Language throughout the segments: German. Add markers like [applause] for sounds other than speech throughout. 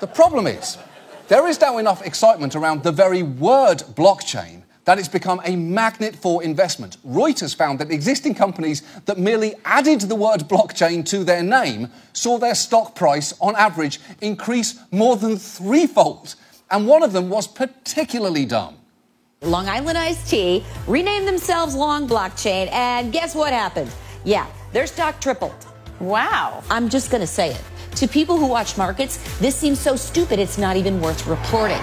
The problem is, there is now enough excitement around the very word blockchain that it's become a magnet for investment. Reuters found that existing companies that merely added the word blockchain to their name saw their stock price, on average, increase more than threefold. And one of them was particularly dumb. Long Island Iced Tea renamed themselves Long Blockchain, and guess what happened? Yeah, their stock tripled. Wow. I'm just going to say it. To people who watch markets, this seems so stupid it's not even worth reporting.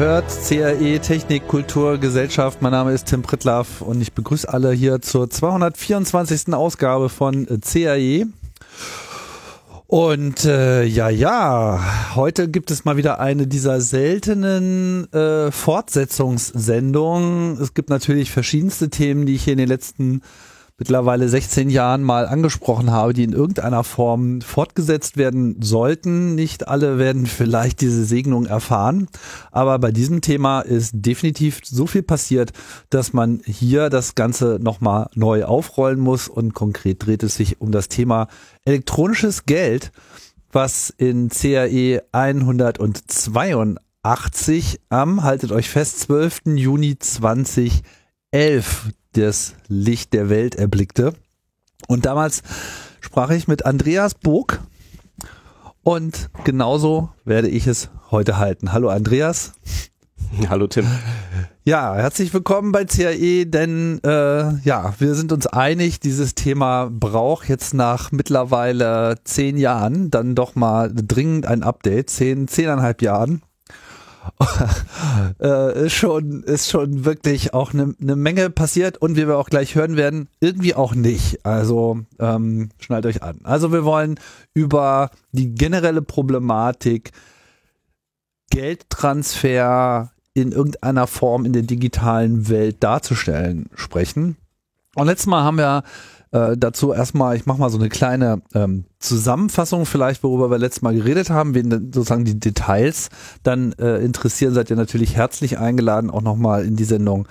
Hört CRE Technik, Kultur, Gesellschaft. Mein Name ist Tim Pritlaff und ich begrüße alle hier zur 224. Ausgabe von CRE. Und äh, ja, ja, heute gibt es mal wieder eine dieser seltenen äh, Fortsetzungssendungen. Es gibt natürlich verschiedenste Themen, die ich hier in den letzten mittlerweile 16 Jahren mal angesprochen habe, die in irgendeiner Form fortgesetzt werden sollten. Nicht alle werden vielleicht diese Segnung erfahren, aber bei diesem Thema ist definitiv so viel passiert, dass man hier das Ganze nochmal neu aufrollen muss und konkret dreht es sich um das Thema elektronisches Geld, was in CAE 182 am, haltet euch fest, 12. Juni 2011 das Licht der Welt erblickte. Und damals sprach ich mit Andreas Burg und genauso werde ich es heute halten. Hallo Andreas. [laughs] Hallo Tim. Ja, herzlich willkommen bei CAE, denn äh, ja, wir sind uns einig, dieses Thema braucht jetzt nach mittlerweile zehn Jahren dann doch mal dringend ein Update, zehn, zehneinhalb Jahren. [laughs] äh, ist schon ist schon wirklich auch eine ne Menge passiert und wie wir auch gleich hören werden, irgendwie auch nicht. Also ähm, schnallt euch an. Also wir wollen über die generelle Problematik Geldtransfer in irgendeiner Form in der digitalen Welt darzustellen sprechen. Und letztes Mal haben wir äh, dazu erstmal, ich mache mal so eine kleine ähm, Zusammenfassung vielleicht, worüber wir letztes Mal geredet haben, wen sozusagen die Details dann äh, interessieren, seid ihr natürlich herzlich eingeladen, auch nochmal in die Sendung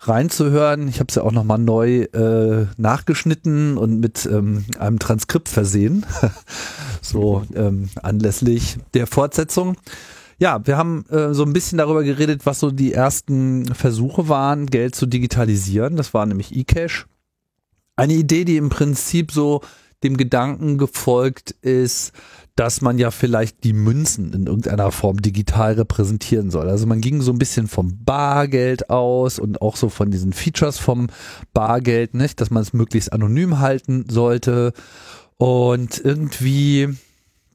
reinzuhören. Ich habe es ja auch nochmal neu äh, nachgeschnitten und mit ähm, einem Transkript versehen, [laughs] so ähm, anlässlich der Fortsetzung. Ja, wir haben äh, so ein bisschen darüber geredet, was so die ersten Versuche waren, Geld zu digitalisieren. Das war nämlich eCash. Eine Idee, die im Prinzip so dem Gedanken gefolgt ist, dass man ja vielleicht die Münzen in irgendeiner Form digital repräsentieren soll. Also man ging so ein bisschen vom Bargeld aus und auch so von diesen Features vom Bargeld, nicht, dass man es möglichst anonym halten sollte. Und irgendwie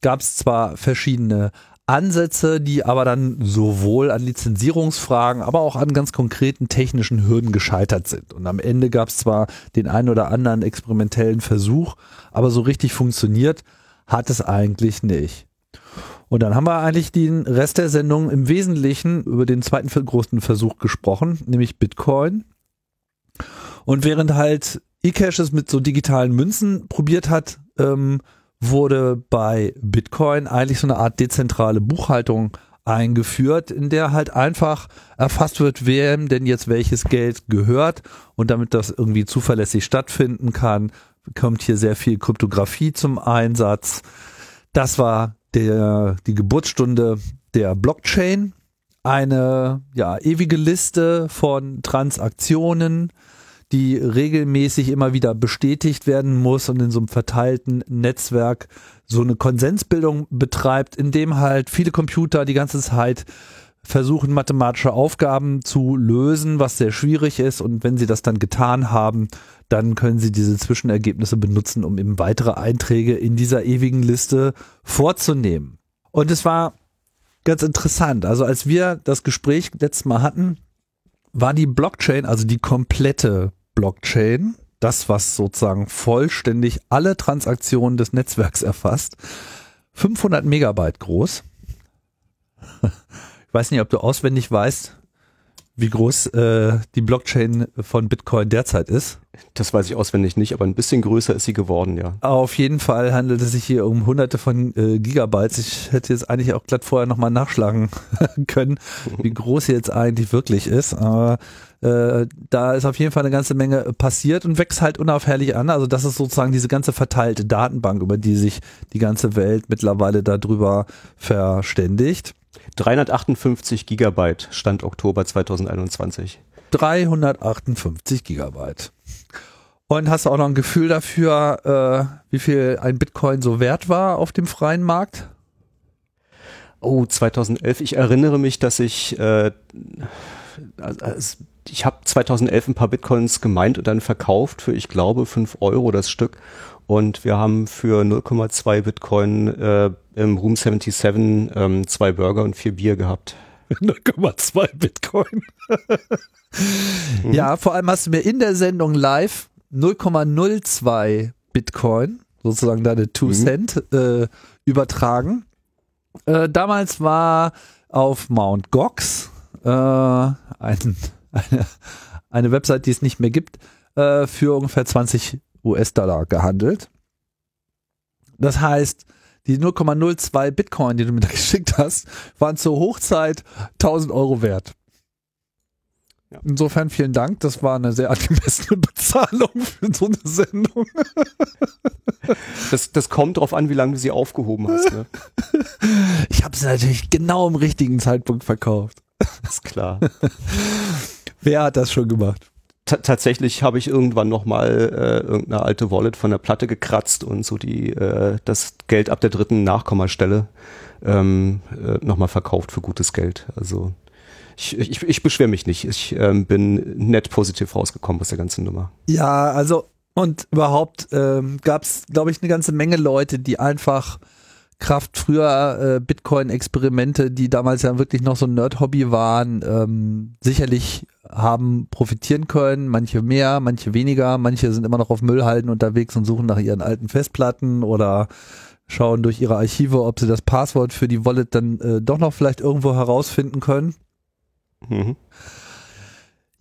gab es zwar verschiedene Ansätze, die aber dann sowohl an Lizenzierungsfragen, aber auch an ganz konkreten technischen Hürden gescheitert sind. Und am Ende gab es zwar den einen oder anderen experimentellen Versuch, aber so richtig funktioniert hat es eigentlich nicht. Und dann haben wir eigentlich den Rest der Sendung im Wesentlichen über den zweiten großen Versuch gesprochen, nämlich Bitcoin. Und während halt eCash es mit so digitalen Münzen probiert hat, ähm, wurde bei Bitcoin eigentlich so eine Art dezentrale Buchhaltung eingeführt, in der halt einfach erfasst wird, wem denn jetzt welches Geld gehört und damit das irgendwie zuverlässig stattfinden kann, kommt hier sehr viel Kryptographie zum Einsatz. Das war der, die Geburtsstunde der Blockchain, eine ja ewige Liste von Transaktionen, die regelmäßig immer wieder bestätigt werden muss und in so einem verteilten Netzwerk so eine Konsensbildung betreibt, in dem halt viele Computer die ganze Zeit versuchen, mathematische Aufgaben zu lösen, was sehr schwierig ist. Und wenn sie das dann getan haben, dann können sie diese Zwischenergebnisse benutzen, um eben weitere Einträge in dieser ewigen Liste vorzunehmen. Und es war ganz interessant. Also als wir das Gespräch letztes Mal hatten, war die Blockchain, also die komplette Blockchain, das, was sozusagen vollständig alle Transaktionen des Netzwerks erfasst, 500 Megabyte groß. [laughs] Ich weiß nicht, ob du auswendig weißt, wie groß äh, die Blockchain von Bitcoin derzeit ist. Das weiß ich auswendig nicht, aber ein bisschen größer ist sie geworden, ja. Auf jeden Fall handelt es sich hier um hunderte von äh, Gigabytes. Ich hätte jetzt eigentlich auch glatt vorher nochmal nachschlagen [laughs] können, wie groß sie jetzt eigentlich wirklich ist. Aber äh, da ist auf jeden Fall eine ganze Menge passiert und wächst halt unaufhörlich an. Also das ist sozusagen diese ganze verteilte Datenbank, über die sich die ganze Welt mittlerweile darüber verständigt. 358 Gigabyte Stand Oktober 2021. 358 Gigabyte. Und hast du auch noch ein Gefühl dafür, äh, wie viel ein Bitcoin so wert war auf dem freien Markt? Oh, 2011. Ich erinnere mich, dass ich, äh, also, ich habe 2011 ein paar Bitcoins gemeint und dann verkauft für, ich glaube, 5 Euro das Stück. Und wir haben für 0,2 Bitcoin äh, im Room 77 ähm, zwei Burger und vier Bier gehabt. [laughs] 0,2 Bitcoin. mhm. [laughs] Ja, vor allem hast du mir in der Sendung live 0,02 Bitcoin, sozusagen deine 2 mhm. Cent, äh, übertragen. Äh, damals war auf Mount Gox äh, ein, [laughs] eine, eine Website, die es nicht mehr gibt, äh, für ungefähr 20 US-Dollar gehandelt. Das heißt, die 0,02 Bitcoin, die du mir da [laughs] geschickt hast, waren zur Hochzeit 1000 Euro wert. Ja. Insofern vielen Dank. Das war eine sehr angemessene [laughs] Bezahlung für so eine Sendung. Das, das kommt drauf an, wie lange du sie aufgehoben hast. Ne? [laughs] Ich habe sie natürlich genau im richtigen Zeitpunkt verkauft. Das ist klar. Wer hat das schon gemacht? Tatsächlich habe ich irgendwann nochmal äh, irgendeine alte Wallet von der Platte gekratzt und so die äh, das Geld ab der dritten Nachkommastelle ähm, äh, nochmal verkauft für gutes Geld. Also ich, ich, ich beschwere mich nicht. Ich ähm, bin nett positiv rausgekommen aus der ganzen Nummer. Ja, also und überhaupt ähm, gab es, glaube ich, eine ganze Menge Leute, die einfach Kraft früher äh, Bitcoin-Experimente, die damals ja wirklich noch so ein Nerd-Hobby waren, ähm, sicherlich haben profitieren können, manche mehr, manche weniger, manche sind immer noch auf Müllhalden unterwegs und suchen nach ihren alten Festplatten oder schauen durch ihre Archive, ob sie das Passwort für die Wallet dann äh, doch noch vielleicht irgendwo herausfinden können. Mhm.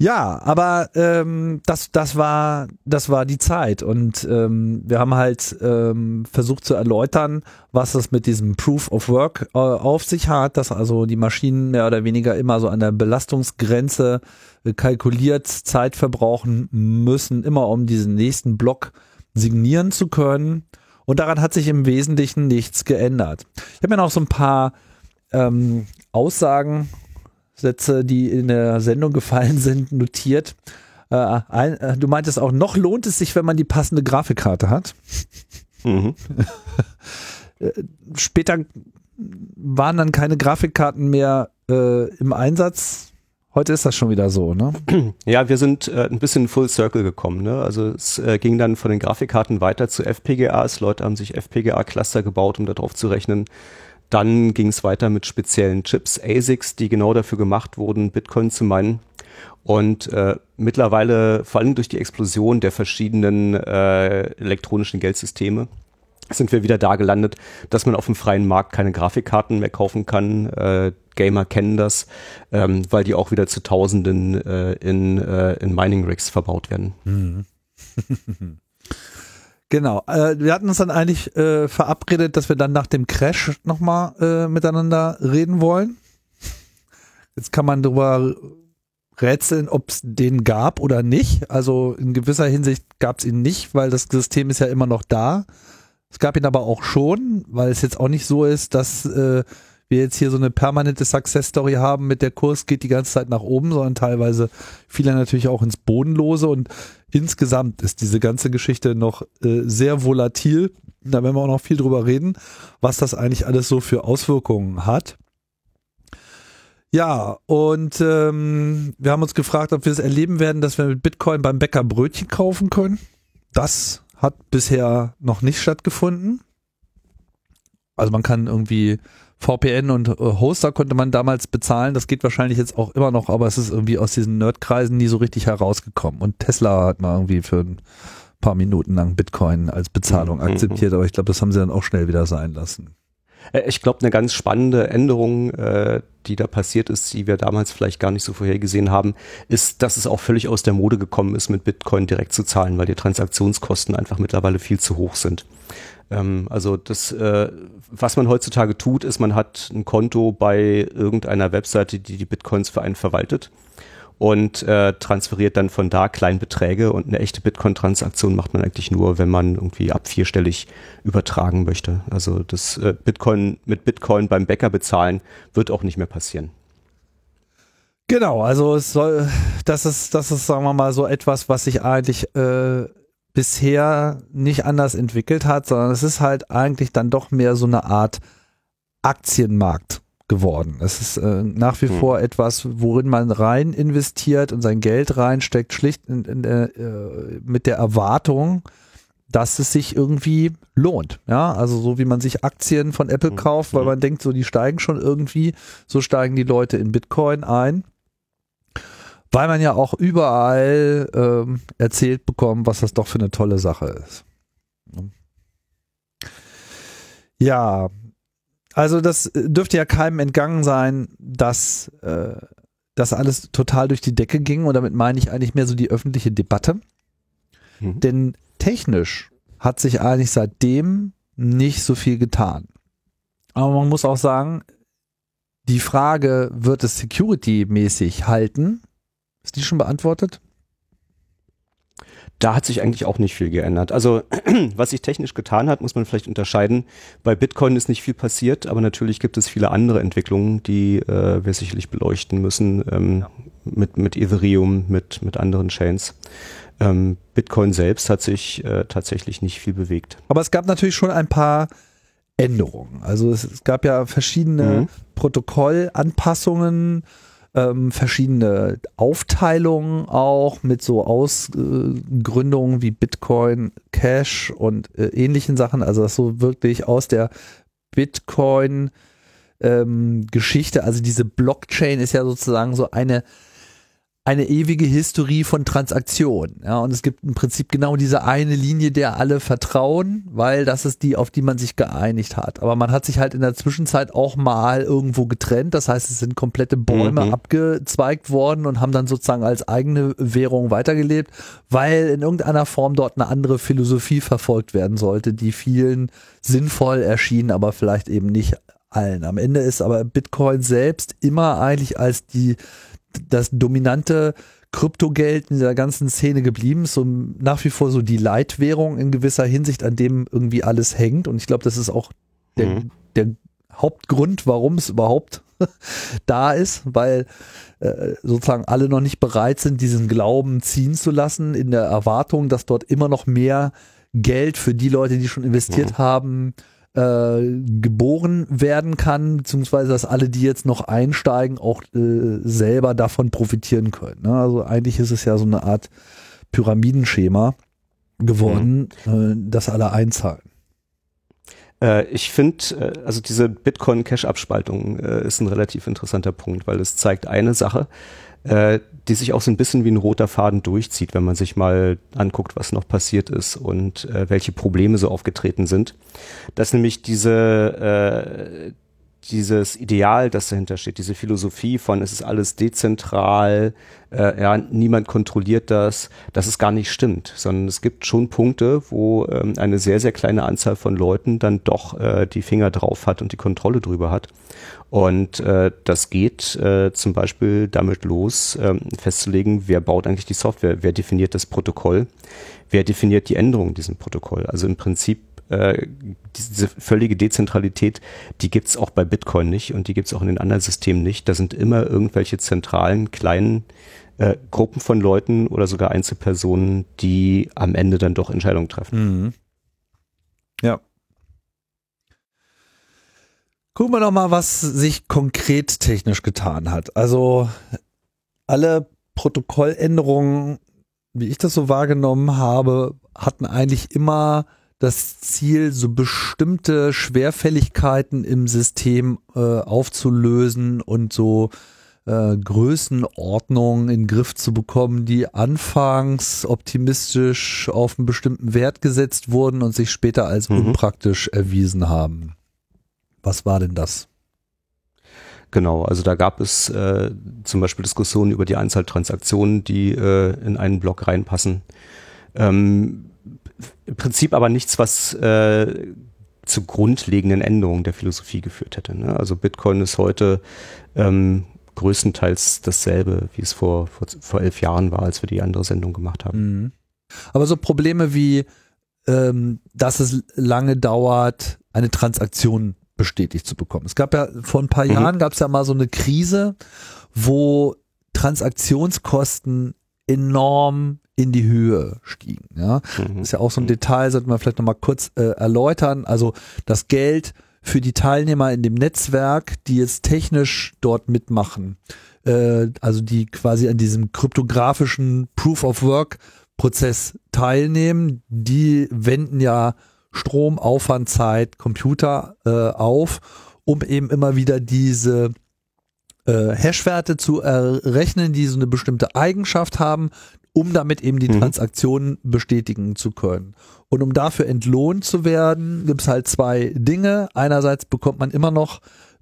Ja, aber ähm, das, das war, das war die Zeit und ähm, wir haben halt ähm, versucht zu erläutern, was es mit diesem Proof of Work äh, auf sich hat, dass also die Maschinen mehr oder weniger immer so an der Belastungsgrenze äh, kalkuliert Zeit verbrauchen müssen, immer um diesen nächsten Block signieren zu können. Und daran hat sich im Wesentlichen nichts geändert. Ich habe mir noch so ein paar ähm, Aussagen Sätze, die in der Sendung gefallen sind, notiert. Äh, ein, äh, du meintest auch, noch lohnt es sich, wenn man die passende Grafikkarte hat. Mhm. [laughs] Äh, später waren dann keine Grafikkarten mehr äh, im Einsatz. Heute ist das schon wieder so, ne? [clears throat] Ja, wir sind äh, ein bisschen Full Circle gekommen. Ne? Also es äh, ging dann von den Grafikkarten weiter zu FPGAs. Leute haben sich FPGA-Cluster gebaut, um darauf zu rechnen, dann ging es weiter mit speziellen Chips, ASICs, die genau dafür gemacht wurden, Bitcoin zu meinen. Und äh, mittlerweile, vor allem durch die Explosion der verschiedenen äh, elektronischen Geldsysteme, sind wir wieder da gelandet, dass man auf dem freien Markt keine Grafikkarten mehr kaufen kann. Äh, Gamer kennen das, ähm, weil die auch wieder zu Tausenden äh, in, äh, in Mining Rigs verbaut werden. [laughs] Genau. Äh, wir hatten uns dann eigentlich äh, verabredet, dass wir dann nach dem Crash nochmal äh, miteinander reden wollen. Jetzt kann man darüber rätseln, ob es den gab oder nicht. Also in gewisser Hinsicht gab es ihn nicht, weil das System ist ja immer noch da. Es gab ihn aber auch schon, weil es jetzt auch nicht so ist, dass äh, wir jetzt hier so eine permanente Success Story haben mit der Kurs geht die ganze Zeit nach oben, sondern teilweise fiel er natürlich auch ins Bodenlose und insgesamt ist diese ganze Geschichte noch äh, sehr volatil. Da werden wir auch noch viel drüber reden, was das eigentlich alles so für Auswirkungen hat. Ja, und ähm, wir haben uns gefragt, ob wir es erleben werden, dass wir mit Bitcoin beim Bäcker Brötchen kaufen können. Das hat bisher noch nicht stattgefunden. Also man kann irgendwie VPN und äh, Hoster konnte man damals bezahlen. Das geht wahrscheinlich jetzt auch immer noch, aber es ist irgendwie aus diesen Nerdkreisen nie so richtig herausgekommen. Und Tesla hat mal irgendwie für ein paar Minuten lang Bitcoin als Bezahlung mhm. akzeptiert, aber ich glaube, das haben sie dann auch schnell wieder sein lassen. Äh, ich glaube, eine ganz spannende Änderung, äh, die da passiert ist, die wir damals vielleicht gar nicht so vorhergesehen haben, ist, dass es auch völlig aus der Mode gekommen ist, mit Bitcoin direkt zu zahlen, weil die Transaktionskosten einfach mittlerweile viel zu hoch sind. Ähm, also das, äh, was man heutzutage tut, ist, man hat ein Konto bei irgendeiner Webseite, die die Bitcoins für einen verwaltet und äh, transferiert dann von da Kleinbeträge und eine echte Bitcoin-Transaktion macht man eigentlich nur, wenn man irgendwie ab vierstellig übertragen möchte. Also das äh, Bitcoin mit Bitcoin beim Bäcker bezahlen wird auch nicht mehr passieren. Genau, also es soll, das ist, das ist, sagen wir mal, so etwas, was sich eigentlich äh, bisher nicht anders entwickelt hat, sondern es ist halt eigentlich dann doch mehr so eine Art Aktienmarkt geworden. Es ist äh, nach wie hm. vor etwas, worin man rein investiert und sein Geld reinsteckt, schlicht in, in, äh, mit der Erwartung, dass es sich irgendwie lohnt. Ja, also so wie man sich Aktien von Apple hm. kauft, weil hm. man denkt, so die steigen schon irgendwie, so steigen die Leute in Bitcoin ein. Weil man ja auch überall ähm, erzählt bekommt, was das doch für eine tolle Sache ist. Ja, also das äh, dürfte ja keinem entgangen sein, dass äh, das alles total durch die Decke ging. Und damit meine ich eigentlich mehr so die öffentliche Debatte. Mhm. Denn technisch hat sich eigentlich seitdem nicht so viel getan. Aber man muss auch sagen, die Frage, wird es security-mäßig halten? Ist die schon beantwortet? da hat sich eigentlich auch nicht viel geändert. Also [clears throat] was sich technisch getan hat, muss man vielleicht unterscheiden. Bei Bitcoin ist nicht viel passiert, aber natürlich gibt es viele andere Entwicklungen, die äh, wir sicherlich beleuchten müssen ähm, mit, mit Ethereum, mit, mit anderen Chains. Ähm, Bitcoin selbst hat sich äh, tatsächlich nicht viel bewegt. Aber es gab natürlich schon ein paar Änderungen. Also es, es gab ja verschiedene mhm. Protokollanpassungen ähm, verschiedene Aufteilungen auch mit so Ausgründungen wie Bitcoin Cash und äh, ähnlichen Sachen. Also das so wirklich aus der Bitcoin ähm, Geschichte, also diese Blockchain ist ja sozusagen so eine eine ewige Historie von Transaktionen. Ja, und es gibt im Prinzip genau diese eine Linie, der alle vertrauen, weil das ist die, auf die man sich geeinigt hat. Aber man hat sich halt in der Zwischenzeit auch mal irgendwo getrennt. Das heißt, es sind komplette Bäume mhm. abgezweigt worden und haben dann sozusagen als eigene Währung weitergelebt, weil in irgendeiner Form dort eine andere Philosophie verfolgt werden sollte, die vielen sinnvoll erschien, aber vielleicht eben nicht allen. Am Ende ist aber Bitcoin selbst immer eigentlich als die das dominante Kryptogeld in dieser ganzen Szene geblieben, so nach wie vor so die Leitwährung in gewisser Hinsicht, an dem irgendwie alles hängt. Und ich glaube, das ist auch der, mhm. der Hauptgrund, warum es überhaupt [laughs] da ist, weil äh, sozusagen alle noch nicht bereit sind, diesen Glauben ziehen zu lassen, in der Erwartung, dass dort immer noch mehr Geld für die Leute, die schon investiert mhm. haben, äh, geboren werden kann, beziehungsweise dass alle, die jetzt noch einsteigen, auch äh, selber davon profitieren können. Ne? Also eigentlich ist es ja so eine Art Pyramidenschema geworden, mhm. äh, dass alle einzahlen. Äh, ich finde, äh, also diese Bitcoin-Cash-Abspaltung äh, ist ein relativ interessanter Punkt, weil es zeigt eine Sache, äh, die sich auch so ein bisschen wie ein roter Faden durchzieht, wenn man sich mal anguckt, was noch passiert ist und äh, welche Probleme so aufgetreten sind. Dass nämlich diese, äh, dieses Ideal, das dahinter steht, diese Philosophie von es ist alles dezentral, äh, ja, niemand kontrolliert das, dass es gar nicht stimmt, sondern es gibt schon Punkte, wo ähm, eine sehr, sehr kleine Anzahl von Leuten dann doch äh, die Finger drauf hat und die Kontrolle drüber hat. Und äh, das geht äh, zum Beispiel damit los, äh, festzulegen, wer baut eigentlich die Software, wer definiert das Protokoll, wer definiert die Änderungen in diesem Protokoll. Also im Prinzip äh, diese völlige Dezentralität, die gibt's auch bei Bitcoin nicht und die gibt's auch in den anderen Systemen nicht. Da sind immer irgendwelche zentralen, kleinen äh, Gruppen von Leuten oder sogar Einzelpersonen, die am Ende dann doch Entscheidungen treffen. Mhm. Ja. Gucken wir doch mal, was sich konkret technisch getan hat. Also alle Protokolländerungen, wie ich das so wahrgenommen habe, hatten eigentlich immer das Ziel, so bestimmte Schwerfälligkeiten im System äh, aufzulösen und so äh, Größenordnungen in den Griff zu bekommen, die anfangs optimistisch auf einen bestimmten Wert gesetzt wurden und sich später als mhm. unpraktisch erwiesen haben. Was war denn das? Genau, also da gab es äh, zum Beispiel Diskussionen über die Anzahl Transaktionen, die äh, in einen Block reinpassen. Ähm, Im Prinzip aber nichts, was äh, zu grundlegenden Änderungen der Philosophie geführt hätte. Ne? Also Bitcoin ist heute ähm, größtenteils dasselbe, wie es vor, vor, vor elf Jahren war, als wir die andere Sendung gemacht haben. Mhm. Aber so Probleme wie, ähm, dass es lange dauert, eine Transaktion bestätigt zu bekommen. Es gab ja vor ein paar Mhm. Jahren gab es ja mal so eine Krise, wo Transaktionskosten enorm in die Höhe stiegen. Ja, Mhm. ist ja auch so ein Detail, sollte man vielleicht noch mal kurz äh, erläutern. Also das Geld für die Teilnehmer in dem Netzwerk, die jetzt technisch dort mitmachen, äh, also die quasi an diesem kryptografischen Proof of Work Prozess teilnehmen, die wenden ja Strom, Aufwand, Zeit, Computer äh, auf, um eben immer wieder diese äh, Hashwerte zu errechnen, die so eine bestimmte Eigenschaft haben, um damit eben die Mhm. Transaktionen bestätigen zu können. Und um dafür entlohnt zu werden, gibt es halt zwei Dinge. Einerseits bekommt man immer noch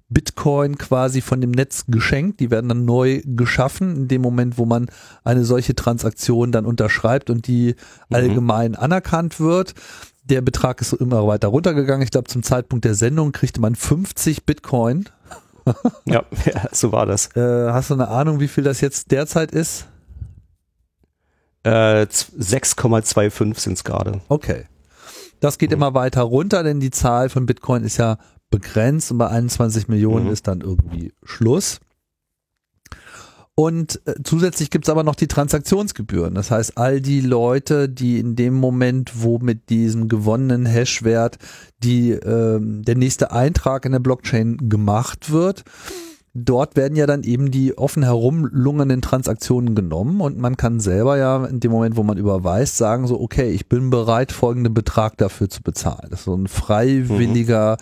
Bitcoin quasi von dem Netz geschenkt. Die werden dann neu geschaffen in dem Moment, wo man eine solche Transaktion dann unterschreibt und die allgemein anerkannt wird. Der Betrag ist immer weiter runtergegangen. Ich glaube, zum Zeitpunkt der Sendung kriegte man 50 Bitcoin. Ja, [laughs] ja, so war das. Äh, hast du eine Ahnung, wie viel das jetzt derzeit ist? Äh, z- 6,25 sind es gerade. Okay. Das geht immer weiter runter, denn die Zahl von Bitcoin ist ja begrenzt und bei 21 Millionen Mhm. ist dann irgendwie Schluss. Und äh, zusätzlich gibt's aber noch die Transaktionsgebühren. Das heißt, all die Leute, die in dem Moment, wo mit diesem gewonnenen Hashwert die, ähm, der nächste Eintrag in der Blockchain gemacht wird, dort werden ja dann eben die offen herumlungernden Transaktionen genommen und man kann selber ja in dem Moment, wo man überweist, sagen so, okay, ich bin bereit, folgenden Betrag dafür zu bezahlen. Das ist so ein freiwilliger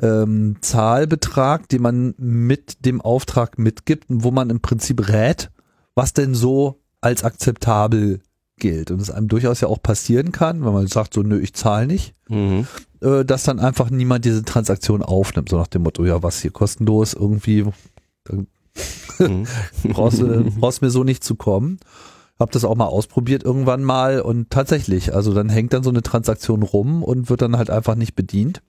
ähm, Zahlbetrag, den man mit dem Auftrag mitgibt und wo man im Prinzip rät, was denn so als akzeptabel gilt. Und es einem durchaus ja auch passieren kann, wenn man sagt so, nö, ich zahle nicht, Mhm. Äh, dass dann einfach niemand diese Transaktion aufnimmt, so nach dem Motto, ja, was hier kostenlos irgendwie, Mhm. [laughs] brauchst du brauchst mir so nicht zu kommen. Hab das auch mal ausprobiert irgendwann mal und tatsächlich, also dann hängt dann so eine Transaktion rum und wird dann halt einfach nicht bedient.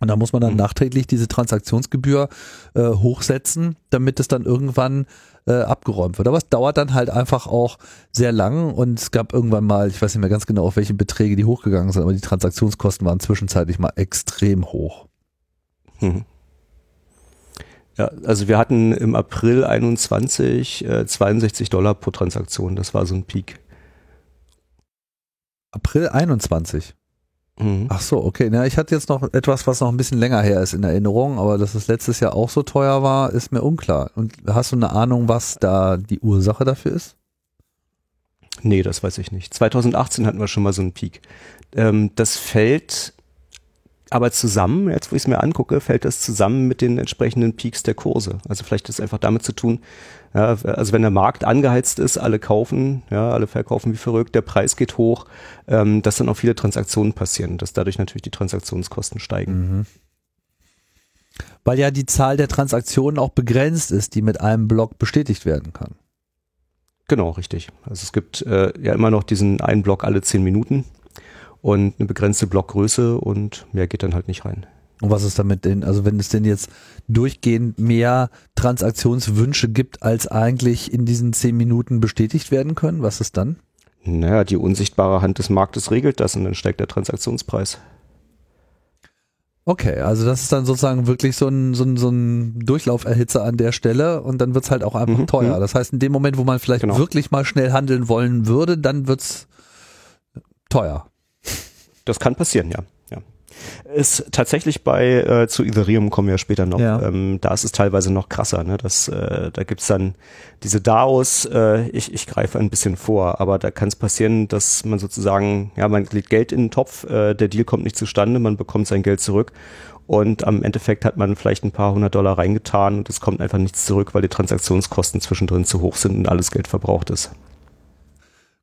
Und da muss man dann Mhm. nachträglich diese Transaktionsgebühr äh, hochsetzen, damit es dann irgendwann äh, abgeräumt wird. Aber es dauert dann halt einfach auch sehr lang und es gab irgendwann mal, ich weiß nicht mehr ganz genau, auf welche Beträge die hochgegangen sind, aber die Transaktionskosten waren zwischenzeitlich mal extrem hoch. Mhm. Ja, also wir hatten im April 21 äh, 62 Dollar pro Transaktion. Das war so ein Peak. April 21. Mhm. Ach so, okay. Na, ich hatte jetzt noch etwas, was noch ein bisschen länger her ist in Erinnerung, aber dass es letztes Jahr auch so teuer war, ist mir unklar. Und hast du eine Ahnung, was da die Ursache dafür ist? Nee, das weiß ich nicht. 2018 hatten wir schon mal so einen Peak. Ähm, das fällt aber zusammen, jetzt wo ich es mir angucke, fällt das zusammen mit den entsprechenden Peaks der Kurse. Also vielleicht ist es einfach damit zu tun, ja, also wenn der Markt angeheizt ist, alle kaufen, ja, alle verkaufen wie verrückt, der Preis geht hoch, ähm, dass dann auch viele Transaktionen passieren, dass dadurch natürlich die Transaktionskosten steigen. Weil ja die Zahl der Transaktionen auch begrenzt ist, die mit einem Block bestätigt werden kann. Genau, richtig. Also es gibt äh, ja immer noch diesen einen Block alle zehn Minuten und eine begrenzte Blockgröße und mehr geht dann halt nicht rein. Und was ist damit denn, also wenn es denn jetzt durchgehend mehr Transaktionswünsche gibt, als eigentlich in diesen zehn Minuten bestätigt werden können, was ist dann? Naja, die unsichtbare Hand des Marktes regelt das und dann steigt der Transaktionspreis. Okay, also das ist dann sozusagen wirklich so ein, so ein, so ein Durchlauferhitzer an der Stelle und dann wird's halt auch einfach Mhm, teuer. mhm. Das heißt, in dem Moment, wo man vielleicht Genau. wirklich mal schnell handeln wollen würde, dann wird's teuer. Das kann passieren, ja. Ist tatsächlich bei, äh, zu Ethereum kommen wir später noch, Ja. ähm, da ist es teilweise noch krasser. Ne? Das, äh, da gibt's dann diese DAOs, äh, ich, ich greife ein bisschen vor, aber da kann es passieren, dass man sozusagen, ja, man legt Geld in den Topf, äh, der Deal kommt nicht zustande, man bekommt sein Geld zurück und am Endeffekt hat man vielleicht ein paar hundert Dollar reingetan und es kommt einfach nichts zurück, weil die Transaktionskosten zwischendrin zu hoch sind und alles Geld verbraucht ist.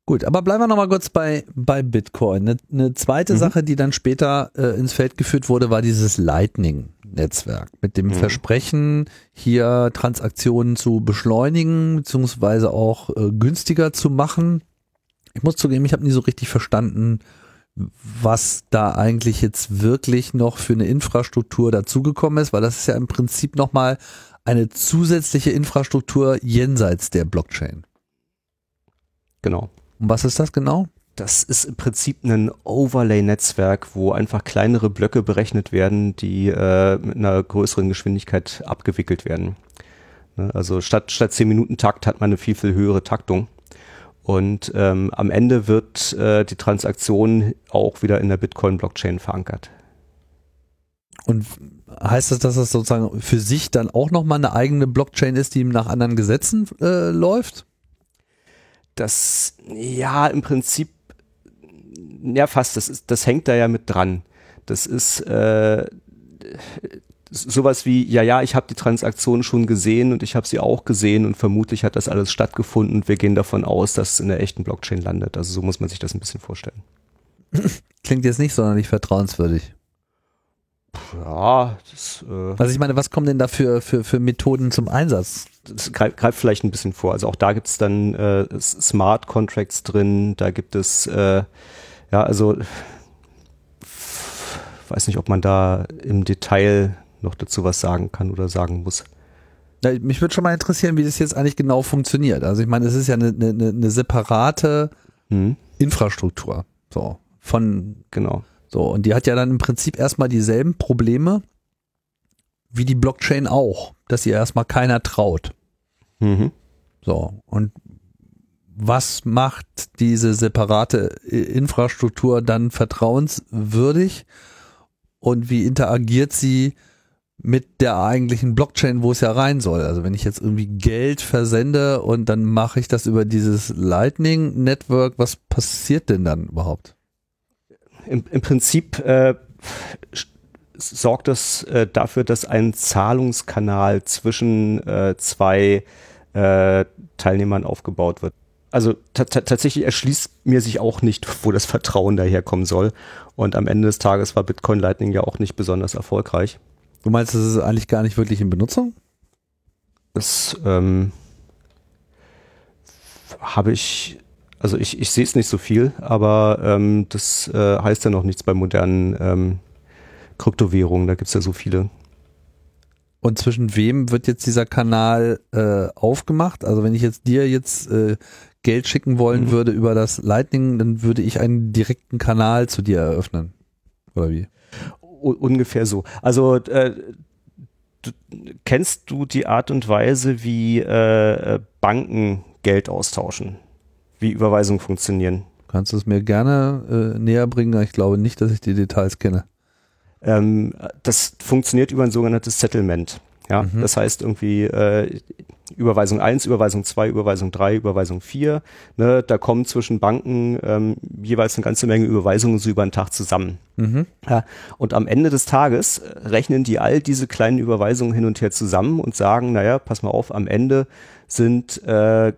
Gut, aber bleiben wir nochmal kurz bei, bei Bitcoin. Eine, eine zweite Mhm. Sache, die dann später äh, ins Feld geführt wurde, war dieses Lightning Netzwerk mit dem Versprechen, hier Transaktionen zu beschleunigen, beziehungsweise auch äh, günstiger zu machen. Ich muss zugeben, ich habe nie so richtig verstanden, was da eigentlich jetzt wirklich noch für eine Infrastruktur dazugekommen ist, weil das ist ja im Prinzip nochmal eine zusätzliche Infrastruktur jenseits der Blockchain. Genau. Und was ist das genau? Das ist im Prinzip ein Overlay-Netzwerk, wo einfach kleinere Blöcke berechnet werden, die äh, mit einer größeren Geschwindigkeit abgewickelt werden. Ne, Also statt, statt 10 Minuten Takt hat man eine viel, viel höhere Taktung. Und ähm, am Ende wird äh, die Transaktion auch wieder in der Bitcoin-Blockchain verankert. Und heißt das, dass das sozusagen für sich dann auch nochmal eine eigene Blockchain ist, die nach anderen Gesetzen äh, läuft? Das, ja, im Prinzip, ja, fast, das, ist, das hängt da ja mit dran. Das ist äh, sowas wie, ja, ja, ich habe die Transaktion schon gesehen und ich habe sie auch gesehen und vermutlich hat das alles stattgefunden und wir gehen davon aus, dass es in der echten Blockchain landet. Also so muss man sich das ein bisschen vorstellen. Klingt jetzt nicht sonderlich vertrauenswürdig. Ja, das, äh, Also ich meine, was kommen denn da für, für, für Methoden zum Einsatz? das greift, greift vielleicht ein bisschen vor. Also auch da gibt es dann äh, Smart Contracts drin, da gibt es, äh, ja, also weiß nicht, ob man da im Detail noch dazu was sagen kann oder sagen muss. Na, mich würde schon mal interessieren, wie das jetzt eigentlich genau funktioniert. Also ich meine, es ist ja eine, eine, eine separate Hm, Infrastruktur. So. Von, genau. So. Und die hat ja dann im Prinzip erstmal dieselben Probleme wie die Blockchain auch, dass ihr erstmal keiner traut. Mhm. So. Und was macht diese separate I- Infrastruktur dann vertrauenswürdig? Und wie interagiert sie mit der eigentlichen Blockchain, wo es ja rein soll? Also wenn ich jetzt irgendwie Geld versende und dann mache ich das über dieses Lightning Network, was passiert denn dann überhaupt? Im, Im Prinzip äh, sorgt das äh, dafür, dass ein Zahlungskanal zwischen äh, zwei äh, Teilnehmern aufgebaut wird. Also ta- ta- tatsächlich erschließt mir sich auch nicht, [laughs] wo das Vertrauen daherkommen soll. Und am Ende des Tages war Bitcoin Lightning ja auch nicht besonders erfolgreich. Du meinst, das ist eigentlich gar nicht wirklich in Benutzung? Das ähm, habe ich, also ich, ich sehe es nicht so viel, aber ähm, das äh, heißt ja noch nichts bei modernen ähm, Kryptowährungen. Da gibt es ja so viele. Und zwischen wem wird jetzt dieser Kanal äh, aufgemacht? Also wenn ich jetzt dir jetzt äh, Geld schicken wollen Mhm. würde über das Lightning, dann würde ich einen direkten Kanal zu dir eröffnen. Oder wie? U ungefähr so. Also äh, du, kennst du die Art und Weise, wie äh, äh, Banken Geld austauschen? Wie Überweisungen funktionieren? Kannst du es mir gerne äh, näher bringen? Ich glaube nicht, dass ich die Details kenne. Ähm, das funktioniert über ein sogenanntes Settlement. Ja, Mhm. das heißt irgendwie äh, Überweisung 1, Überweisung 2, Überweisung 3, Überweisung 4. Ne, da kommen zwischen Banken ähm, jeweils eine ganze Menge Überweisungen so über einen Tag zusammen. Mhm. Ja, und am Ende des Tages äh, rechnen die all diese kleinen Überweisungen hin und her zusammen und sagen, naja, pass mal auf, am Ende sind äh,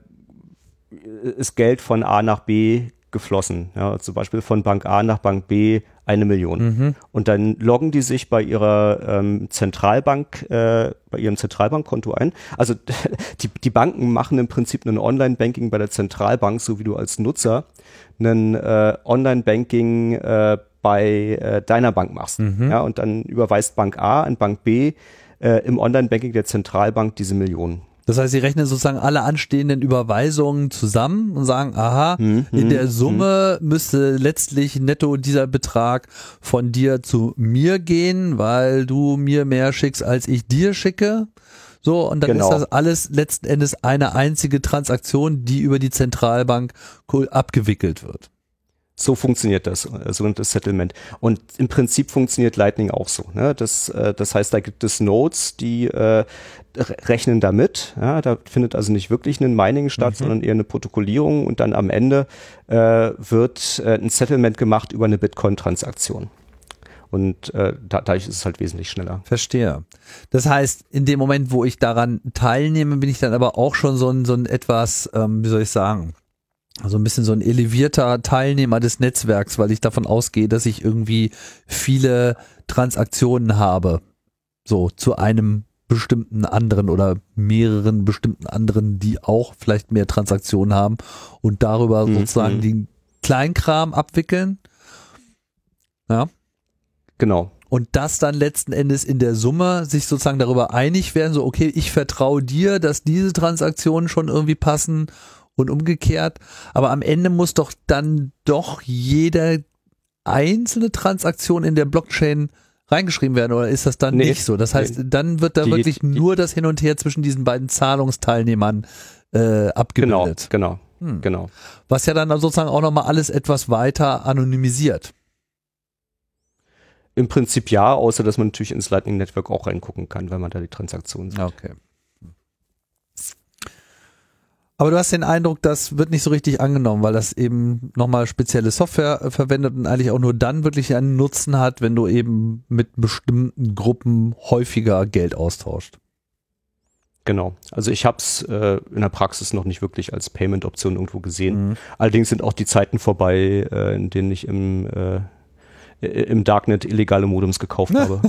ist Geld von A nach B geflossen. Ja, zum Beispiel von Bank A nach Bank B eine Million. Mhm. Und dann loggen die sich bei ihrer ähm, Zentralbank, äh, bei ihrem Zentralbankkonto ein. Also [laughs] die, die Banken machen im Prinzip ein Online-Banking bei der Zentralbank, so wie du als Nutzer ein äh, Online-Banking äh, bei äh, deiner Bank machst. Ja, und dann überweist Bank A an Bank B äh, im Online-Banking der Zentralbank diese Millionen. Das heißt, sie rechnen sozusagen alle anstehenden Überweisungen zusammen und sagen, aha, Mhm, in der Summe müsste letztlich netto dieser Betrag von dir zu mir gehen, weil du mir mehr schickst, als ich dir schicke. So, und dann Genau. ist das alles letzten Endes eine einzige Transaktion, die über die Zentralbank cool abgewickelt wird. So funktioniert das, äh, sogenanntes Settlement. Und im Prinzip funktioniert Lightning auch so. Ne? Das, äh, das heißt, da gibt es Nodes, die äh, rechnen damit. Ja? Da findet also nicht wirklich ein Mining statt, sondern eher eine Protokollierung und dann am Ende äh, wird äh, ein Settlement gemacht über eine Bitcoin-Transaktion. Und äh, da, dadurch ist es halt wesentlich schneller. Verstehe. Das heißt, in dem Moment, wo ich daran teilnehme, bin ich dann aber auch schon so ein, so ein etwas, ähm, wie soll ich sagen, so ein bisschen so ein elevierter Teilnehmer des Netzwerks, weil ich davon ausgehe, dass ich irgendwie viele Transaktionen habe. So, zu einem bestimmten anderen oder mehreren bestimmten anderen, die auch vielleicht mehr Transaktionen haben und darüber Mhm. sozusagen den Kleinkram abwickeln. Ja. Genau. Und das dann letzten Endes in der Summe sich sozusagen darüber einig werden, so, okay, ich vertraue dir, dass diese Transaktionen schon irgendwie passen und umgekehrt. Aber am Ende muss doch dann doch jede einzelne Transaktion in der Blockchain reingeschrieben werden oder ist das dann Nee, nicht so? Das heißt, nee. dann wird da Die- wirklich nur das Hin und Her zwischen diesen beiden Zahlungsteilnehmern äh, Genau, abgebildet. genau, Hm. genau. Was ja dann sozusagen auch nochmal alles etwas weiter anonymisiert. Im Prinzip ja, außer dass man natürlich ins Lightning Network auch reingucken kann, wenn man da die Transaktionen sieht. Okay. Aber du hast den Eindruck, das wird nicht so richtig angenommen, weil das eben nochmal spezielle Software äh, verwendet und eigentlich auch nur dann wirklich einen Nutzen hat, wenn du eben mit bestimmten Gruppen häufiger Geld austauscht. Genau. Also ich habe es äh, in der Praxis noch nicht wirklich als Payment-Option irgendwo gesehen. Mhm. Allerdings sind auch die Zeiten vorbei, äh, in denen ich im, äh, im Darknet illegale Modems gekauft [laughs] habe.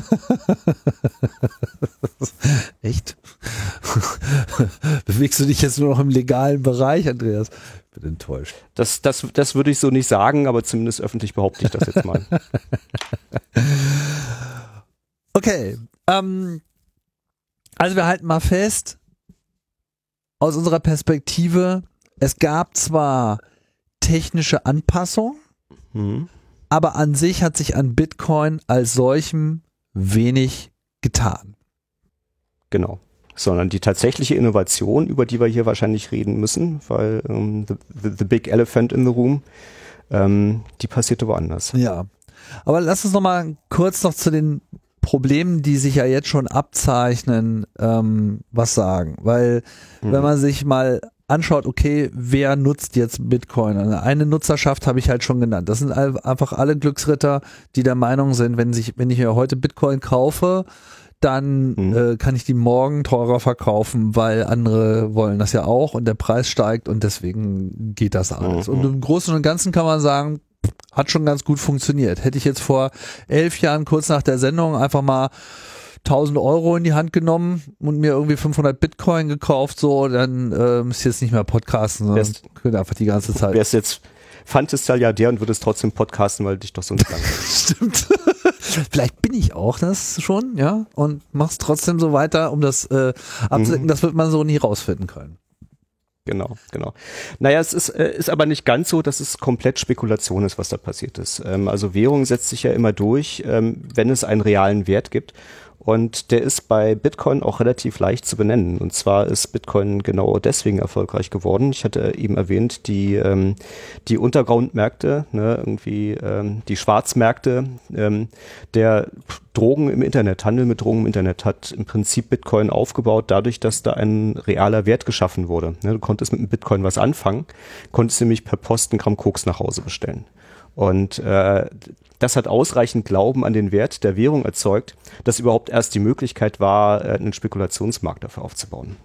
Echt? [laughs] Bewegst du dich jetzt nur noch im legalen Bereich, Andreas? Bin enttäuscht. Das, das, das würde ich so nicht sagen, aber zumindest öffentlich behaupte ich das jetzt mal. [laughs] Okay. Ähm, also wir halten mal fest, aus unserer Perspektive, es gab zwar technische Anpassungen, Mhm. aber an sich hat sich an Bitcoin als solchem wenig getan. Genau. Sondern die tatsächliche Innovation, über die wir hier wahrscheinlich reden müssen, weil ähm, the, the, the big elephant in the room, ähm, die passierte woanders. Ja. Aber lass uns noch mal kurz noch zu den Problemen, die sich ja jetzt schon abzeichnen, ähm, was sagen. Weil wenn man sich mal anschaut, okay, wer nutzt jetzt Bitcoin? Eine Nutzerschaft habe ich halt schon genannt. Das sind einfach alle Glücksritter, die der Meinung sind, wenn, sich, wenn ich mir heute Bitcoin kaufe, dann Mhm. äh, kann ich die morgen teurer verkaufen, weil andere wollen das ja auch und der Preis steigt und deswegen geht das alles. Mhm. Und im Großen und Ganzen kann man sagen, hat schon ganz gut funktioniert. Hätte ich jetzt vor elf Jahren kurz nach der Sendung einfach mal 1000 Euro in die Hand genommen und mir irgendwie 500 Bitcoin gekauft, so, dann äh, müsst ihr jetzt nicht mehr podcasten, sondern Wärst- könnt einfach die ganze Zeit. Wärst jetzt Fantastilliardär und würdest trotzdem podcasten, weil dich doch so nicht lang. [laughs] Stimmt. Vielleicht bin ich auch das schon, ja, und mach's trotzdem so weiter, um das äh, abzudecken. Mhm. Das wird man so nie rausfinden können. Genau, genau. Naja, es ist, äh, ist aber nicht ganz so, dass es komplett Spekulation ist, was da passiert ist. Ähm, also Währung setzt sich ja immer durch, ähm, wenn es einen realen Wert gibt. Und der ist bei Bitcoin auch relativ leicht zu benennen. Und zwar ist Bitcoin genau deswegen erfolgreich geworden. Ich hatte eben erwähnt, die, ähm, die Untergrundmärkte, ne, irgendwie ähm, die Schwarzmärkte, ähm, der Drogen im Internet, Handel mit Drogen im Internet hat im Prinzip Bitcoin aufgebaut, dadurch, dass da ein realer Wert geschaffen wurde. Ne, du konntest mit dem Bitcoin was anfangen, konntest nämlich per Post ein Gramm Koks nach Hause bestellen. Und äh, das hat ausreichend Glauben an den Wert der Währung erzeugt, dass überhaupt erst die Möglichkeit war, äh, einen Spekulationsmarkt dafür aufzubauen.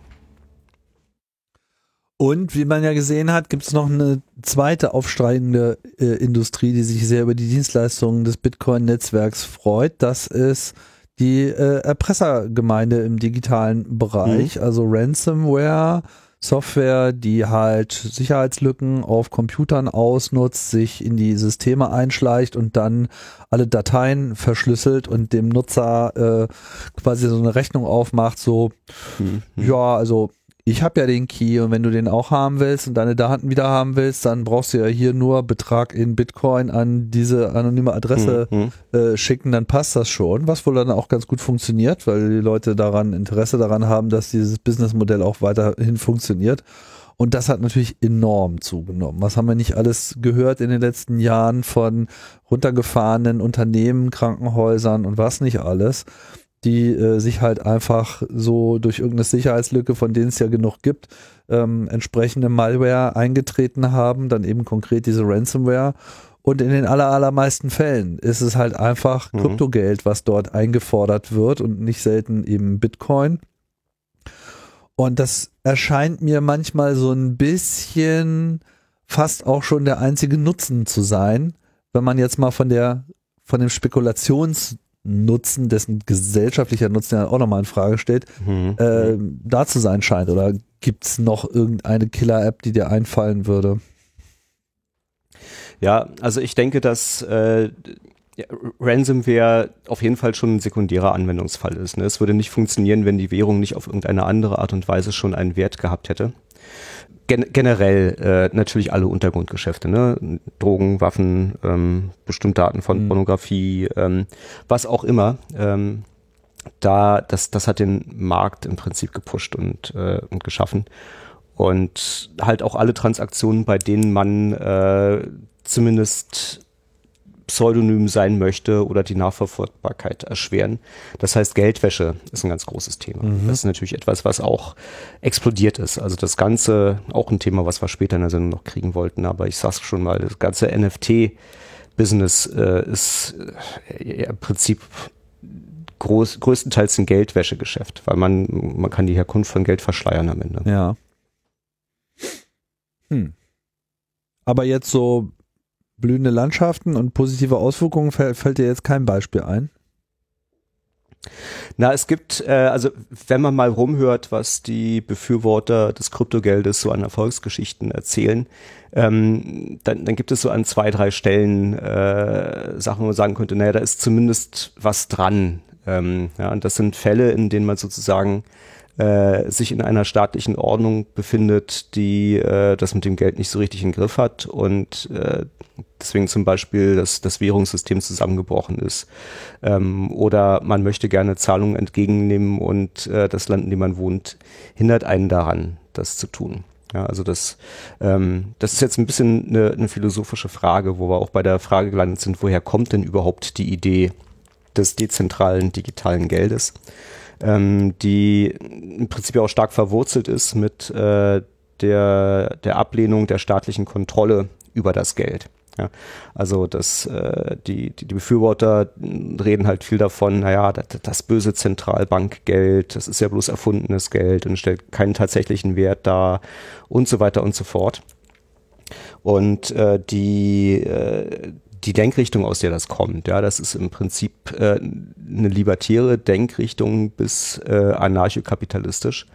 Und wie man ja gesehen hat, gibt es noch eine zweite aufsteigende äh, Industrie, die sich sehr über die Dienstleistungen des Bitcoin-Netzwerks freut. Das ist die äh, Erpressergemeinde im digitalen Bereich, also Ransomware. Software, die halt Sicherheitslücken auf Computern ausnutzt, sich in die Systeme einschleicht und dann alle Dateien verschlüsselt und dem Nutzer äh, quasi so eine Rechnung aufmacht, so Hm. ja, also ich habe ja den Key und wenn du den auch haben willst und deine Daten wieder haben willst, dann brauchst du ja hier nur Betrag in Bitcoin an diese anonyme Adresse Hm, äh, schicken, dann passt das schon, was wohl dann auch ganz gut funktioniert, weil die Leute daran Interesse daran haben, dass dieses Businessmodell auch weiterhin funktioniert. Und das hat natürlich enorm zugenommen. Was haben wir nicht alles gehört in den letzten Jahren von runtergefahrenen Unternehmen, Krankenhäusern und was nicht alles, die äh, sich halt einfach so durch irgendeine Sicherheitslücke, von denen es ja genug gibt, ähm, entsprechende Malware eingetreten haben, dann eben konkret diese Ransomware. Und in den aller, allermeisten Fällen ist es halt einfach Mhm. Kryptogeld, was dort eingefordert wird und nicht selten eben Bitcoin. Und das erscheint mir manchmal so ein bisschen fast auch schon der einzige Nutzen zu sein, wenn man jetzt mal von der, von dem Spekulations Nutzen, dessen gesellschaftlicher Nutzen ja auch nochmal in Frage steht, Mhm. äh, da zu sein scheint. Oder gibt es noch irgendeine Killer-App, die dir einfallen würde? Ja, also ich denke, dass äh, Ransomware auf jeden Fall schon ein sekundärer Anwendungsfall ist. Ne? Es würde nicht funktionieren, wenn die Währung nicht auf irgendeine andere Art und Weise schon einen Wert gehabt hätte. Gen generell äh, natürlich alle Untergrundgeschäfte, ne? Drogen, Waffen, ähm, bestimmte Arten von Mhm. Pornografie, ähm, was auch immer. Ähm, da, das, das hat den Markt im Prinzip gepusht und, äh, und geschaffen. Und halt auch alle Transaktionen, bei denen man äh, zumindest pseudonym sein möchte oder die Nachverfolgbarkeit erschweren. Das heißt, Geldwäsche ist ein ganz großes Thema. Das ist natürlich etwas, was auch explodiert ist. Also das Ganze, auch ein Thema, was wir später in der Sendung noch kriegen wollten, aber ich sag's schon mal, das ganze NFT-Business äh, ist äh, ja, im Prinzip groß, größtenteils ein Geldwäschegeschäft, weil man, man kann die Herkunft von Geld verschleiern am Ende. Ja. Hm. Aber jetzt so blühende Landschaften und positive Auswirkungen fällt, fällt dir jetzt kein Beispiel ein? Na, es gibt, äh, also wenn man mal rumhört, was die Befürworter des Kryptogeldes so an Erfolgsgeschichten erzählen, ähm, dann, dann gibt es so an zwei, drei Stellen äh, Sachen, wo man sagen könnte, naja, da ist zumindest was dran. Ähm, ja, und das sind Fälle, in denen man sozusagen äh, sich in einer staatlichen Ordnung befindet, die äh, das mit dem Geld nicht so richtig in den Griff hat und äh, deswegen zum Beispiel das, das Währungssystem zusammengebrochen ist. Ähm, oder man möchte gerne Zahlungen entgegennehmen und äh, das Land, in dem man wohnt, hindert einen daran, das zu tun. Ja, also das, ähm, das ist jetzt ein bisschen eine, eine philosophische Frage, wo wir auch bei der Frage gelandet sind, woher kommt denn überhaupt die Idee des dezentralen digitalen Geldes? Ähm, die im Prinzip auch stark verwurzelt ist mit äh, der, der Ablehnung der staatlichen Kontrolle über das Geld. Ja, also das, äh, die, die, die Befürworter reden halt viel davon, naja, das, das böse Zentralbankgeld, das ist ja bloß erfundenes Geld und stellt keinen tatsächlichen Wert dar und so weiter und so fort. Und äh, die, äh, die Denkrichtung, aus der das kommt, ja, das ist im Prinzip äh, eine libertäre Denkrichtung bis äh, anarchokapitalistisch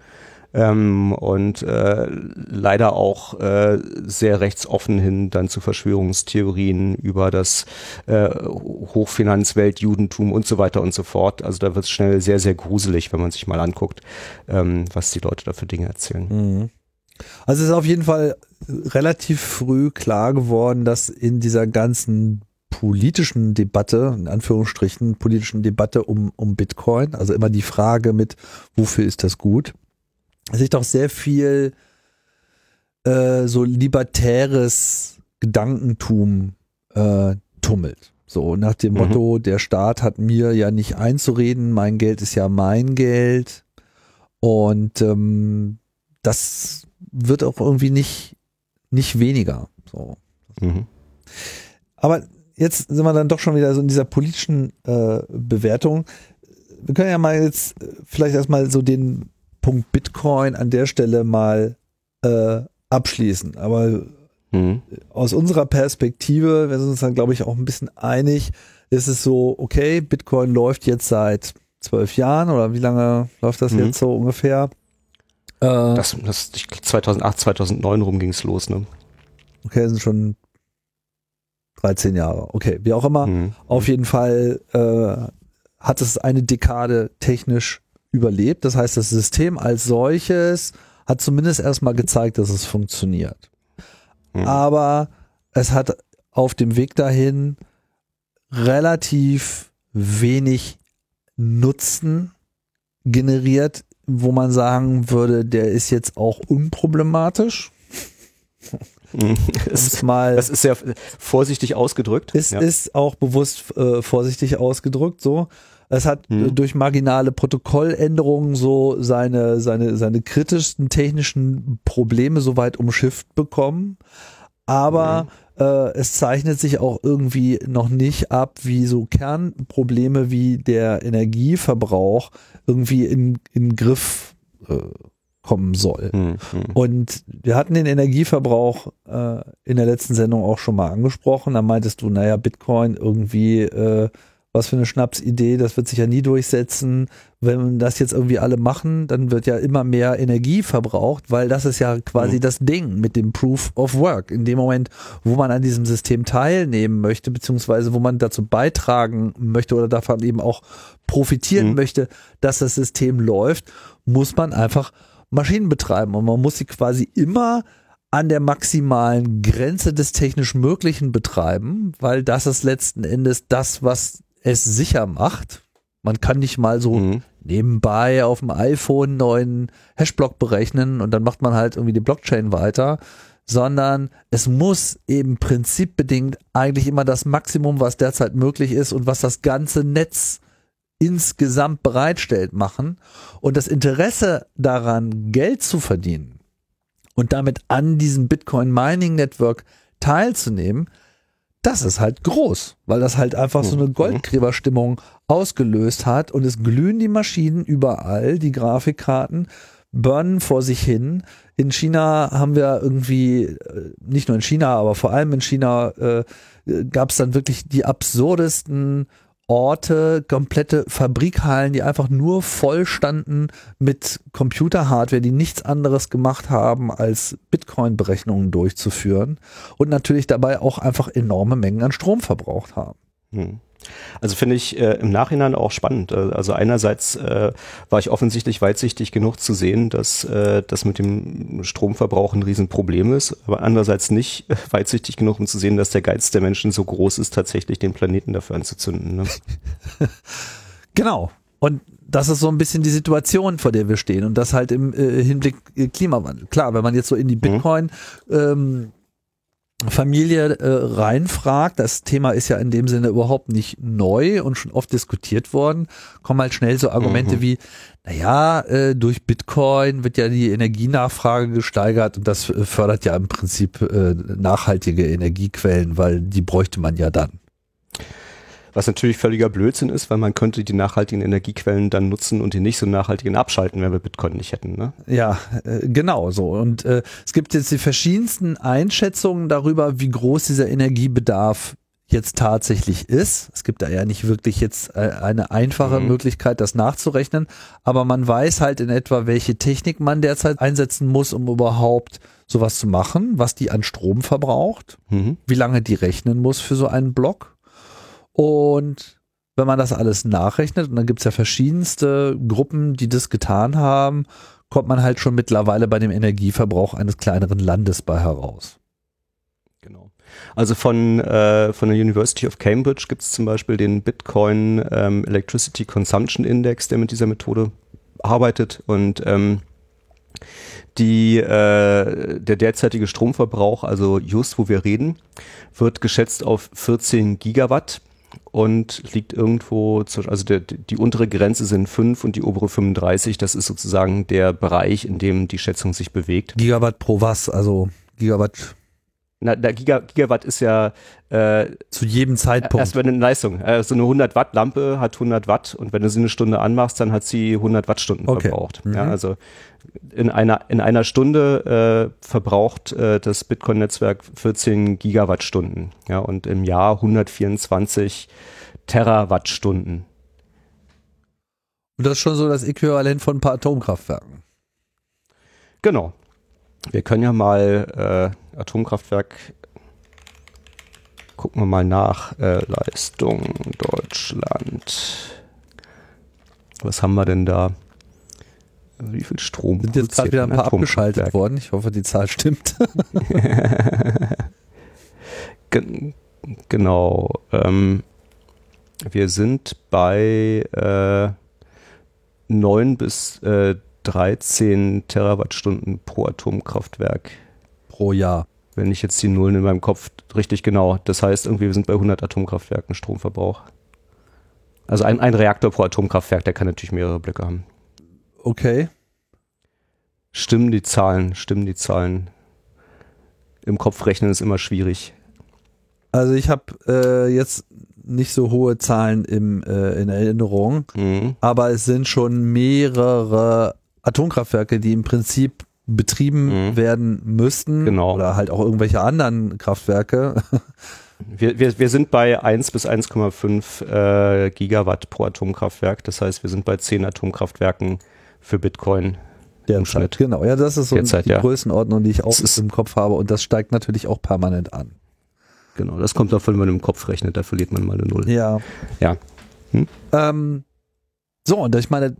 ähm, und äh, leider auch äh, sehr rechtsoffen hin dann zu Verschwörungstheorien über das äh, Hochfinanzwelt, Judentum und so weiter und so fort. Also da wird es schnell sehr, sehr gruselig, wenn man sich mal anguckt, ähm, was die Leute da für Dinge erzählen. Mhm. Also es ist auf jeden Fall relativ früh klar geworden, dass in dieser ganzen politischen Debatte, in Anführungsstrichen, politischen Debatte um, um Bitcoin, also immer die Frage mit, wofür ist das gut, sich doch sehr viel äh, so libertäres Gedankentum äh, tummelt. So nach dem Mhm. Motto, der Staat hat mir ja nicht einzureden, mein Geld ist ja mein Geld. Und ähm, das wird auch irgendwie nicht, nicht weniger. So. Mhm. Aber jetzt sind wir dann doch schon wieder so in dieser politischen äh, Bewertung. Wir können ja mal jetzt äh, vielleicht erstmal so den Punkt Bitcoin an der Stelle mal äh, abschließen. Aber Mhm. aus unserer Perspektive, wir sind uns dann, glaube ich, auch ein bisschen einig, ist es so, okay, Bitcoin läuft jetzt seit zwölf Jahren oder wie lange läuft das Mhm. jetzt so ungefähr? Äh, Das, das, ich glaub, 2008, 2009 rum ging's los, ne? okay, sind schon 13 Jahre. Okay, wie auch immer. Mhm. Auf jeden Fall äh, hat es eine Dekade technisch überlebt. Das heißt, das System als solches hat zumindest erstmal gezeigt, dass es funktioniert. Mhm. Aber es hat auf dem Weg dahin relativ wenig Nutzen generiert, wo man sagen würde, der ist jetzt auch unproblematisch. [laughs] Um's Es- mal Das ist sehr vorsichtig ausgedrückt. ist, ja. ist auch bewusst äh, vorsichtig ausgedrückt so. Es hat äh, durch marginale Protokolländerungen so seine, seine, seine kritischsten technischen Probleme soweit umschifft bekommen. Aber äh, es zeichnet sich auch irgendwie noch nicht ab, wie so Kernprobleme wie der Energieverbrauch irgendwie in, in den Griff äh, kommen soll. Mhm. Mhm. Und wir hatten den Energieverbrauch äh, in der letzten Sendung auch schon mal angesprochen. Da meintest du, naja, Bitcoin irgendwie, äh, was für eine Schnapsidee, das wird sich ja nie durchsetzen. Wenn das jetzt irgendwie alle machen, dann wird ja immer mehr Energie verbraucht, weil das ist ja quasi mhm. das Ding mit dem Proof of Work. In dem Moment, wo man an diesem System teilnehmen möchte, beziehungsweise wo man dazu beitragen möchte oder davon eben auch profitieren mhm. möchte, dass das System läuft, muss man einfach Maschinen betreiben und man muss sie quasi immer an der maximalen Grenze des technisch Möglichen betreiben, weil das ist letzten Endes das, was es sicher macht. Man kann nicht mal so mhm. nebenbei auf dem iPhone einen neuen Hashblock berechnen und dann macht man halt irgendwie die Blockchain weiter, sondern es muss eben prinzipbedingt eigentlich immer das Maximum, was derzeit möglich ist und was das ganze Netz insgesamt bereitstellt, machen. Und das Interesse daran, Geld zu verdienen und damit an diesem Bitcoin Mining Network teilzunehmen, das ist halt groß, weil das halt einfach so eine mhm. Goldgräberstimmung ausgelöst hat und es glühen die Maschinen überall, die Grafikkarten burnen vor sich hin. In China haben wir irgendwie, äh, nicht nur in China, aber vor allem in China äh, gab es dann wirklich die absurdesten Orte, komplette Fabrikhallen, die einfach nur voll standen mit Computerhardware, die nichts anderes gemacht haben, als Bitcoin-Berechnungen durchzuführen und natürlich dabei auch einfach enorme Mengen an Strom verbraucht haben. Hm. Also finde ich äh, im Nachhinein auch spannend. Äh, also einerseits äh, war ich offensichtlich weitsichtig genug zu sehen, dass äh, das mit dem Stromverbrauch ein Riesenproblem ist, aber andererseits nicht [laughs] weitsichtig genug, um zu sehen, dass der Geiz der Menschen so groß ist, tatsächlich den Planeten dafür anzuzünden. Ne? [laughs] genau. Und das ist so ein bisschen die Situation, vor der wir stehen. Und das halt im äh, Hinblick äh, Klimawandel. Klar, wenn man jetzt so in die mhm. Bitcoin ähm, Familie äh, reinfragt, das Thema ist ja in dem Sinne überhaupt nicht neu und schon oft diskutiert worden, kommen halt schnell so Argumente mhm. wie, naja, äh, durch Bitcoin wird ja die Energienachfrage gesteigert und das äh, fördert ja im Prinzip äh, nachhaltige Energiequellen, weil die bräuchte man ja dann. Was natürlich völliger Blödsinn ist, weil man könnte die nachhaltigen Energiequellen dann nutzen und die nicht so nachhaltigen abschalten, wenn wir Bitcoin nicht hätten. Ne? Ja, äh, genau so. Und äh, es gibt jetzt die verschiedensten Einschätzungen darüber, wie groß dieser Energiebedarf jetzt tatsächlich ist. Es gibt da ja nicht wirklich jetzt äh, eine einfache mhm. Möglichkeit, das nachzurechnen, aber man weiß halt in etwa, welche Technik man derzeit einsetzen muss, um überhaupt sowas zu machen, was die an Strom verbraucht, mhm. wie lange die rechnen muss für so einen Block und wenn man das alles nachrechnet, und dann gibt es ja verschiedenste Gruppen, die das getan haben, kommt man halt schon mittlerweile bei dem Energieverbrauch eines kleineren Landes bei heraus. Genau. Also von, äh, von der University of Cambridge gibt es zum Beispiel den Bitcoin ähm, Electricity Consumption Index, der mit dieser Methode arbeitet und ähm, die, äh, der derzeitige Stromverbrauch, also just wo wir reden, wird geschätzt auf 14 Gigawatt und liegt irgendwo, zu, also der, die untere Grenze sind 5 und die obere 35. Das ist sozusagen der Bereich, in dem die Schätzung sich bewegt. Gigawatt pro was? Also Gigawatt na, der Giga, Gigawatt ist ja äh, zu jedem Zeitpunkt. Erst wenn eine Leistung. Äh, so eine 100 Watt Lampe hat 100 Watt und wenn du sie eine Stunde anmachst, dann hat sie 100 Wattstunden okay. verbraucht. Mhm. Ja, also in einer in einer Stunde äh, verbraucht äh, das Bitcoin-Netzwerk 14 Gigawattstunden. Ja und im Jahr 124 Terawattstunden. Und das ist schon so das Äquivalent von ein paar Atomkraftwerken. Genau. Wir können ja mal äh, Atomkraftwerk. Gucken wir mal nach. Äh, Leistung Deutschland. Was haben wir denn da? Wie viel Strom? Sind jetzt gerade wieder ein paar abgeschaltet worden. Ich hoffe, die Zahl stimmt. [laughs] Gen genau. Ähm, wir sind bei äh, 9 bis äh, 13 Terawattstunden pro Atomkraftwerk pro Jahr. Wenn ich jetzt die Nullen in meinem Kopf richtig genau. Das heißt, irgendwie wir sind bei 100 Atomkraftwerken Stromverbrauch. Also ein, ein Reaktor pro Atomkraftwerk, der kann natürlich mehrere Blöcke haben. Okay. Stimmen die Zahlen, stimmen die Zahlen. Im Kopf rechnen ist immer schwierig. Also ich habe äh, jetzt nicht so hohe Zahlen im, äh, in Erinnerung, mhm. aber es sind schon mehrere Atomkraftwerke, die im Prinzip betrieben mhm. werden müssten genau. oder halt auch irgendwelche anderen Kraftwerke, Wir, wir, wir sind bei 1 bis 1,5 äh, Gigawatt pro Atomkraftwerk. Das heißt, wir sind bei 10 Atomkraftwerken für Bitcoin. Derzeit, genau. Ja, das ist so Derzeit, die ja. Größenordnung, die ich auch im Kopf habe. Und das steigt natürlich auch permanent an. Genau, das kommt davon, wenn man im Kopf rechnet, da verliert man mal eine Null. Ja. Ja. Ähm, so, und ich meine,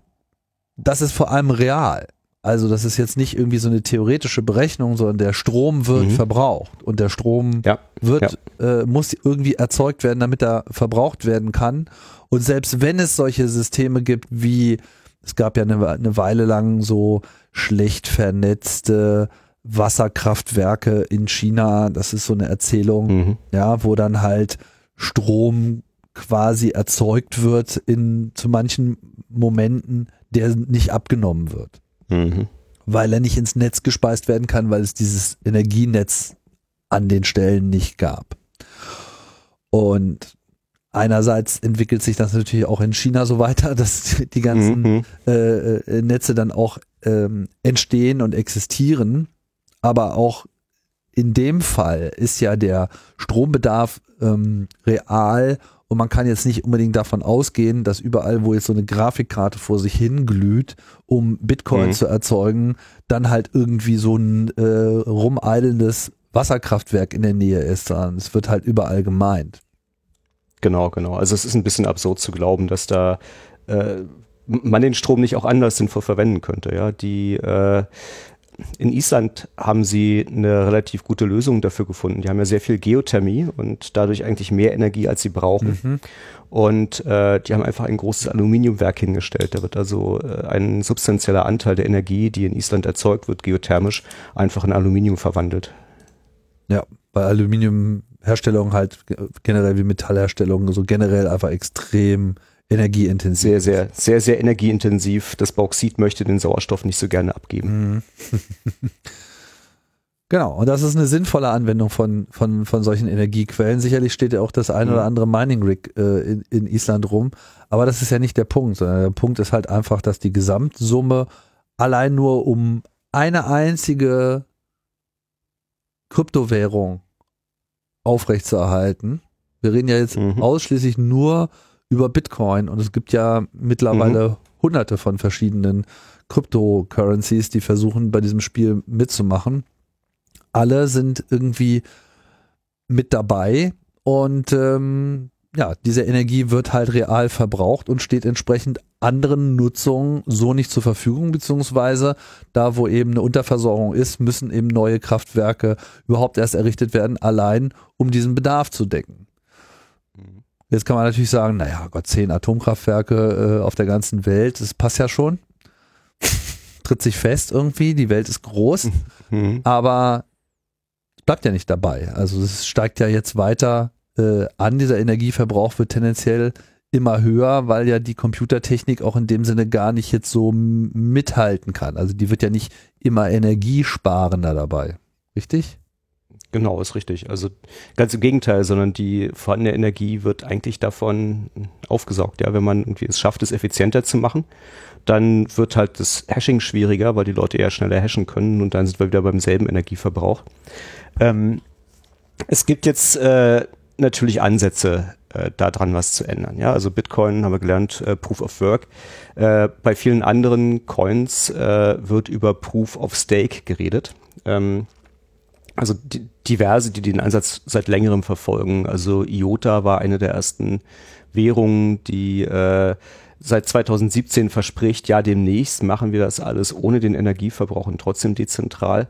das ist vor allem real. Also das ist jetzt nicht irgendwie so eine theoretische Berechnung, sondern der Strom wird Mhm. verbraucht und der Strom Ja, wird, äh, muss irgendwie erzeugt werden, damit er verbraucht werden kann. Und selbst wenn es solche Systeme gibt wie, es gab ja eine, eine Weile lang so schlecht vernetzte Wasserkraftwerke in China, das ist so eine Erzählung, Mhm. ja, wo dann halt Strom quasi erzeugt wird in zu manchen Momenten, der nicht abgenommen wird, Mhm. weil er nicht ins Netz gespeist werden kann, weil es dieses Energienetz an den Stellen nicht gab. Und einerseits entwickelt sich das natürlich auch in China so weiter, [laughs] dass die ganzen Mhm. äh, äh, Netze dann auch ähm, entstehen und existieren. Aber auch in dem Fall ist ja der Strombedarf ähm, real und man kann jetzt nicht unbedingt davon ausgehen, dass überall, wo jetzt so eine Grafikkarte vor sich hinglüht, um Bitcoin Mhm. zu erzeugen, dann halt irgendwie so ein äh, rumeilendes Wasserkraftwerk in der Nähe ist, sondern es wird halt überall gemeint. Genau, genau. Also es ist ein bisschen absurd zu glauben, dass da äh, man den Strom nicht auch anders sinnvoll verwenden könnte. Ja, die äh, in Island haben sie eine relativ gute Lösung dafür gefunden. Die haben ja sehr viel Geothermie und dadurch eigentlich mehr Energie, als sie brauchen. Und äh, die haben einfach ein großes Aluminiumwerk hingestellt. Da wird also äh, ein substanzieller Anteil der Energie, die in Island erzeugt wird, geothermisch, einfach in Aluminium verwandelt. Ja, bei Aluminiumherstellung halt ge- generell wie Metallherstellung so generell einfach extrem energieintensiv. Sehr, sehr, sehr, sehr energieintensiv. Das Bauxit möchte den Sauerstoff nicht so gerne abgeben. Mhm. [laughs] Genau, und das ist eine sinnvolle Anwendung von, von, von solchen Energiequellen. Sicherlich steht ja auch das ein oder Mhm. andere Mining Rig äh, in, in Island rum, aber das ist ja nicht der Punkt, sondern der Punkt ist halt einfach, dass die Gesamtsumme allein nur um eine einzige Kryptowährung aufrechtzuerhalten. Wir reden ja jetzt Mhm. ausschließlich nur über Bitcoin und es gibt ja mittlerweile hunderte von verschiedenen Cryptocurrencies, die versuchen bei diesem Spiel mitzumachen. Alle sind irgendwie mit dabei und ähm, ja, diese Energie wird halt real verbraucht und steht entsprechend anderen Nutzungen so nicht zur Verfügung, beziehungsweise da, wo eben eine Unterversorgung ist, müssen eben neue Kraftwerke überhaupt erst errichtet werden, allein um diesen Bedarf zu decken. Jetzt kann man natürlich sagen, naja, Gott, zehn Atomkraftwerke äh, auf der ganzen Welt, das passt ja schon. [laughs] Tritt sich fest irgendwie, die Welt ist groß, [laughs] Mhm. aber es bleibt ja nicht dabei. Also es steigt ja jetzt weiter äh, an, dieser Energieverbrauch wird tendenziell immer höher, weil ja die Computertechnik auch in dem Sinne gar nicht jetzt so mithalten kann. Also die wird ja nicht immer energiesparender dabei. Richtig? Genau, ist richtig. Also ganz im Gegenteil, sondern die vorhandene Energie wird eigentlich davon aufgesaugt. Ja, wenn man irgendwie es schafft, es effizienter zu machen, dann wird halt das Hashing schwieriger, weil die Leute eher schneller hashen können und dann sind wir wieder beim selben Energieverbrauch. Ähm, es gibt jetzt äh, natürlich Ansätze, äh, daran was zu ändern. Ja, also Bitcoin haben wir gelernt, äh, Proof of Work. Äh, bei vielen anderen Coins äh, wird über Proof of Stake geredet. Ähm, also die, diverse, die den Ansatz seit längerem verfolgen. Also IOTA war eine der ersten Währungen, die äh, seit 2017 verspricht, ja, demnächst machen wir das alles ohne den Energieverbrauch und trotzdem dezentral.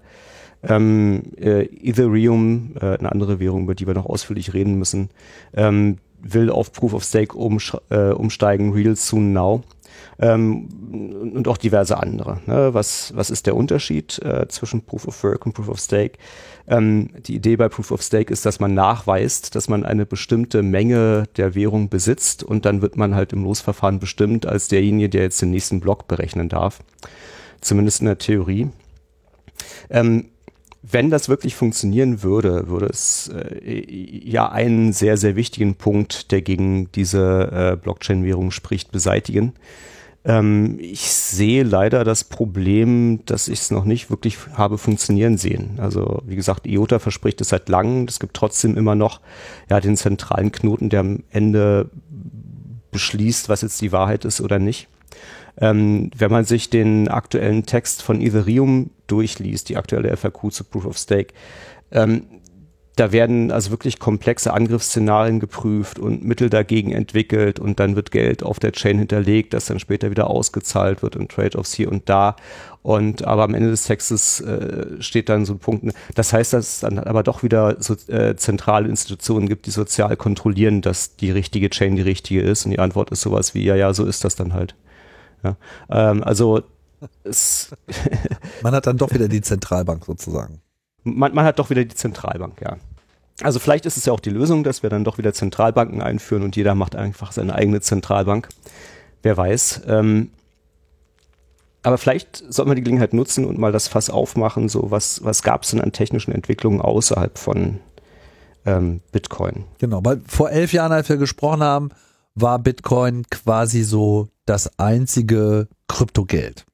Ähm, äh, Ethereum, äh, eine andere Währung, über die wir noch ausführlich reden müssen, ähm, will auf Proof of Stake äh, umsteigen, Real Soon Now. Ähm, und auch diverse andere. Ne? Was, was ist der Unterschied äh, zwischen Proof of Work und Proof of Stake? Ähm, die Idee bei Proof of Stake ist, dass man nachweist, dass man eine bestimmte Menge der Währung besitzt und dann wird man halt im Losverfahren bestimmt als derjenige, der jetzt den nächsten Block berechnen darf. Zumindest in der Theorie. Ähm, wenn das wirklich funktionieren würde, würde es äh, ja einen sehr, sehr wichtigen Punkt, der gegen diese äh, Blockchain-Währung spricht, beseitigen. Ähm, ich sehe leider das Problem, dass ich es noch nicht wirklich habe funktionieren sehen. Also wie gesagt, IOTA verspricht es seit langem. Es gibt trotzdem immer noch ja den zentralen Knoten, der am Ende beschließt, was jetzt die Wahrheit ist oder nicht. Ähm, wenn man sich den aktuellen Text von Ethereum durchliest, die aktuelle FAQ zu Proof of Stake, ähm, da werden also wirklich komplexe Angriffsszenarien geprüft und Mittel dagegen entwickelt und dann wird Geld auf der Chain hinterlegt, das dann später wieder ausgezahlt wird und Trade-offs hier und da. Und aber am Ende des Textes äh, steht dann so ein Punkt. Das heißt, dass es dann aber doch wieder so äh, zentrale Institutionen gibt, die sozial kontrollieren, dass die richtige Chain die richtige ist. Und die Antwort ist sowas wie, ja, ja, so ist das dann halt. Ja. Ähm, also es [laughs] man hat dann doch wieder die Zentralbank sozusagen man, man hat doch wieder die Zentralbank, ja. Also vielleicht ist es ja auch die Lösung, dass wir dann doch wieder Zentralbanken einführen und jeder macht einfach seine eigene Zentralbank. Wer weiß. Ähm, aber vielleicht sollten wir die Gelegenheit nutzen und mal das Fass aufmachen, so was, was gab es denn an technischen Entwicklungen außerhalb von ähm, Bitcoin? Genau, weil vor elf Jahren, als wir gesprochen haben, war Bitcoin quasi so das einzige Kryptogeld.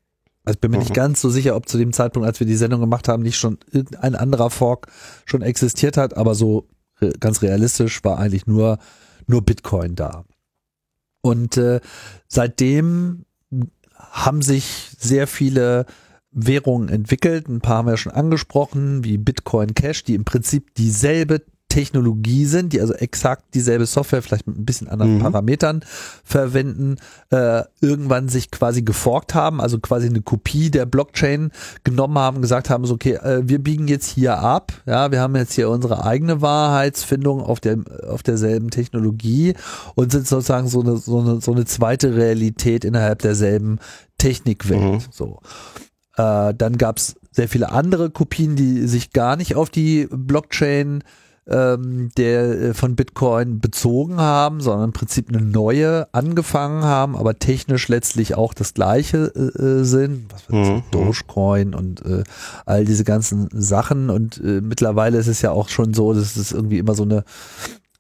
Also ich bin mir mhm. nicht ganz so sicher, ob zu dem Zeitpunkt, als wir die Sendung gemacht haben, nicht schon irgendein anderer Fork schon existiert hat, aber so ganz realistisch war eigentlich nur, nur Bitcoin da. Und äh, seitdem haben sich sehr viele Währungen entwickelt. Ein paar haben wir schon angesprochen, wie Bitcoin Cash, die im Prinzip dieselbe Technologie sind, die also exakt dieselbe Software, vielleicht mit ein bisschen anderen mhm. Parametern verwenden, äh, irgendwann sich quasi geforkt haben, also quasi eine Kopie der Blockchain genommen haben, gesagt haben, so, okay, äh, wir biegen jetzt hier ab, ja, wir haben jetzt hier unsere eigene Wahrheitsfindung auf der auf derselben Technologie und sind sozusagen so eine so eine so eine zweite Realität innerhalb derselben Technikwelt. Mhm. So. Äh, dann gab's sehr viele andere Kopien, die sich gar nicht auf die Blockchain ähm, der äh, von Bitcoin bezogen haben, sondern im Prinzip eine neue angefangen haben, aber technisch letztlich auch das gleiche äh, äh sind. Was weiß mhm. Dogecoin und äh, all diese ganzen Sachen. Und äh, mittlerweile ist es ja auch schon so, dass es irgendwie immer so eine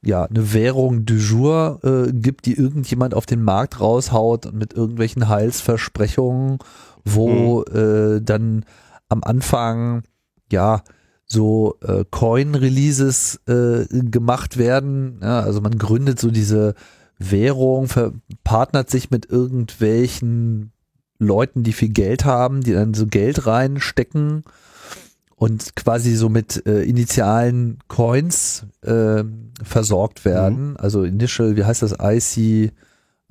ja, eine Währung du jour äh, gibt, die irgendjemand auf den Markt raushaut und mit irgendwelchen Heilsversprechungen, wo mhm. äh, dann am Anfang ja so äh, Coin-Releases äh, gemacht werden. Ja, also man gründet so diese Währung, partnert sich mit irgendwelchen Leuten, die viel Geld haben, die dann so Geld reinstecken und quasi so mit äh, initialen Coins äh, versorgt werden. Mhm. Also Initial, wie heißt das? IC,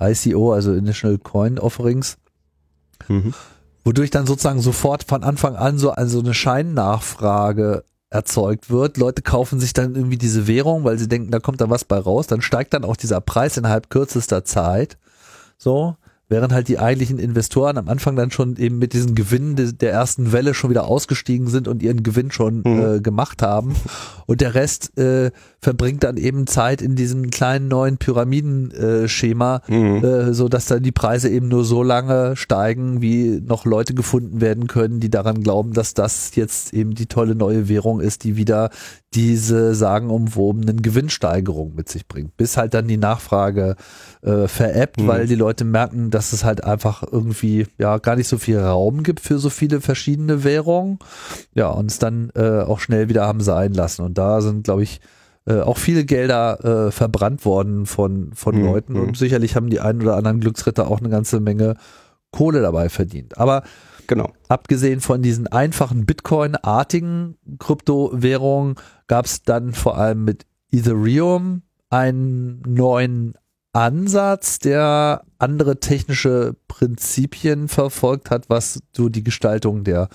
ICO, also Initial Coin Offerings. Mhm wodurch dann sozusagen sofort von Anfang an so also eine Scheinnachfrage erzeugt wird. Leute kaufen sich dann irgendwie diese Währung, weil sie denken, da kommt da was bei raus. Dann steigt dann auch dieser Preis innerhalb kürzester Zeit. So während halt die eigentlichen Investoren am Anfang dann schon eben mit diesen Gewinnen de der ersten Welle schon wieder ausgestiegen sind und ihren Gewinn schon mhm. äh, gemacht haben. Und der Rest äh, verbringt dann eben Zeit in diesem kleinen neuen Pyramidenschema, äh, mhm. äh, so dass dann die Preise eben nur so lange steigen, wie noch Leute gefunden werden können, die daran glauben, dass das jetzt eben die tolle neue Währung ist, die wieder diese sagenumwobenen Gewinnsteigerungen mit sich bringt, bis halt dann die Nachfrage äh, veräppt, mhm. weil die Leute merken, dass es halt einfach irgendwie ja gar nicht so viel Raum gibt für so viele verschiedene Währungen. Ja, und es dann äh, auch schnell wieder haben sein lassen. Und da sind, glaube ich, äh, auch viele Gelder äh, verbrannt worden von, von mhm. Leuten und mhm. sicherlich haben die einen oder anderen Glücksritter auch eine ganze Menge Kohle dabei verdient. Aber Genau. Abgesehen von diesen einfachen Bitcoin-artigen Kryptowährungen gab es dann vor allem mit Ethereum einen neuen Ansatz, der andere technische Prinzipien verfolgt hat, was so die Gestaltung der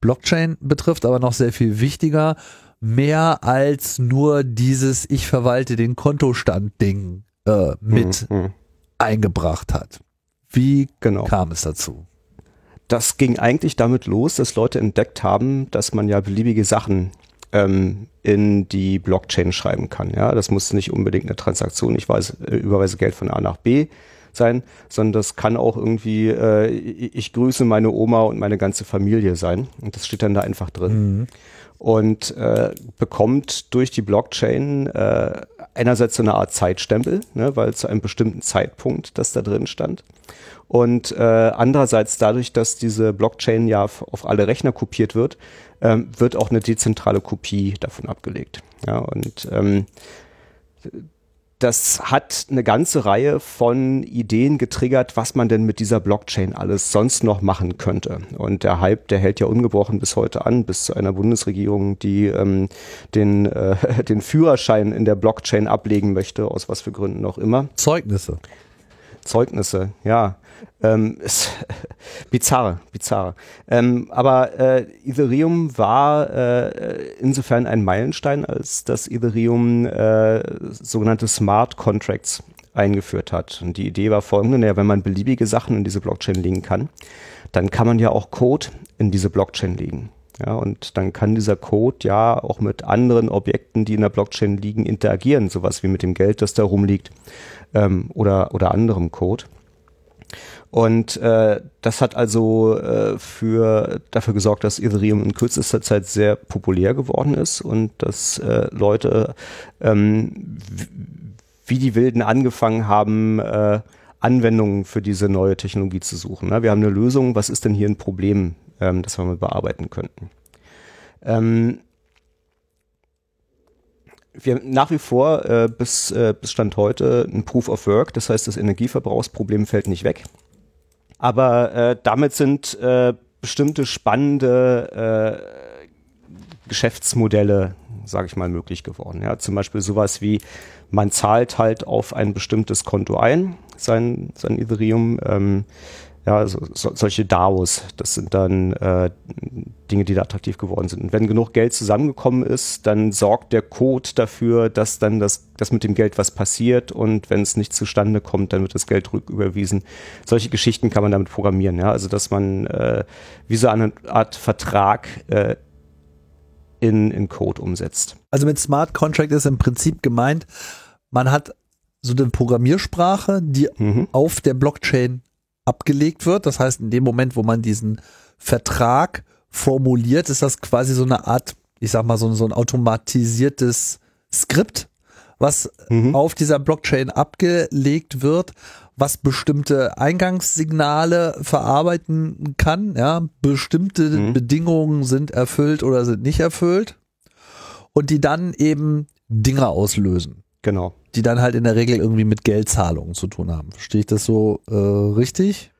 Blockchain betrifft, aber noch sehr viel wichtiger, mehr als nur dieses Ich verwalte den Kontostand-Ding äh, mit mhm. eingebracht hat. Wie genau. kam es dazu? das ging eigentlich damit los, dass Leute entdeckt haben, dass man ja beliebige Sachen ähm, in die Blockchain schreiben kann. Ja, das muss nicht unbedingt eine Transaktion, ich weiß, äh, überweise Geld von A nach B, sein, sondern das kann auch irgendwie, äh, ich grüße meine Oma und meine ganze Familie sein. Und das steht dann da einfach drin. Mhm. Und äh, bekommt durch die Blockchain äh, einerseits so eine Art Zeitstempel, ne, weil zu einem bestimmten Zeitpunkt das da drin stand. Und äh, andererseits dadurch, dass diese Blockchain ja auf alle Rechner kopiert wird, ähm, wird auch eine dezentrale Kopie davon abgelegt. Ja, und ähm, das hat eine ganze Reihe von Ideen getriggert, was man denn mit dieser Blockchain alles sonst noch machen könnte. Und der Hype, der hält ja ungebrochen bis heute an, bis zu einer Bundesregierung, die ähm, den, äh, [laughs] den Führerschein in der Blockchain ablegen möchte, aus was für Gründen auch immer. Zeugnisse. Zeugnisse, ja. Ähm, ist [laughs] bizarre, bizarre. Ähm, aber äh, Ethereum war äh, insofern ein Meilenstein, als das Ethereum äh, sogenannte Smart Contracts eingeführt hat. Und die Idee war folgende, naja, wenn man beliebige Sachen in diese Blockchain legen kann, dann kann man ja auch Code in diese Blockchain legen. Ja, und dann kann dieser Code ja auch mit anderen Objekten, die in der Blockchain liegen, interagieren, sowas wie mit dem Geld, das da rumliegt ähm, oder, oder anderem Code. Und äh, das hat also äh, für, dafür gesorgt, dass Ethereum in kürzester Zeit sehr populär geworden ist und dass äh, Leute ähm, wie die Wilden angefangen haben, äh, Anwendungen für diese neue Technologie zu suchen. Ne? Wir haben eine Lösung, was ist denn hier ein Problem, ähm, das wir mal bearbeiten könnten. Ähm, wir haben nach wie vor äh, bis, äh, bis Stand heute ein Proof of Work, das heißt, das Energieverbrauchsproblem fällt nicht weg. Aber äh, damit sind äh, bestimmte spannende äh, Geschäftsmodelle, sage ich mal, möglich geworden. Ja, zum Beispiel sowas wie man zahlt halt auf ein bestimmtes Konto ein, sein, sein Ethereum. Ähm, ja, so, so, solche DAOs, das sind dann äh, Dinge, die da attraktiv geworden sind. Und wenn genug Geld zusammengekommen ist, dann sorgt der Code dafür, dass dann das, das mit dem Geld was passiert und wenn es nicht zustande kommt, dann wird das Geld rücküberwiesen. Solche Geschichten kann man damit programmieren, ja. Also dass man äh, wie so eine Art Vertrag äh, in, in Code umsetzt. Also mit Smart Contract ist im Prinzip gemeint, man hat so eine Programmiersprache, die mhm. auf der Blockchain abgelegt wird. Das heißt, in dem Moment, wo man diesen Vertrag formuliert, ist das quasi so eine Art, ich sag mal, so, so ein automatisiertes Skript, was mhm. auf dieser Blockchain abgelegt wird, was bestimmte Eingangssignale verarbeiten kann. Ja, bestimmte mhm. Bedingungen sind erfüllt oder sind nicht erfüllt und die dann eben Dinge auslösen. Genau die dann halt in der Regel irgendwie mit Geldzahlungen zu tun haben. Verstehe ich das so äh, richtig?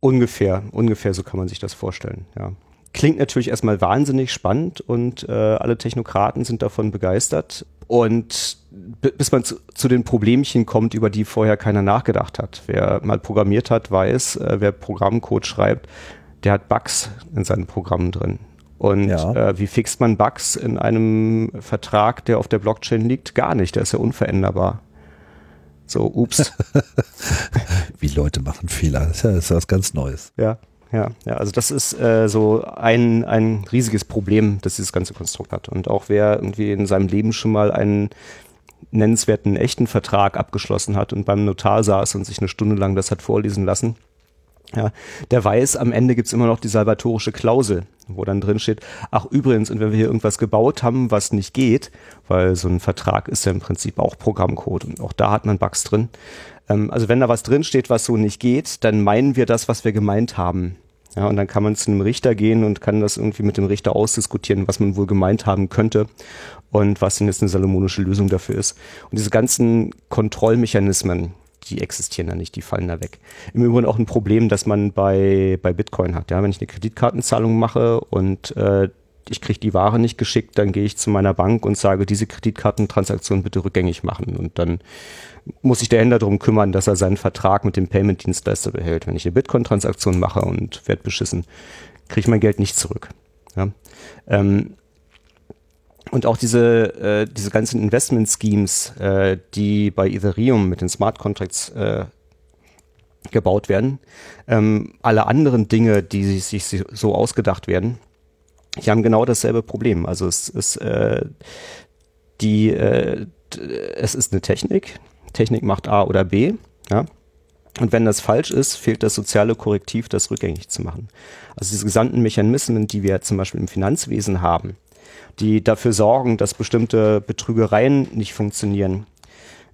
Ungefähr, ungefähr so kann man sich das vorstellen, ja. Klingt natürlich erstmal wahnsinnig spannend und äh, alle Technokraten sind davon begeistert. Und bis man zu, zu, den Problemchen kommt, über die vorher keiner nachgedacht hat. Wer mal programmiert hat, weiß, äh, wer Programmcode schreibt, der hat Bugs in seinen Programmen drin. Und ja. äh, wie fixt man Bugs in einem Vertrag, der auf der Blockchain liegt? Gar nicht, der ist ja unveränderbar. So, ups. [laughs] wie Leute machen Fehler, das ist ja das ist was ganz Neues. Ja, ja, ja. Also das ist äh, so ein, ein riesiges Problem, das dieses ganze Konstrukt hat. Und auch wer irgendwie in seinem Leben schon mal einen nennenswerten echten Vertrag abgeschlossen hat und beim Notar saß und sich eine Stunde lang das hat vorlesen lassen, ja, der weiß, am Ende gibt's immer noch die salvatorische Klausel, wo dann drin steht, ach übrigens, und wenn wir hier irgendwas gebaut haben, was nicht geht, weil so ein Vertrag ist ja im Prinzip auch Programmcode und auch da hat man Bugs drin. Ähm, also wenn da was drin steht, was so nicht geht, dann meinen wir das, was wir gemeint haben. Ja, und dann kann man zu einem Richter gehen und kann das irgendwie mit dem Richter ausdiskutieren, was man wohl gemeint haben könnte und was denn jetzt eine salomonische Lösung dafür ist. Und diese ganzen Kontrollmechanismen, die existieren da nicht, die fallen da weg. Im Übrigen auch ein Problem, das man bei, bei Bitcoin hat. Ja, wenn ich eine Kreditkartenzahlung mache und äh, ich kriege die Ware nicht geschickt, dann gehe ich zu meiner Bank und sage, diese Kreditkartentransaktion bitte rückgängig machen. Und dann muss sich der Händler darum kümmern, dass er seinen Vertrag mit dem Payment-Dienstleister behält. Wenn ich eine Bitcoin-Transaktion mache und werde beschissen, kriege ich mein Geld nicht zurück. Ja? Ähm, und auch diese, äh, diese ganzen Investment Schemes, äh, die bei Ethereum mit den Smart Contracts äh, gebaut werden, ähm, alle anderen Dinge, die sich, sich so ausgedacht werden, die haben genau dasselbe Problem. Also es ist äh, die, äh, es ist eine Technik. Technik macht A oder B. Ja? Und wenn das falsch ist, fehlt das soziale Korrektiv, das rückgängig zu machen. Also diese gesamten Mechanismen, die wir zum Beispiel im Finanzwesen haben, die dafür sorgen, dass bestimmte Betrügereien nicht funktionieren,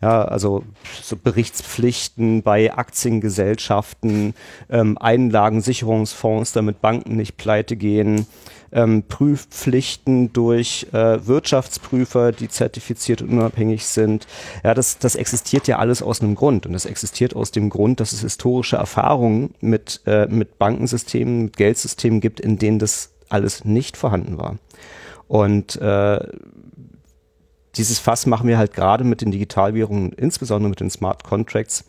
ja, also so Berichtspflichten bei Aktiengesellschaften, ähm, Einlagensicherungsfonds, damit Banken nicht pleite gehen, ähm, Prüfpflichten durch äh, Wirtschaftsprüfer, die zertifiziert und unabhängig sind. Ja, das, das existiert ja alles aus einem Grund. Und das existiert aus dem Grund, dass es historische Erfahrungen mit, äh, mit Bankensystemen, mit Geldsystemen gibt, in denen das alles nicht vorhanden war. Und äh, dieses Fass machen wir halt gerade mit den Digitalwährungen, insbesondere mit den Smart Contracts,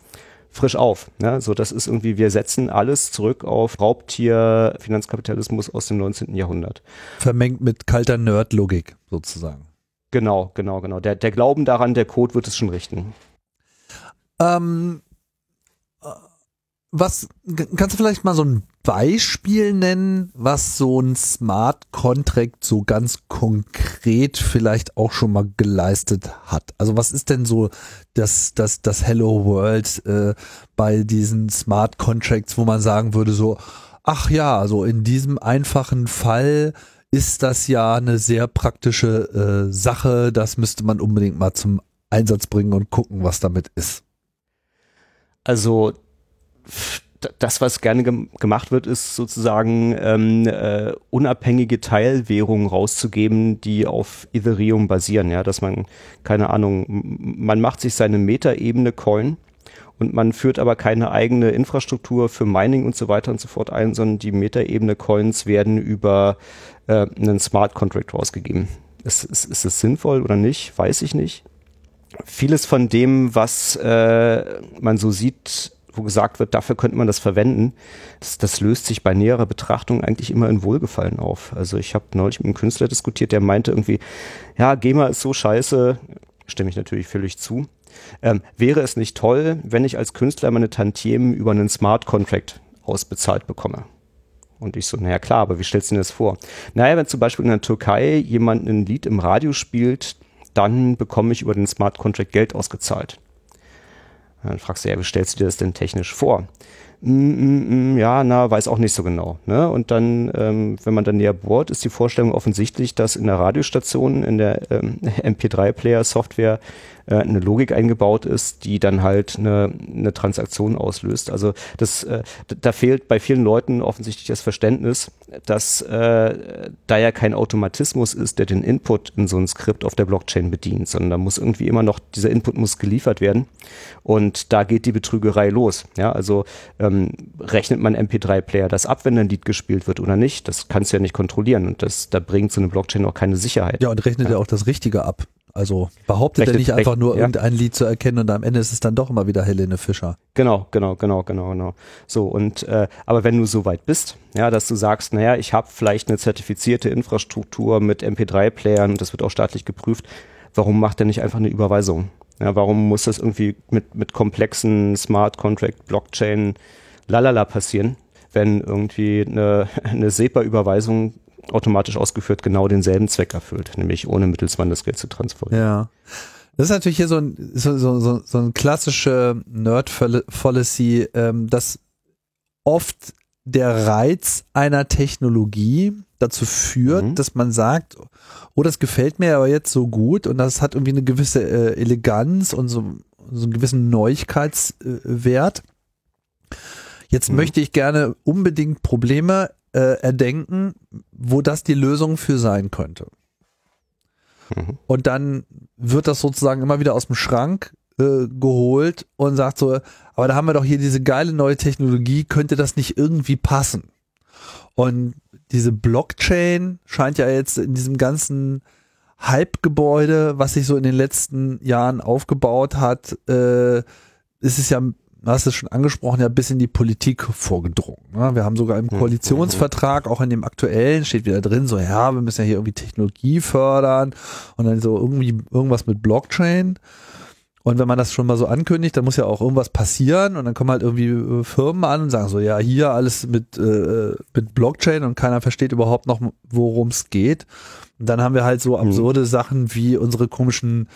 frisch auf. Ne? So, das ist irgendwie, wir setzen alles zurück auf Raubtier, Finanzkapitalismus aus dem 19. Jahrhundert. Vermengt mit kalter Nerd-Logik sozusagen. Genau, genau, genau. Der, der Glauben daran, der Code wird es schon richten. Ähm, was kannst du vielleicht mal so ein Beispiel nennen, was so ein Smart Contract so ganz konkret vielleicht auch schon mal geleistet hat? Also was ist denn so das das das Hello World äh, bei diesen Smart Contracts, wo man sagen würde so, ach ja, also in diesem einfachen Fall ist das ja eine sehr praktische äh, Sache. Das müsste man unbedingt mal zum Einsatz bringen und gucken, was damit ist. Also das, was gerne gem gemacht wird, ist sozusagen ähm, äh, unabhängige Teilwährungen rauszugeben, die auf Ethereum basieren. Ja, dass man, keine Ahnung, man macht sich seine Metaebene-Coin und man führt aber keine eigene Infrastruktur für Mining und so weiter und so fort ein, sondern die Metaebene-Coins werden über äh, einen Smart Contract rausgegeben. Ist, ist, ist es sinnvoll oder nicht? Weiß ich nicht. Vieles von dem, was äh, man so sieht, wo gesagt wird, dafür könnte man das verwenden, das, das löst sich bei näherer Betrachtung eigentlich immer in Wohlgefallen auf. Also ich habe neulich mit einem Künstler diskutiert, der meinte irgendwie, ja, GEMA ist so scheiße, stimme ich natürlich völlig zu. Ähm, wäre es nicht toll, wenn ich als Künstler meine Tantiemen über einen Smart Contract ausbezahlt bekomme? Und ich so, naja klar, aber wie stellst du dir das vor? Naja, wenn zum Beispiel in der Türkei jemand ein Lied im Radio spielt, dann bekomme ich über den Smart Contract Geld ausgezahlt. Dann fragst du, ja, wie stellst du dir das denn technisch vor? Mm, mm, mm, ja, na, weiß auch nicht so genau. Ne? Und dann, ähm, wenn man dann näher bohrt, ist die Vorstellung offensichtlich, dass in der Radiostation, in der ähm, [laughs] MP3-Player-Software äh, eine Logik eingebaut ist, die dann halt eine, eine Transaktion auslöst. Also das, äh, da fehlt bei vielen Leuten offensichtlich das Verständnis, dass äh, da ja kein Automatismus ist, der den Input in so ein Skript auf der Blockchain bedient, sondern da muss irgendwie immer noch, dieser Input muss geliefert werden und da geht die Betrügerei los. Ja, also ähm, rechnet man MP3-Player das ab, wenn ein Lied gespielt wird oder nicht? Das kannst du ja nicht kontrollieren und das, da bringt so eine Blockchain auch keine Sicherheit. Ja, und rechnet ja, ja auch das Richtige ab. Also behauptet er nicht einfach nur ja. irgendein Lied zu erkennen und am Ende ist es dann doch immer wieder Helene Fischer. Genau, genau, genau, genau, genau. So und äh, aber wenn du so weit bist, ja, dass du sagst, naja, ich habe vielleicht eine zertifizierte Infrastruktur mit MP3-Playern und das wird auch staatlich geprüft, warum macht er nicht einfach eine Überweisung? Ja, warum muss das irgendwie mit mit komplexen Smart Contract Blockchain lalala passieren? wenn irgendwie eine, [laughs] eine SEPA-Überweisung automatisch ausgeführt genau denselben Zweck erfüllt, nämlich ohne Mittelsmann das Geld zu transferieren. Ja. Das ist natürlich hier so ein, so, so, so ein klassische Nerd-Policy, ähm, dass oft der Reiz einer Technologie dazu führt, mhm. dass man sagt, oh, das gefällt mir aber jetzt so gut und das hat irgendwie eine gewisse äh, Eleganz und so, so einen gewissen Neuigkeitswert. Jetzt mhm. möchte ich gerne unbedingt Probleme äh, erdenken, wo das die Lösung für sein könnte. Mhm. Und dann wird das sozusagen immer wieder aus dem Schrank äh, geholt und sagt so, aber da haben wir doch hier diese geile neue Technologie, könnte das nicht irgendwie passen? Und diese Blockchain scheint ja jetzt in diesem ganzen Hype-Gebäude, was sich so in den letzten Jahren aufgebaut hat, äh, ist es ja hast es schon angesprochen, ja bis in die Politik vorgedrungen. Ne? Wir haben sogar im hm, Koalitionsvertrag, auch in dem aktuellen, steht wieder drin, so ja, wir müssen ja hier irgendwie Technologie fördern und dann so irgendwie irgendwas mit Blockchain. Und wenn man das schon mal so ankündigt, dann muss ja auch irgendwas passieren und dann kommen halt irgendwie äh, Firmen an und sagen so, ja, hier alles mit, äh, mit Blockchain und keiner versteht überhaupt noch, worum es geht. Und dann haben wir halt so hm. absurde mhm. Sachen wie unsere komischen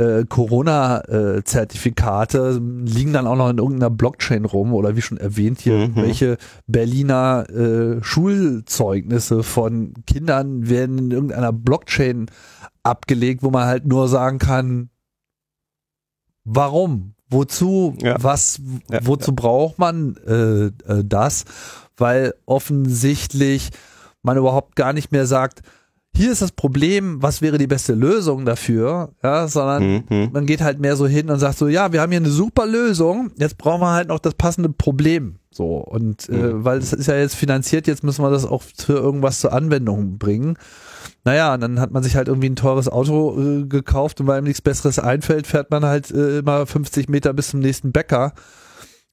äh, Corona-Zertifikate liegen dann auch noch in irgendeiner Blockchain rum oder wie schon erwähnt hier, Mhm. welche Berliner äh, Schulzeugnisse von Kindern werden in irgendeiner Blockchain abgelegt, wo man halt nur sagen kann, warum, wozu, Ja. was, Ja, wozu braucht man äh, äh, das? Weil offensichtlich man überhaupt gar nicht mehr sagt, hier ist das Problem, was wäre die beste Lösung dafür, ja, sondern Mhm. man geht halt mehr so hin und sagt so, ja, wir haben hier eine super Lösung, jetzt brauchen wir halt noch das passende Problem. So, und äh, Mhm. weil es ist ja jetzt finanziert, jetzt müssen wir das auch für irgendwas zur Anwendung bringen. Naja, und dann hat man sich halt irgendwie ein teures Auto äh, gekauft und weil ihm nichts Besseres einfällt, fährt man halt äh, immer 50 Meter bis zum nächsten Bäcker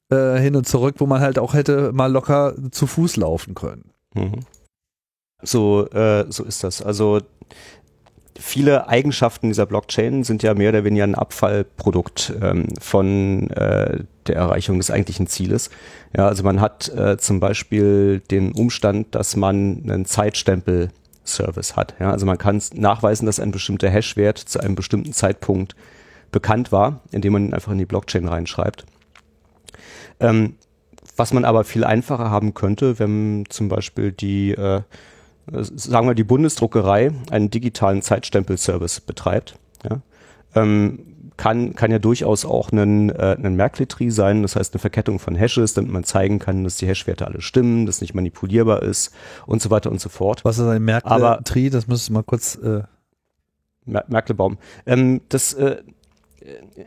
äh, hin und zurück, wo man halt auch hätte mal locker zu Fuß laufen können. Mhm. So, äh, so ist das. Also viele Eigenschaften dieser Blockchain sind ja mehr oder weniger ein Abfallprodukt ähm, von äh, der Erreichung des eigentlichen Zieles. Ja, also man hat äh, zum Beispiel den Umstand, dass man einen Zeitstempel-Service hat. Ja, also man kann nachweisen, dass ein bestimmter Hashwert zu einem bestimmten Zeitpunkt bekannt war, indem man ihn einfach in die Blockchain reinschreibt. Ähm, was man aber viel einfacher haben könnte, wenn zum Beispiel die, äh, sagen wir, die Bundesdruckerei einen digitalen Zeitstempel-Service betreibt, ja, ähm, kann, kann ja durchaus auch ein, äh, ein Merkletrie sein, das heißt eine Verkettung von Hashes, damit man zeigen kann, dass die Hashwerte alle stimmen, dass nicht manipulierbar ist und so weiter und so fort. Was ist ein Merkle-Tree? Das müsstest du mal kurz äh, Mer Merklebaum. Ähm, das äh,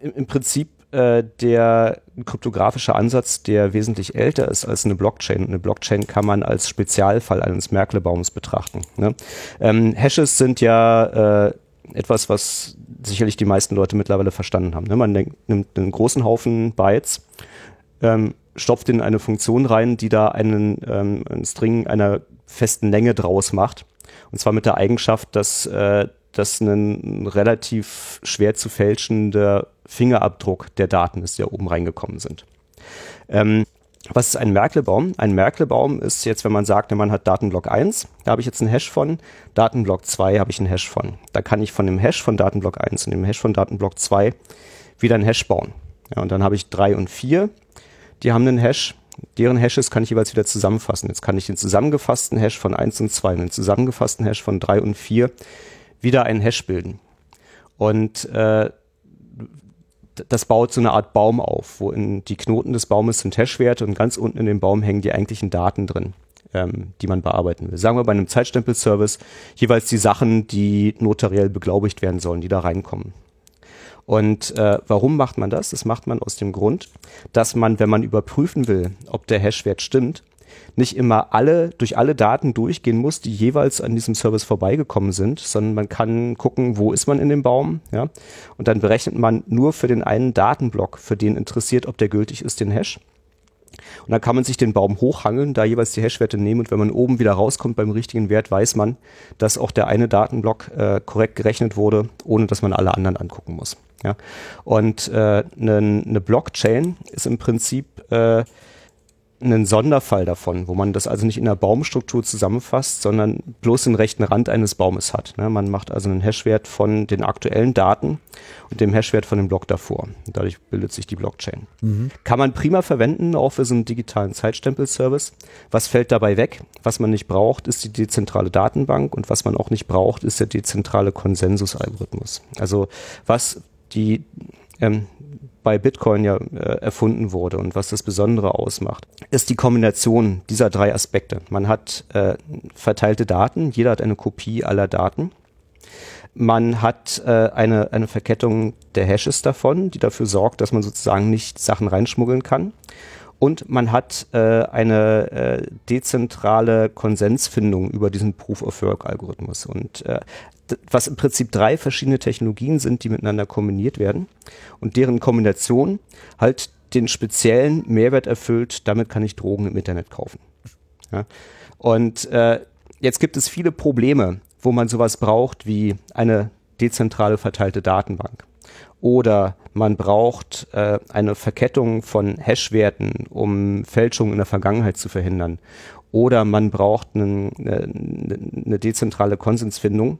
im Prinzip äh, der kryptografische Ansatz, der wesentlich älter ist als eine Blockchain. Eine Blockchain kann man als Spezialfall eines Merklebaums betrachten. Ne? Ähm, Hashes sind ja äh, etwas, was sicherlich die meisten Leute mittlerweile verstanden haben. Ne? Man nimmt einen großen Haufen Bytes, ähm, stopft in eine Funktion rein, die da einen, ähm, einen String einer festen Länge draus macht. Und zwar mit der Eigenschaft, dass äh, das ein relativ schwer zu fälschender Fingerabdruck der Daten ist, die da oben reingekommen sind. Ähm, was ist ein Merklebaum? Ein Merklebaum ist jetzt, wenn man sagt, man hat Datenblock 1, da habe ich jetzt einen Hash von, Datenblock 2 habe ich einen Hash von. Da kann ich von dem Hash von Datenblock 1 und dem Hash von Datenblock 2 wieder einen Hash bauen. Ja, und dann habe ich 3 und 4, die haben einen Hash, deren Hashes kann ich jeweils wieder zusammenfassen. Jetzt kann ich den zusammengefassten Hash von 1 und 2 und den zusammengefassten Hash von 3 und 4 wieder einen Hash bilden. Und äh, das baut so eine Art Baum auf, wo in die Knoten des Baumes sind Hashwerte und ganz unten in dem Baum hängen die eigentlichen Daten drin, ähm, die man bearbeiten will. Sagen wir bei einem Zeitstempel-Service jeweils die Sachen, die notariell beglaubigt werden sollen, die da reinkommen. Und äh, warum macht man das? Das macht man aus dem Grund, dass man, wenn man überprüfen will, ob der Hashwert stimmt, nicht immer alle durch alle Daten durchgehen muss, die jeweils an diesem Service vorbeigekommen sind, sondern man kann gucken, wo ist man in dem Baum, ja, und dann berechnet man nur für den einen Datenblock, für den interessiert, ob der gültig ist, den Hash. Und dann kann man sich den Baum hochhangeln, da jeweils die Hashwerte nehmen und wenn man oben wieder rauskommt beim richtigen Wert, weiß man, dass auch der eine Datenblock äh, korrekt gerechnet wurde, ohne dass man alle anderen angucken muss. Ja? Und äh, eine ne Blockchain ist im Prinzip äh, ein Sonderfall davon, wo man das also nicht in der Baumstruktur zusammenfasst, sondern bloß den rechten Rand eines Baumes hat. Ne? Man macht also einen Hashwert von den aktuellen Daten und dem Hashwert von dem Block davor. Und dadurch bildet sich die Blockchain. Kann man prima verwenden, auch für so einen digitalen Zeitstempel-Service. Was fällt dabei weg? Was man nicht braucht, ist die dezentrale Datenbank und was man auch nicht braucht, ist der dezentrale Konsensusalgorithmus. Also was die ähm, bei Bitcoin ja äh, erfunden wurde und was das Besondere ausmacht, ist die Kombination dieser drei Aspekte. Man hat äh, verteilte Daten, jeder hat eine Kopie aller Daten. Man hat äh, eine, eine Verkettung der Hashes davon, die dafür sorgt, dass man sozusagen nicht Sachen reinschmuggeln kann. Und man hat äh, eine äh, dezentrale Konsensfindung über diesen Proof-of-Work-Algorithmus. Und äh, was im Prinzip drei verschiedene Technologien sind, die miteinander kombiniert werden und deren Kombination halt den speziellen Mehrwert erfüllt, damit kann ich Drogen im Internet kaufen. Ja? Und äh, jetzt gibt es viele Probleme, wo man sowas braucht wie eine dezentrale verteilte Datenbank. Oder man braucht äh, eine Verkettung von Hashwerten, um Fälschungen in der Vergangenheit zu verhindern. Oder man braucht einen, eine, eine dezentrale Konsensfindung.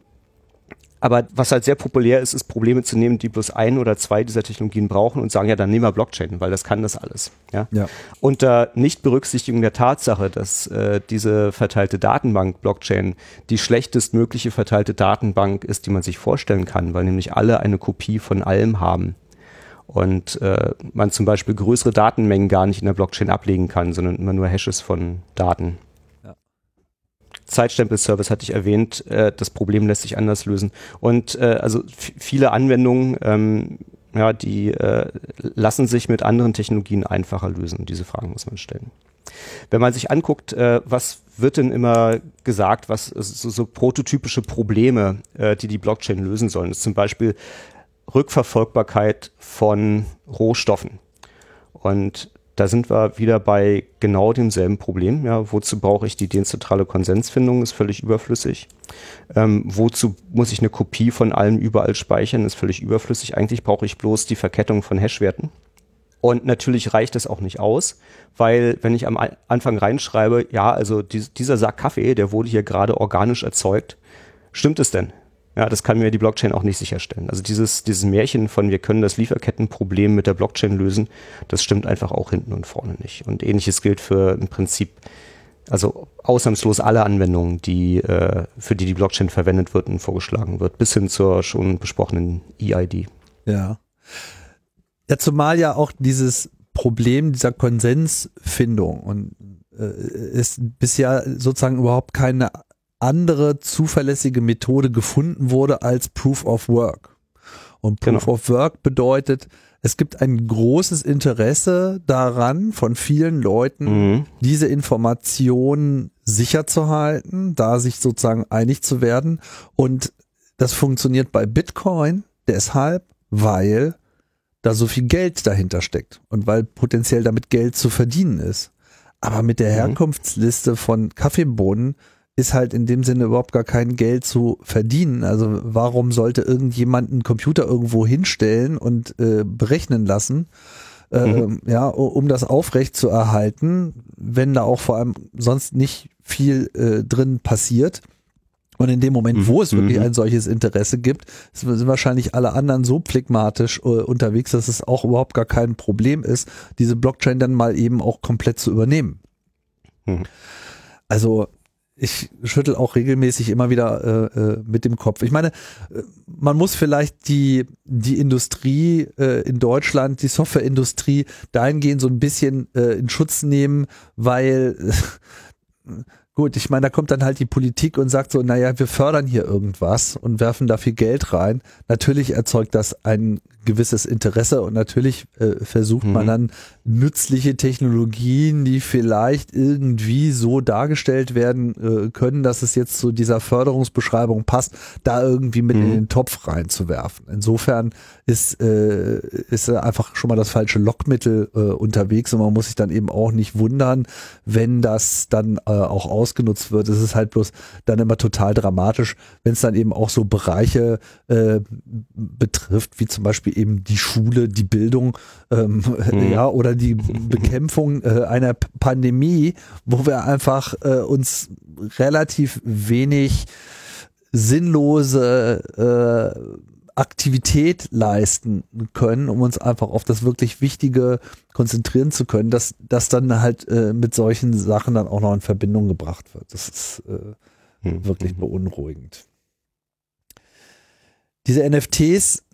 Aber was halt sehr populär ist, ist Probleme zu nehmen, die bloß ein oder zwei dieser Technologien brauchen und sagen, ja, dann nehmen wir Blockchain, weil das kann das alles. Ja? Ja. Unter Nichtberücksichtigung der Tatsache, dass äh, diese verteilte Datenbank Blockchain die schlechtestmögliche verteilte Datenbank ist, die man sich vorstellen kann, weil nämlich alle eine Kopie von allem haben und äh, man zum Beispiel größere Datenmengen gar nicht in der Blockchain ablegen kann, sondern immer nur Hashes von Daten. Zeitstempel-Service hatte ich erwähnt, äh, das Problem lässt sich anders lösen. Und äh, also viele Anwendungen, ähm, ja, die äh, lassen sich mit anderen Technologien einfacher lösen. Diese Fragen muss man stellen. Wenn man sich anguckt, äh, was wird denn immer gesagt, was so, so prototypische Probleme, äh, die die Blockchain lösen sollen, ist zum Beispiel Rückverfolgbarkeit von Rohstoffen. Und da sind wir wieder bei genau demselben Problem. Ja, wozu brauche ich die dezentrale Konsensfindung? Ist völlig überflüssig. Ähm, wozu muss ich eine Kopie von allem überall speichern? Ist völlig überflüssig. Eigentlich brauche ich bloß die Verkettung von Hashwerten. Und natürlich reicht das auch nicht aus, weil wenn ich am Anfang reinschreibe, ja, also dieser Sack Kaffee, der wurde hier gerade organisch erzeugt, stimmt es denn? Ja, das kann mir die Blockchain auch nicht sicherstellen. Also dieses, dieses Märchen von wir können das Lieferkettenproblem mit der Blockchain lösen, das stimmt einfach auch hinten und vorne nicht. Und ähnliches gilt für im Prinzip, also ausnahmslos alle Anwendungen, die, äh, für die die Blockchain verwendet wird und vorgeschlagen wird, bis hin zur schon besprochenen EID. Ja. Ja, zumal ja auch dieses Problem dieser Konsensfindung und äh, es bisher sozusagen überhaupt keine andere zuverlässige Methode gefunden wurde als Proof of Work. Und Proof genau. of Work bedeutet, es gibt ein großes Interesse daran von vielen Leuten, mhm. diese Informationen sicher zu halten, da sich sozusagen einig zu werden. Und das funktioniert bei Bitcoin deshalb, weil da so viel Geld dahinter steckt und weil potenziell damit Geld zu verdienen ist. Aber mit der mhm. Herkunftsliste von Kaffeebohnen ist halt in dem Sinne überhaupt gar kein Geld zu verdienen. Also warum sollte irgendjemand einen Computer irgendwo hinstellen und äh, berechnen lassen? Äh, mhm. Ja, um das aufrecht zu erhalten, wenn da auch vor allem sonst nicht viel äh, drin passiert. Und in dem Moment, wo es wirklich mhm. ein solches Interesse gibt, sind wahrscheinlich alle anderen so phlegmatisch äh, unterwegs, dass es auch überhaupt gar kein Problem ist, diese Blockchain dann mal eben auch komplett zu übernehmen. Mhm. Also ich schüttel auch regelmäßig immer wieder äh, äh, mit dem Kopf. Ich meine, äh, man muss vielleicht die, die Industrie äh, in Deutschland, die Softwareindustrie dahingehend so ein bisschen äh, in Schutz nehmen, weil [laughs] gut, ich meine, da kommt dann halt die Politik und sagt so, naja, wir fördern hier irgendwas und werfen da viel Geld rein. Natürlich erzeugt das ein gewisses Interesse und natürlich äh, versucht mhm. man dann nützliche Technologien, die vielleicht irgendwie so dargestellt werden äh, können, dass es jetzt zu dieser Förderungsbeschreibung passt, da irgendwie mit mhm. in den Topf reinzuwerfen. Insofern ist, äh, ist einfach schon mal das falsche Lockmittel äh, unterwegs und man muss sich dann eben auch nicht wundern, wenn das dann äh, auch ausgenutzt wird. Es ist halt bloß dann immer total dramatisch, wenn es dann eben auch so Bereiche äh, betrifft, wie zum Beispiel eben die Schule, die Bildung, ähm, mhm. [laughs] ja, oder die Bekämpfung äh, einer Pandemie, wo wir einfach äh, uns relativ wenig sinnlose äh, Aktivität leisten können, um uns einfach auf das wirklich Wichtige konzentrieren zu können, dass das dann halt äh, mit solchen Sachen dann auch noch in Verbindung gebracht wird. Das ist äh, hm. wirklich beunruhigend. Diese NFTs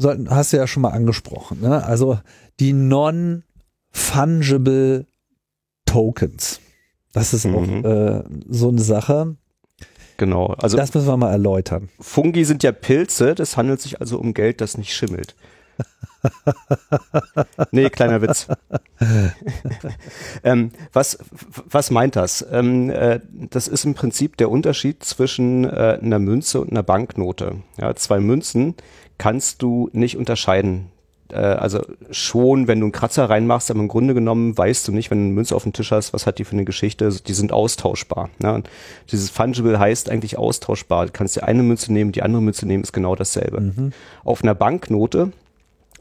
hast du ja schon mal angesprochen. Ne? Also die non-fungible Tokens. Das ist auch mhm. äh, so eine Sache. Genau. Also das müssen wir mal erläutern. Fungi sind ja Pilze, das handelt sich also um Geld, das nicht schimmelt. [laughs] nee, kleiner Witz. ähm, was, was meint das? Ähm, äh, das ist im Prinzip der Unterschied zwischen äh, einer Münze und einer Banknote. Ja, zwei Münzen kannst du nicht unterscheiden äh, also schon, wenn du einen Kratzer reinmachst, aber im Grunde genommen weißt du nicht, wenn du eine Münze auf dem Tisch hast, was hat die für eine Geschichte, die sind austauschbar. Ne? Dieses Fungible heißt eigentlich austauschbar. Du kannst dir eine Münze nehmen, die andere Münze nehmen, ist genau dasselbe. Mhm. Auf einer Banknote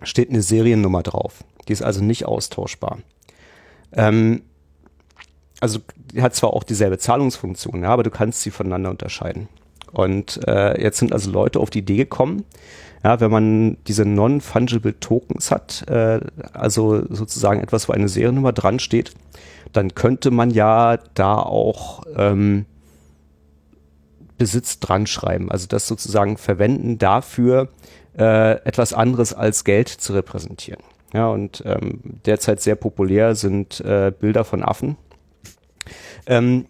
steht eine Seriennummer drauf. Die ist also nicht austauschbar. Ähm, also die hat zwar auch dieselbe Zahlungsfunktion, ja, aber du kannst sie voneinander unterscheiden. Und äh, jetzt sind also Leute auf die Idee gekommen, ja, wenn man diese Non-Fungible Tokens hat, äh, also sozusagen etwas, wo eine Seriennummer dran steht, dann könnte man ja da auch ähm, Besitz dran schreiben. Also das sozusagen verwenden dafür, äh, etwas anderes als Geld zu repräsentieren. Ja, und ähm, derzeit sehr populär sind äh, Bilder von Affen. Ähm,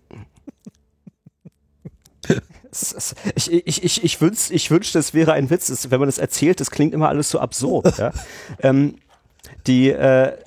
ich, ich, ich, ich wünschte, ich wünschte, es wäre ein Witz. wenn man das erzählt, das klingt immer alles so absurd. [laughs] Ja? ähm, die, äh,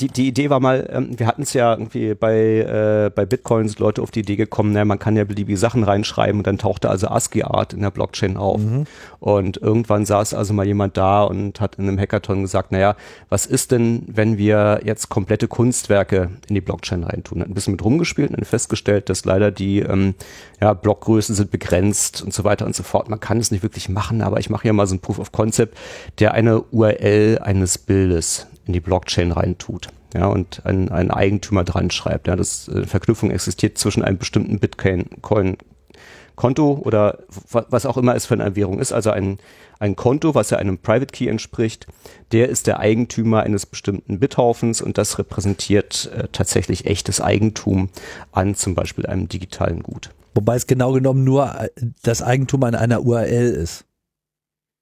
die, die Idee war mal, ähm, wir hatten es ja irgendwie bei, äh, bei Bitcoins Leute auf die Idee gekommen, naja, man kann ja beliebige Sachen reinschreiben und dann tauchte also ASCII-Art in der Blockchain auf. Mhm. Und irgendwann saß also mal jemand da und hat in einem Hackathon gesagt, naja, was ist denn, wenn wir jetzt komplette Kunstwerke in die Blockchain reintun? Hat ein bisschen mit rumgespielt und festgestellt, dass leider die ähm, ja, Blockgrößen sind begrenzt und so weiter und so fort. Man kann es nicht wirklich machen, aber ich mache ja mal so ein Proof of Concept, der eine URL eines Bildes in die Blockchain reintut ja, und ein, ein Eigentümer dran schreibt. Ja, das äh, Verknüpfung existiert zwischen einem bestimmten Bitcoin-Konto oder was auch immer es für eine Währung ist, also ein, ein Konto, was ja einem Private Key entspricht, der ist der Eigentümer eines bestimmten Bithaufens und das repräsentiert äh, tatsächlich echtes Eigentum an zum Beispiel einem digitalen Gut. Wobei es genau genommen nur äh, das Eigentum an einer URL ist.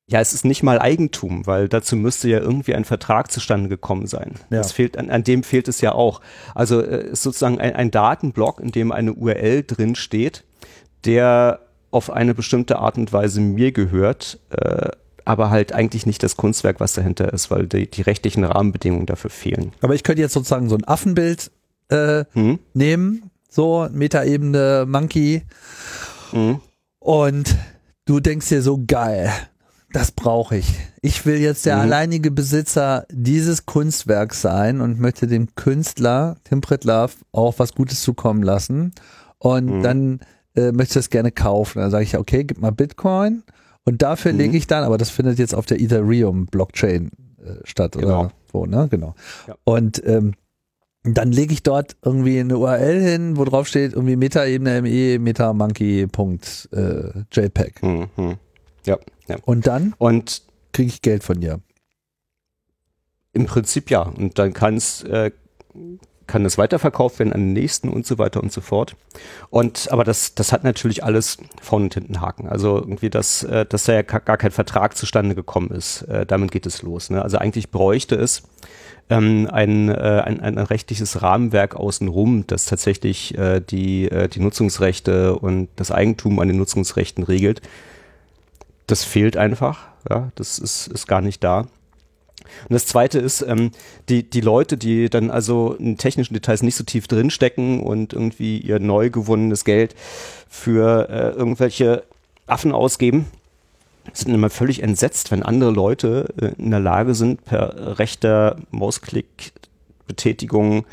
Ja, es ist nicht mal Eigentum, weil dazu müsste ja irgendwie ein Vertrag zustande gekommen sein. Ja. Das fehlt, an, an dem fehlt es ja auch. Also äh, ist sozusagen ein, ein Datenblock, in dem eine URL drin steht, der auf eine bestimmte Art und Weise mir gehört, äh, aber halt eigentlich nicht das Kunstwerk, was dahinter ist, weil die, die rechtlichen Rahmenbedingungen dafür fehlen. Aber ich könnte jetzt sozusagen so ein Affenbild äh, hm? nehmen, so Metaebene Monkey, hm? und du denkst dir so geil das brauche ich. Ich will jetzt der mhm. alleinige Besitzer dieses Kunstwerks sein und möchte dem Künstler, Tim Pritlove, auch was Gutes zukommen lassen. Und mhm. dann äh, möchte ich das gerne kaufen. Dann sage ich, okay, gib mal Bitcoin. Und dafür mhm. lege ich dann, aber das findet jetzt auf der Ethereum-Blockchain äh, statt, genau. oder wo, ne? Genau. Ja. Und ähm, dann lege ich dort irgendwie eine URL hin, wo drauf steht irgendwie Metaebene ME metamonkey.jpg. Äh, mhm. Ja. Ja. Und dann und kriege ich Geld von dir. Im Prinzip ja. Und dann kann's, äh, kann es weiterverkauft werden an den nächsten und so weiter und so fort. Und aber das, das hat natürlich alles vorne und hinten Haken. Also irgendwie, dass, äh, dass da ja gar kein Vertrag zustande gekommen ist. Äh, damit geht es los. Ne? Also eigentlich bräuchte es ähm, ein, äh, ein, ein rechtliches Rahmenwerk außenrum, das tatsächlich äh, die, äh, die Nutzungsrechte und das Eigentum an den Nutzungsrechten regelt das fehlt einfach. Ja, das ist, ist gar nicht da. Und das zweite ist, ähm, die, die Leute, die dann also in technischen Details nicht so tief drinstecken und irgendwie ihr neu gewonnenes Geld für äh, irgendwelche Affen ausgeben, sind immer völlig entsetzt, wenn andere Leute äh, in der Lage sind, per rechter Mausklick-Betätigung,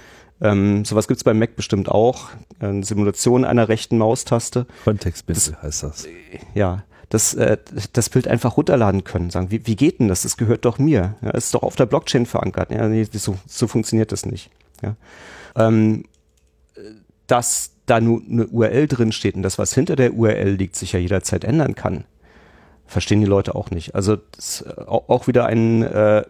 ähm, sowas gibt's beim Mac bestimmt auch, eine Simulation einer rechten Maustaste. Kontextbild heißt das. Ja, das, äh, das Bild einfach runterladen können. Sagen, wie, wie geht denn das? Das gehört doch mir. Ja, ist doch auf der Blockchain verankert. Ja, nee, so, so funktioniert das nicht. Ja. Ähm, dass da nur eine URL drin steht und das, was hinter der URL liegt, sich ja jederzeit ändern kann, verstehen die Leute auch nicht. Also äh, auch wieder ein äh,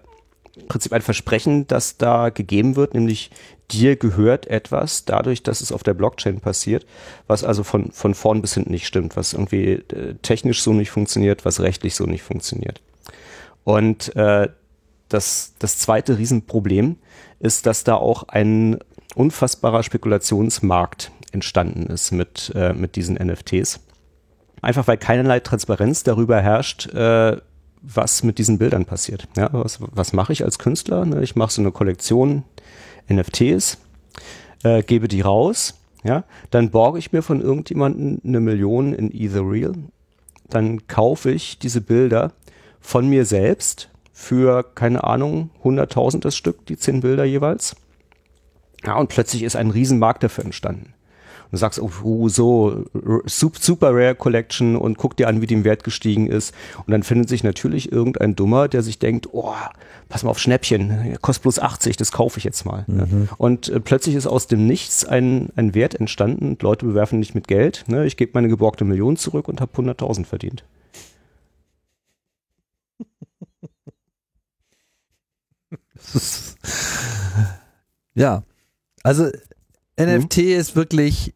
Prinzip ein Versprechen, das da gegeben wird, nämlich dir gehört etwas dadurch, dass es auf der Blockchain passiert, was also von, von vorn bis hinten nicht stimmt, was irgendwie äh, technisch so nicht funktioniert, was rechtlich so nicht funktioniert. Und äh, das, das zweite Riesenproblem ist, dass da auch ein unfassbarer Spekulationsmarkt entstanden ist mit, äh, mit diesen NFTs. Einfach weil keinerlei Transparenz darüber herrscht, äh, was mit diesen Bildern passiert. Ja, was, was mache ich als Künstler? Ne, ich mache so eine Kollektion NFTs, äh, gebe die raus, ja, dann borge ich mir von irgendjemandem eine Million in Ethereal, dann kaufe ich diese Bilder von mir selbst für, keine Ahnung, 100.000 das Stück, die 10 Bilder jeweils. Ja, und plötzlich ist ein Riesenmarkt dafür entstanden. Du sagst, oh, so super Rare Collection und guck dir an, wie dem Wert gestiegen ist. Und dann findet sich natürlich irgendein Dummer, der sich denkt, oh, pass mal auf Schnäppchen, kostet bloß 80, das kaufe ich jetzt mal. Ne? Mhm. Und äh, plötzlich ist aus dem Nichts ein, ein Wert entstanden. Leute bewerfen nicht mit Geld. Ne? Ich gebe meine geborgte Million zurück und habe 100.000 verdient. [laughs] ja, also NFT mhm. ist wirklich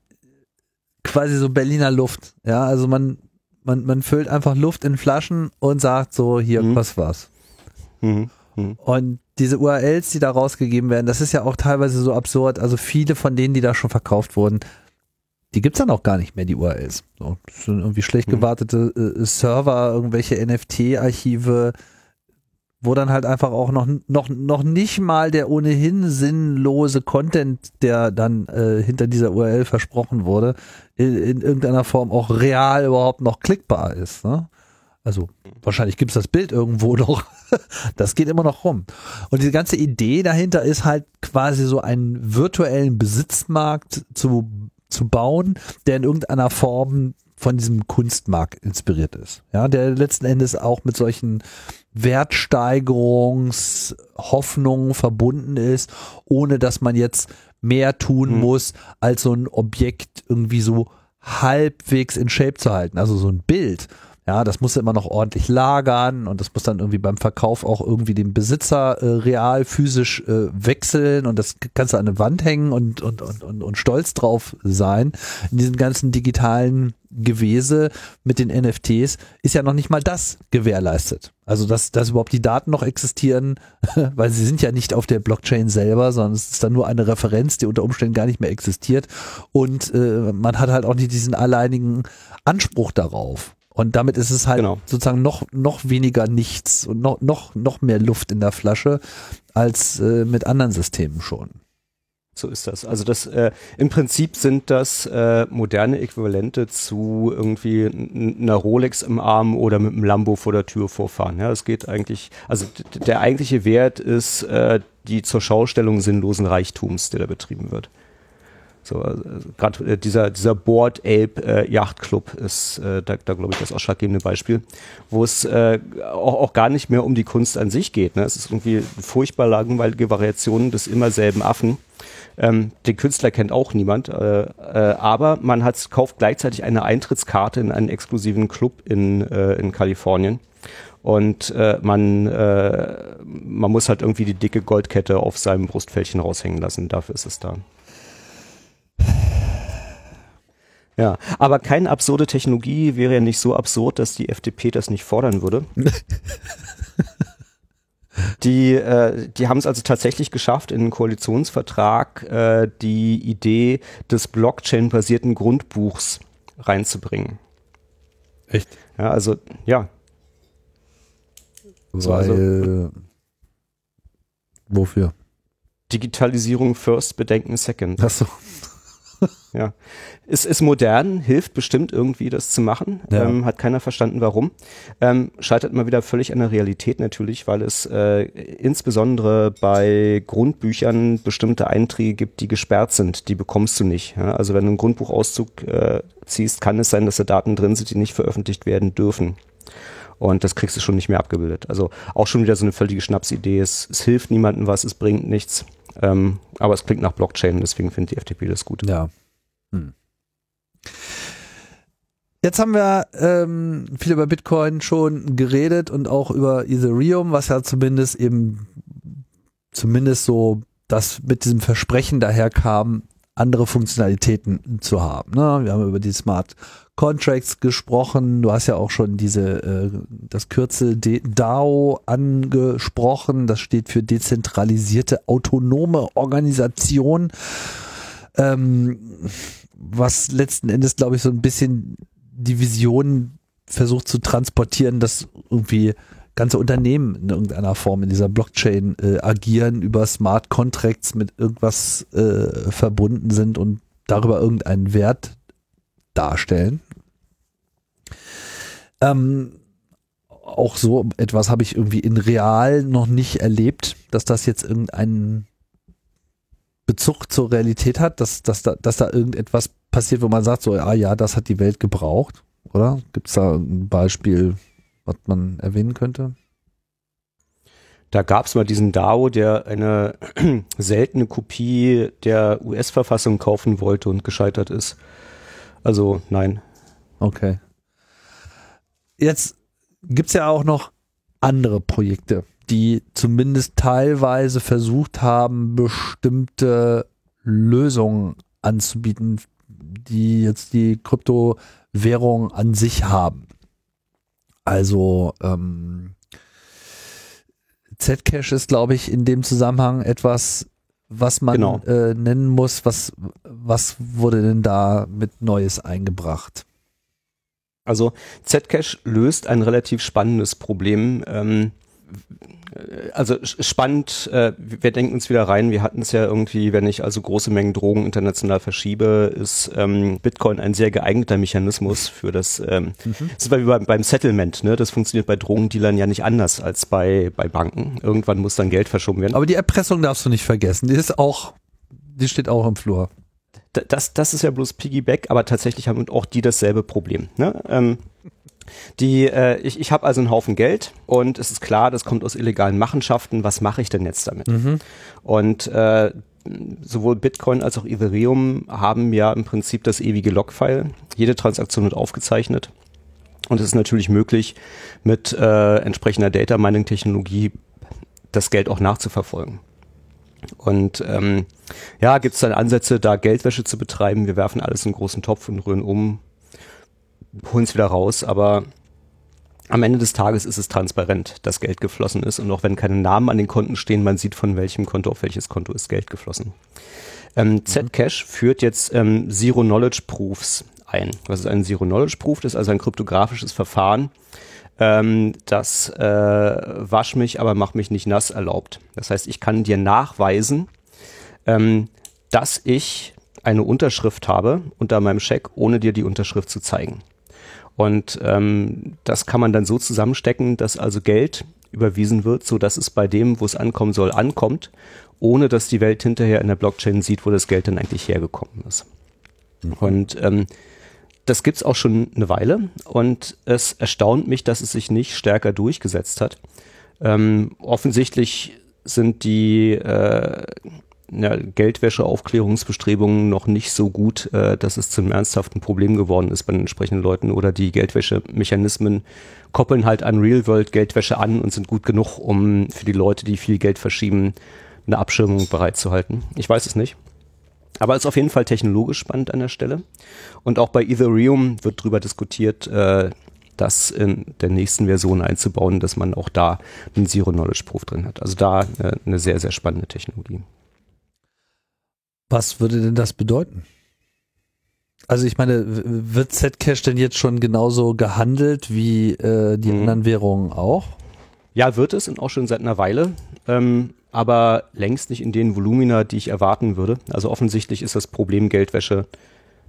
quasi so Berliner Luft. Ja, also man, man, man füllt einfach Luft in Flaschen und sagt so, hier, mhm. was war's. Mhm. mhm. Und diese URLs, die da rausgegeben werden, das ist ja auch teilweise so absurd. Also viele von denen, die da schon verkauft wurden, die gibt's dann auch gar nicht mehr, die URLs. So, das sind irgendwie schlecht mhm. gewartete äh, Server, irgendwelche NFT-Archive, wo dann halt einfach auch noch, noch, noch nicht mal der ohnehin sinnlose Content, der dann äh, hinter dieser URL versprochen wurde, in, in, irgendeiner Form auch real überhaupt noch klickbar ist. Ne? Also wahrscheinlich gibt's das Bild irgendwo [laughs] noch. das geht immer noch rum. Und die ganze Idee dahinter ist halt quasi so einen virtuellen Besitzmarkt zu, zu bauen, der in irgendeiner Form von diesem Kunstmarkt inspiriert ist. Ja, der letzten Endes auch mit solchen Wertsteigerungshoffnungen verbunden ist, ohne dass man jetzt mehr tun mhm. muss, als so ein Objekt irgendwie so halbwegs in Shape zu halten. Also so ein Bild ja, das muss immer noch ordentlich lagern und das muss dann irgendwie beim Verkauf auch irgendwie den Besitzer äh, real physisch äh, wechseln und das kannst du an eine Wand hängen und, und, und, und, und stolz drauf sein. In diesen ganzen digitalen Gewese mit den NFTs ist ja noch nicht mal das gewährleistet. Also dass, dass überhaupt die Daten noch existieren, [laughs] weil sie sind ja nicht auf der Blockchain selber, sondern es ist dann nur eine Referenz, die unter Umständen gar nicht mehr existiert. Und äh, man hat halt auch nicht diesen alleinigen Anspruch darauf. Und damit ist es halt genau. sozusagen noch, noch weniger nichts und noch, noch, noch mehr Luft in der Flasche als äh, mit anderen Systemen schon. So ist das. Also das äh, im Prinzip sind das äh, moderne Äquivalente zu irgendwie einer Rolex im Arm oder mit einem Lambo vor der Tür vorfahren. Ja, es geht eigentlich, also der eigentliche Wert ist äh, die zur Schaustellung sinnlosen Reichtums, der da betrieben wird. So, also gerade äh, dieser, dieser Board Ape äh, Yacht Club ist äh, da, da glaube ich das ausschlaggebende Beispiel, wo es äh, auch, auch gar nicht mehr um die Kunst an sich geht. Ne? Es ist irgendwie furchtbar langweilige Variationen des immer selben Affen. Ähm, den Künstler kennt auch niemand, äh, äh, aber man hat, kauft gleichzeitig eine Eintrittskarte in einen exklusiven Club in, äh, in Kalifornien. Und äh, man, äh, man muss halt irgendwie die dicke Goldkette auf seinem Brustfältchen raushängen lassen. Dafür ist es da. Ja, aber keine absurde Technologie wäre ja nicht so absurd, dass die FDP das nicht fordern würde. [laughs] die äh, die haben es also tatsächlich geschafft, in den Koalitionsvertrag äh, die Idee des Blockchain-basierten Grundbuchs reinzubringen. Echt? Ja, also ja. Weil, so, also, wofür? Digitalisierung first, Bedenken second. Ach so. [laughs] ja. Es ist modern, hilft bestimmt irgendwie, das zu machen. Ja. Ähm, hat keiner verstanden, warum. Ähm, scheitert immer wieder völlig an der Realität natürlich, weil es äh, insbesondere bei Grundbüchern bestimmte Einträge gibt, die gesperrt sind. Die bekommst du nicht. Ja? Also wenn du einen Grundbuchauszug äh, ziehst, kann es sein, dass da Daten drin sind, die nicht veröffentlicht werden dürfen. Und das kriegst du schon nicht mehr abgebildet. Also auch schon wieder so eine völlige Schnapsidee. Es, es hilft niemandem was, es bringt nichts. Ähm, aber es klingt nach Blockchain, deswegen findet die FDP das gut. Ja. Hm. Jetzt haben wir ähm, viel über Bitcoin schon geredet und auch über Ethereum, was ja zumindest eben zumindest so das mit diesem Versprechen daherkam, andere Funktionalitäten zu haben. Ne? Wir haben über die Smart Contracts gesprochen. Du hast ja auch schon diese äh, das Kürzel DAO angesprochen. Das steht für dezentralisierte autonome Organisation. Ähm, was letzten Endes, glaube ich, so ein bisschen die Vision versucht zu transportieren, dass irgendwie ganze Unternehmen in irgendeiner Form in dieser Blockchain äh, agieren, über Smart Contracts mit irgendwas äh, verbunden sind und darüber irgendeinen Wert darstellen. Ähm, auch so etwas habe ich irgendwie in real noch nicht erlebt, dass das jetzt irgendeinen Bezug zur Realität hat, dass, dass, da, dass da irgendetwas passiert, wo man sagt, so, ah ja, das hat die Welt gebraucht, oder? Gibt es da ein Beispiel, was man erwähnen könnte? Da gab es mal diesen DAO, der eine [clears throat] seltene Kopie der US-Verfassung kaufen wollte und gescheitert ist. Also nein. Okay. Jetzt gibt es ja auch noch andere Projekte, die zumindest teilweise versucht haben, bestimmte Lösungen anzubieten, die jetzt die Kryptowährung an sich haben. Also ähm, Zcash ist, glaube ich, in dem Zusammenhang etwas, was man Genau. äh, nennen muss. Was, was wurde denn da mit Neues eingebracht? Also Zcash löst ein relativ spannendes Problem. Ähm, also spannend, äh, wir denken uns wieder rein, wir hatten es ja irgendwie, wenn ich also große Mengen Drogen international verschiebe, ist ähm, Bitcoin ein sehr geeigneter Mechanismus für das, ähm, das ist wie beim, beim Settlement, ne? das funktioniert bei Drogendealern ja nicht anders als bei, bei Banken. Irgendwann muss dann Geld verschoben werden. Aber die Erpressung darfst du nicht vergessen. Die ist auch, die steht auch im Flur. Das, das ist ja bloß Piggyback, aber tatsächlich haben auch die dasselbe Problem. Ne? Ähm, die, äh, ich ich habe also einen Haufen Geld und es ist klar, das kommt aus illegalen Machenschaften. Was mache ich denn jetzt damit? Und äh, sowohl Bitcoin als auch Ethereum haben ja im Prinzip das ewige Logfile. Jede Transaktion wird aufgezeichnet. Und es ist natürlich möglich, mit äh, entsprechender Data Mining Technologie das Geld auch nachzuverfolgen. Und ähm, ja, gibt es dann Ansätze, da Geldwäsche zu betreiben. Wir werfen alles in einen großen Topf und rühren um, holen es wieder raus, aber am Ende des Tages ist es transparent, dass Geld geflossen ist. Und auch wenn keine Namen an den Konten stehen, man sieht von welchem Konto auf welches Konto ist Geld geflossen. Ähm, Zcash führt jetzt ähm, Zero-Knowledge-Proofs ein. Was ist ein Zero-Knowledge-Proof? Das ist also ein kryptografisches Verfahren, ähm, das äh, wasch mich, aber mach mich nicht nass erlaubt. Das heißt, ich kann dir nachweisen, ähm, dass ich eine Unterschrift habe unter meinem Scheck, ohne dir die Unterschrift zu zeigen. Und ähm, das kann man dann so zusammenstecken, dass also Geld überwiesen wird, so dass es bei dem, wo es ankommen soll, ankommt, ohne dass die Welt hinterher in der Blockchain sieht, wo das Geld dann eigentlich hergekommen ist. Und ähm, das gibt's auch schon eine Weile und es erstaunt mich, dass es sich nicht stärker durchgesetzt hat. Ähm, offensichtlich sind die äh, ja, Geldwäsche-Aufklärungsbestrebungen noch nicht so gut, äh, dass es zum ernsthaften Problem geworden ist bei den entsprechenden Leuten oder die Geldwäsche-Mechanismen koppeln halt an Real-World-Geldwäsche an und sind gut genug, um für die Leute, die viel Geld verschieben, eine Abschirmung bereitzuhalten. Ich weiß es nicht. Aber es ist auf jeden Fall technologisch spannend an der Stelle. Und auch bei Ethereum wird drüber diskutiert, äh, das in der nächsten Version einzubauen, dass man auch da einen Zero-Knowledge-Proof drin hat. Also da äh, eine sehr, sehr spannende Technologie. Was würde denn das bedeuten? Also ich meine, wird Zcash denn jetzt schon genauso gehandelt wie äh, die Mhm. anderen Währungen auch? Ja, wird es und auch schon seit einer Weile, ähm, aber längst nicht in den Volumina, die ich erwarten würde. Also offensichtlich ist das Problem Geldwäsche,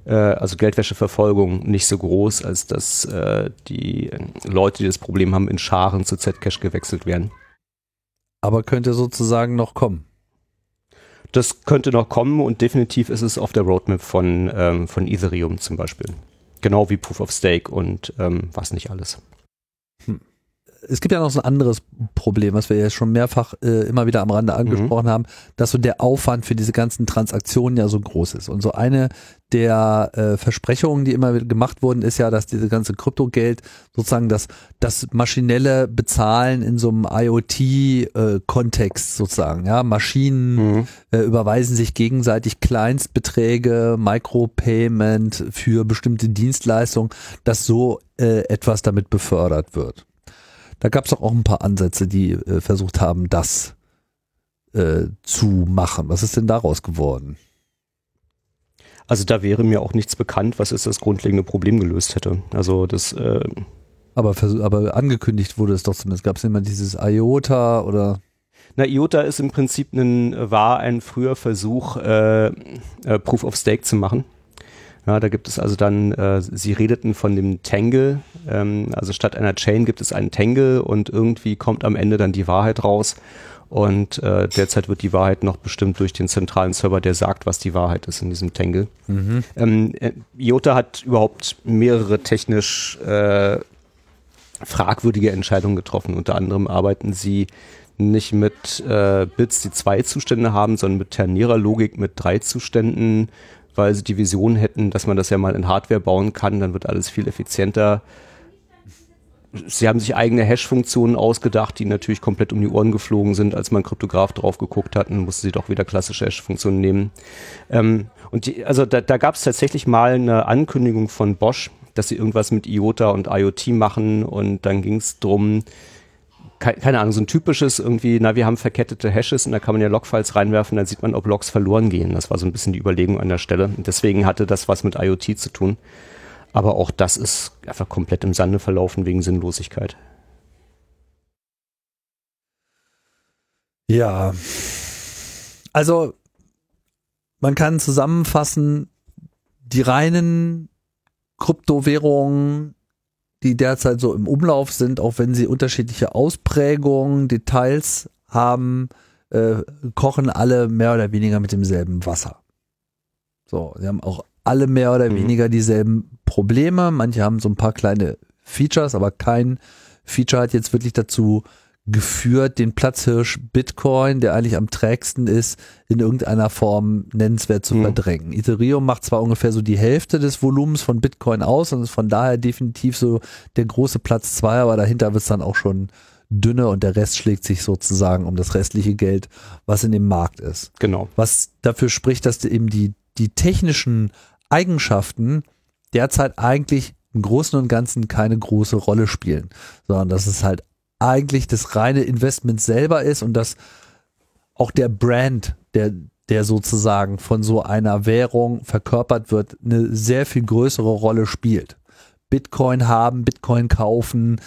äh, also Geldwäscheverfolgung nicht so groß, als dass äh, die äh, Leute, die das Problem haben, in Scharen zu Zcash gewechselt werden. Aber könnte sozusagen noch kommen. Das könnte noch kommen und definitiv ist es auf der Roadmap von, ähm, von Ethereum zum Beispiel. Genau wie Proof of Stake und ähm, was nicht alles. Es gibt ja noch so ein anderes Problem, was wir ja schon mehrfach äh, immer wieder am Rande angesprochen haben, dass so der Aufwand für diese ganzen Transaktionen ja so groß ist. Und so eine der äh, Versprechungen, die immer wieder gemacht wurden, ist ja, dass diese ganze Kryptogeld sozusagen das, das maschinelle Bezahlen in so einem IoT-Kontext sozusagen, ja, Maschinen äh, überweisen sich gegenseitig Kleinstbeträge, Micropayment für bestimmte Dienstleistungen, dass so äh, etwas damit befördert wird. Da gab es auch ein paar Ansätze, die äh, versucht haben, das äh, zu machen. Was ist denn daraus geworden? Also da wäre mir auch nichts bekannt, was jetzt das grundlegende Problem gelöst hätte. Also das, äh, Aber, aber angekündigt wurde es doch zumindest. Gab es immer dieses IOTA oder na, IOTA ist im Prinzip ein, war ein früher Versuch, äh, äh, Proof of Stake zu machen. Ja, da gibt es also dann, äh, sie redeten von dem Tangle, ähm, also statt einer Chain gibt es einen Tangle und irgendwie kommt am Ende dann die Wahrheit raus. Und äh, derzeit wird die Wahrheit noch bestimmt durch den zentralen Server, der sagt, was die Wahrheit ist in diesem Tangle. Mhm. Ähm, äh, IOTA hat überhaupt mehrere technisch äh, fragwürdige Entscheidungen getroffen. Unter anderem arbeiten sie nicht mit äh, Bits, die zwei Zustände haben, sondern mit ternierer Logik mit drei Zuständen, weil sie die Vision hätten, dass man das ja mal in Hardware bauen kann, dann wird alles viel effizienter sie haben sich eigene Hash-Funktionen ausgedacht, die natürlich komplett um die Ohren geflogen sind. Als man Kryptograph drauf geguckt hat, mussten sie doch wieder klassische Hash-Funktionen nehmen. Ähm, und die, also da, da gab es tatsächlich mal eine Ankündigung von Bosch, dass sie irgendwas mit IOTA und IoT machen und dann ging es drum, keine Ahnung, so ein typisches irgendwie, na, wir haben verkettete Hashes und da kann man ja Logfiles reinwerfen, dann sieht man, ob Logs verloren gehen. Das war so ein bisschen die Überlegung an der Stelle. Deswegen hatte das was mit IoT zu tun. Aber auch das ist einfach komplett im Sande verlaufen wegen Sinnlosigkeit. Ja. Also, man kann zusammenfassen, die reinen Kryptowährungen, die derzeit so im Umlauf sind, auch wenn sie unterschiedliche Ausprägungen, Details haben, äh, kochen alle mehr oder weniger mit demselben Wasser. So, sie haben auch alle mehr oder mhm. weniger dieselben Probleme. Manche haben so ein paar kleine Features, aber kein Feature hat jetzt wirklich dazu geführt, den Platzhirsch Bitcoin, der eigentlich am trägsten ist, in irgendeiner Form nennenswert zu mhm. verdrängen. Ethereum macht zwar ungefähr so die Hälfte des Volumens von Bitcoin aus und ist von daher definitiv so der große Platz zwei, aber dahinter wird es dann auch schon dünne und der Rest schlägt sich sozusagen um das restliche Geld, was in dem Markt ist. Genau. Was dafür spricht, dass eben die, die technischen Eigenschaften derzeit eigentlich im Großen und Ganzen keine große Rolle spielen, sondern dass es halt eigentlich das reine Investment selber ist und dass auch der Brand, der, der sozusagen von so einer Währung verkörpert wird, eine sehr viel größere Rolle spielt. Bitcoin haben, Bitcoin kaufen,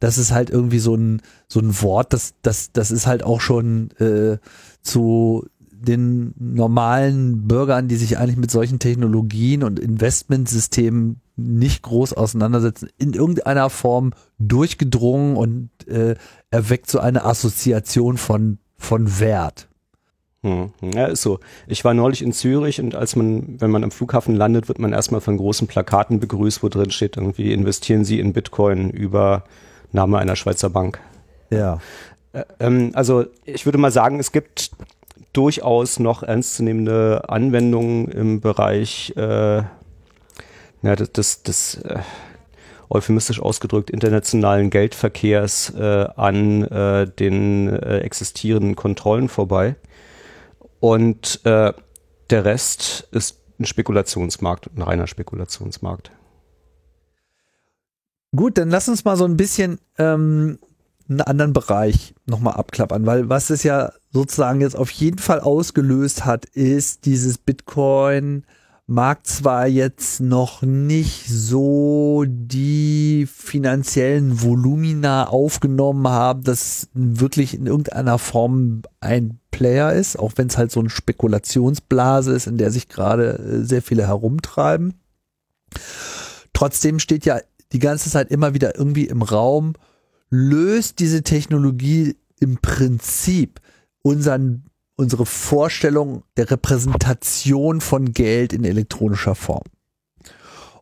das ist halt irgendwie so ein, so ein Wort, das, das, das ist halt auch schon äh, zu den normalen Bürgern, die sich eigentlich mit solchen Technologien und Investmentsystemen nicht groß auseinandersetzen, in irgendeiner Form durchgedrungen und äh, erweckt so eine Assoziation von, von Wert. Hm, ja, ist so. Ich war neulich in Zürich und als man, wenn man am Flughafen landet, wird man erstmal von großen Plakaten begrüßt, wo drin steht irgendwie, investieren Sie in Bitcoin über Name einer Schweizer Bank. Ja. Äh, ähm, also ich würde mal sagen, es gibt durchaus noch ernstzunehmende Anwendungen im Bereich äh, ja, das, das, das äh, euphemistisch ausgedrückt internationalen Geldverkehrs äh, an äh, den äh, existierenden Kontrollen vorbei. Und äh, der Rest ist ein Spekulationsmarkt, ein reiner Spekulationsmarkt. Gut, dann lass uns mal so ein bisschen ähm, einen anderen Bereich nochmal abklappern, weil was es ja sozusagen jetzt auf jeden Fall ausgelöst hat, ist dieses Bitcoin mag zwar jetzt noch nicht so die finanziellen Volumina aufgenommen haben, dass wirklich in irgendeiner Form ein Player ist, auch wenn es halt so eine Spekulationsblase ist, in der sich gerade äh, sehr viele herumtreiben. Trotzdem steht ja die ganze Zeit immer wieder irgendwie im Raum, löst diese Technologie im Prinzip unseren, unsere Vorstellung der Repräsentation von Geld in elektronischer Form.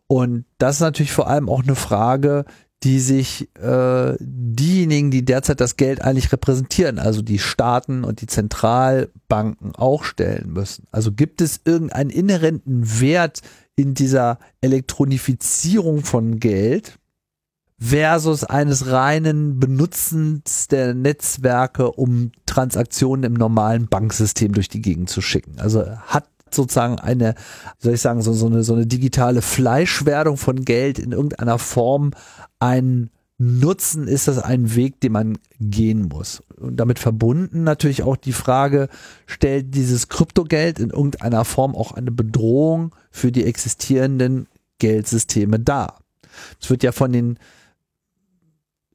Und das ist natürlich vor allem auch eine Frage, die sich äh, diejenigen, die derzeit das Geld eigentlich repräsentieren, also die Staaten und die Zentralbanken auch stellen müssen. Also gibt es irgendeinen inhärenten Wert in dieser Elektronifizierung von Geld, versus eines reinen Benutzens der Netzwerke, um Transaktionen im normalen Banksystem durch die Gegend zu schicken. Also hat sozusagen eine, soll ich sagen, so, so, eine, so eine digitale Fleischwerdung von Geld in irgendeiner Form ein Nutzen, ist das ein Weg, den man gehen muss. Und damit verbunden natürlich auch die Frage, stellt dieses Kryptogeld in irgendeiner Form auch eine Bedrohung für die existierenden Geldsysteme dar? Es wird ja von den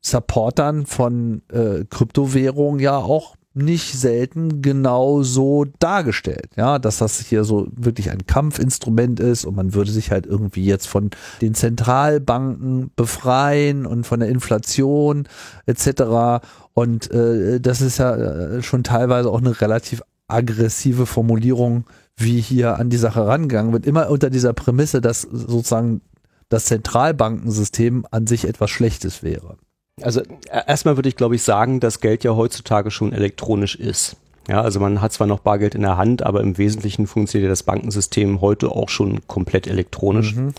Supportern von äh, Kryptowährungen ja auch nicht selten genau so dargestellt, ja, dass das hier so wirklich ein Kampfinstrument ist und man würde sich halt irgendwie jetzt von den Zentralbanken befreien und von der Inflation etc. Und äh, das ist ja äh, schon teilweise auch eine relativ aggressive Formulierung, wie hier an die Sache rangegangen wird, immer unter dieser Prämisse, dass sozusagen das Zentralbankensystem an sich etwas Schlechtes wäre. Also erstmal würde ich, glaube ich, sagen, dass Geld ja heutzutage schon elektronisch ist. Ja, also man hat zwar noch Bargeld in der Hand, aber im Wesentlichen funktioniert das Bankensystem heute auch schon komplett elektronisch. Mhm.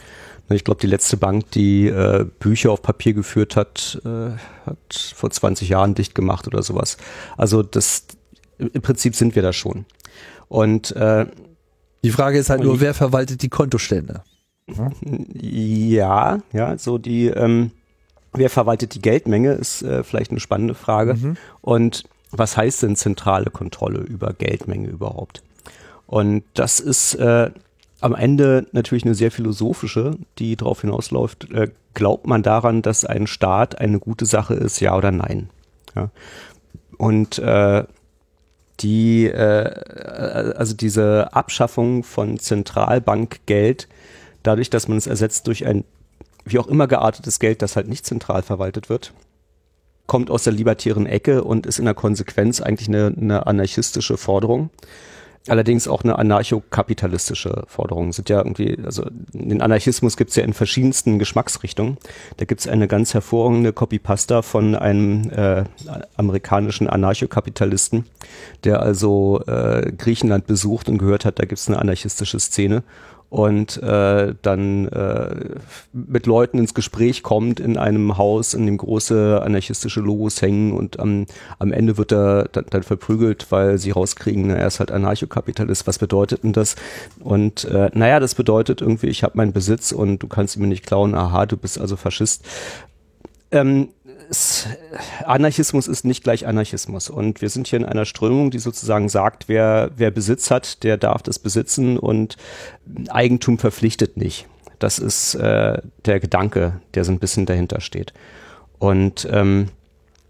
Ich glaube, die letzte Bank, die äh, Bücher auf Papier geführt hat, äh, hat vor 20 Jahren dicht gemacht oder sowas. Also das im Prinzip sind wir da schon. Und äh, die Frage ist halt nur, wer verwaltet die Kontostände? Ja, ja, so die ähm, Wer verwaltet die Geldmenge, ist äh, vielleicht eine spannende Frage. Mhm. Und was heißt denn zentrale Kontrolle über Geldmenge überhaupt? Und das ist äh, am Ende natürlich eine sehr philosophische, die darauf hinausläuft, äh, glaubt man daran, dass ein Staat eine gute Sache ist, ja oder nein? Ja. Und äh, die, äh, also diese Abschaffung von Zentralbankgeld, dadurch, dass man es ersetzt durch ein wie auch immer geartetes Geld, das halt nicht zentral verwaltet wird, kommt aus der libertären Ecke und ist in der Konsequenz eigentlich eine, eine anarchistische Forderung. Allerdings auch eine anarchokapitalistische Forderung. Sind ja irgendwie, also den Anarchismus gibt es ja in verschiedensten Geschmacksrichtungen. Da gibt es eine ganz hervorragende Copypasta von einem äh, amerikanischen Anarchokapitalisten, der also äh, Griechenland besucht und gehört hat, da gibt es eine anarchistische Szene und äh, dann äh, mit Leuten ins Gespräch kommt in einem Haus, in dem große anarchistische Logos hängen und am, am Ende wird er dann, dann verprügelt, weil sie rauskriegen, na, er ist halt Anarchokapitalist. Was bedeutet denn das? Und äh, naja, das bedeutet irgendwie, ich habe meinen Besitz und du kannst ihn mir nicht klauen. Aha, du bist also Faschist. Ähm, es, Anarchismus ist nicht gleich Anarchismus. Und wir sind hier in einer Strömung, die sozusagen sagt, wer, wer Besitz hat, der darf das besitzen und Eigentum verpflichtet nicht. Das ist äh, der Gedanke, der so ein bisschen dahinter steht. Und ähm,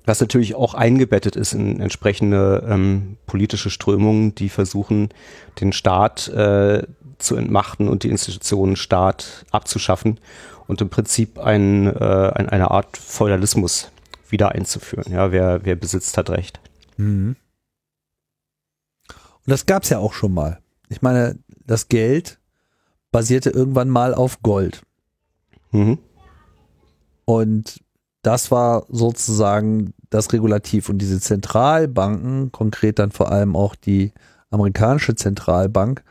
was natürlich auch eingebettet ist in entsprechende ähm, politische Strömungen, die versuchen, den Staat äh, zu entmachten und die Institutionen Staat abzuschaffen und im Prinzip ein, äh, ein, eine Art Feudalismus wieder einzuführen. Ja, wer, wer besitzt, hat Recht. Mhm. Und das gab es ja auch schon mal. Ich meine, das Geld basierte irgendwann mal auf Gold. Mhm. Und das war sozusagen das Regulativ. Und diese Zentralbanken, konkret dann vor allem auch die amerikanische Zentralbank,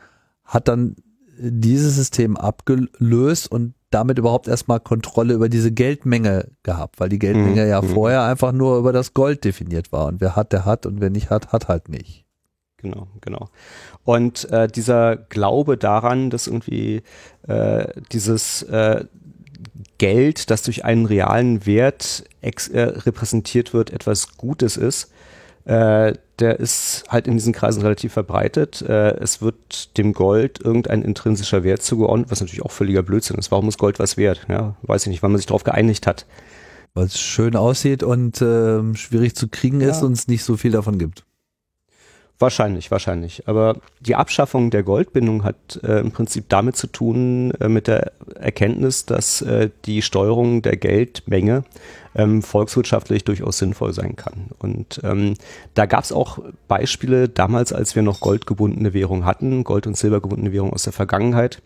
hat dann dieses System abgelöst und damit überhaupt erstmal Kontrolle über diese Geldmenge gehabt, weil die Geldmenge mhm. ja mhm. vorher einfach nur über das Gold definiert war. Und wer hat, der hat und wer nicht hat, hat halt nicht. Genau, genau. Und äh, dieser Glaube daran, dass irgendwie äh, dieses äh, Geld, das durch einen realen Wert äh, repräsentiert wird, etwas Gutes ist, äh, der ist halt in diesen Kreisen relativ verbreitet. Äh, es wird dem Gold irgendein intrinsischer Wert zugeordnet, was natürlich auch völliger Blödsinn ist. Warum ist Gold was wert? Ja, weiß ich nicht, weil man sich darauf geeinigt hat. Weil es schön aussieht und äh, schwierig zu kriegen ja. ist und es nicht so viel davon gibt. Wahrscheinlich, wahrscheinlich. Aber die Abschaffung der Goldbindung hat äh, im Prinzip damit zu tun, äh, mit der Erkenntnis, dass äh, die Steuerung der Geldmenge ähm, volkswirtschaftlich durchaus sinnvoll sein kann. Und ähm, da gab es auch Beispiele damals, als wir noch goldgebundene Währung hatten, Gold- und Silbergebundene Währung aus der Vergangenheit.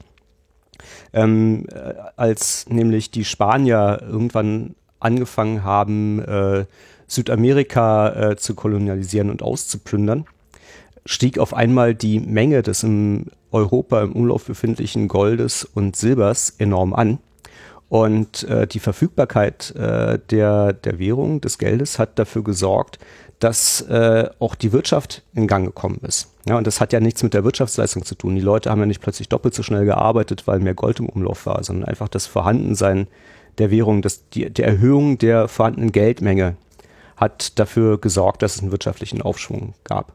Ähm, äh, als nämlich die Spanier irgendwann angefangen haben, äh, Südamerika äh, zu kolonialisieren und auszuplündern, stieg auf einmal die Menge des in Europa im Umlauf befindlichen Goldes und Silbers enorm an. Und äh, die Verfügbarkeit äh, der, der Währung, des Geldes, hat dafür gesorgt, dass äh, auch die Wirtschaft in Gang gekommen ist. Ja, und das hat ja nichts mit der Wirtschaftsleistung zu tun. Die Leute haben ja nicht plötzlich doppelt so schnell gearbeitet, weil mehr Gold im Umlauf war, sondern einfach das Vorhandensein der Währung, das, die, die Erhöhung der vorhandenen Geldmenge hat dafür gesorgt, dass es einen wirtschaftlichen Aufschwung gab.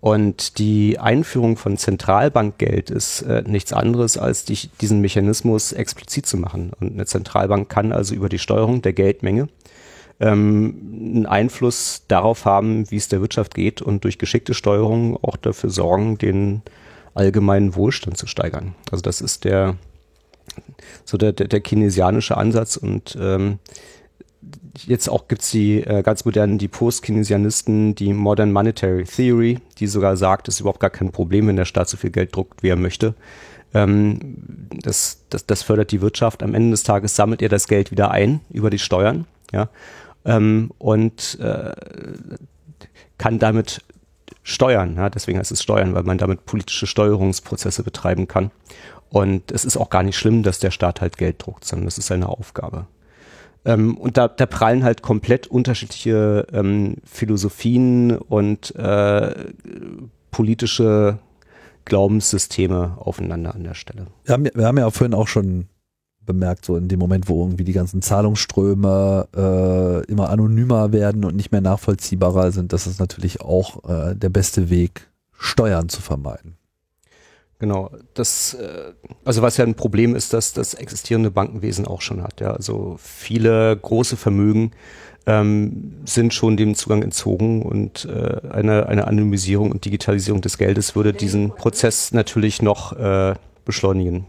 Und die Einführung von Zentralbankgeld ist äh, nichts anderes, als die, diesen Mechanismus explizit zu machen. Und eine Zentralbank kann also über die Steuerung der Geldmenge ähm, einen Einfluss darauf haben, wie es der Wirtschaft geht und durch geschickte Steuerung auch dafür sorgen, den allgemeinen Wohlstand zu steigern. Also das ist der so der, der, der keynesianische Ansatz und ähm, jetzt auch gibt's die äh, ganz modernen, die Post-Keynesianisten, die Modern Monetary Theory, die sogar sagt, es ist überhaupt gar kein Problem, wenn der Staat so viel Geld druckt, wie er möchte. Ähm, das, das, das fördert die Wirtschaft. Am Ende des Tages sammelt ihr das Geld wieder ein über die Steuern, ja, ähm, und äh, kann damit steuern. Ja, deswegen heißt es steuern, weil man damit politische Steuerungsprozesse betreiben kann. Und es ist auch gar nicht schlimm, dass der Staat halt Geld druckt, sondern das ist seine Aufgabe. Ähm, und da, da prallen halt komplett unterschiedliche ähm, Philosophien und äh, politische Glaubenssysteme aufeinander an der Stelle. Wir haben, wir haben ja vorhin auch schon bemerkt, so in dem Moment, wo irgendwie die ganzen Zahlungsströme äh, immer anonymer werden und nicht mehr nachvollziehbarer sind, das ist natürlich auch äh, der beste Weg, Steuern zu vermeiden. Genau, das, äh, also was ja ein Problem ist, dass das existierende Bankenwesen auch schon hat. Ja, also viele große Vermögen ähm, sind schon dem Zugang entzogen und äh, eine, eine Anonymisierung und Digitalisierung des Geldes würde diesen Prozess natürlich noch äh, beschleunigen.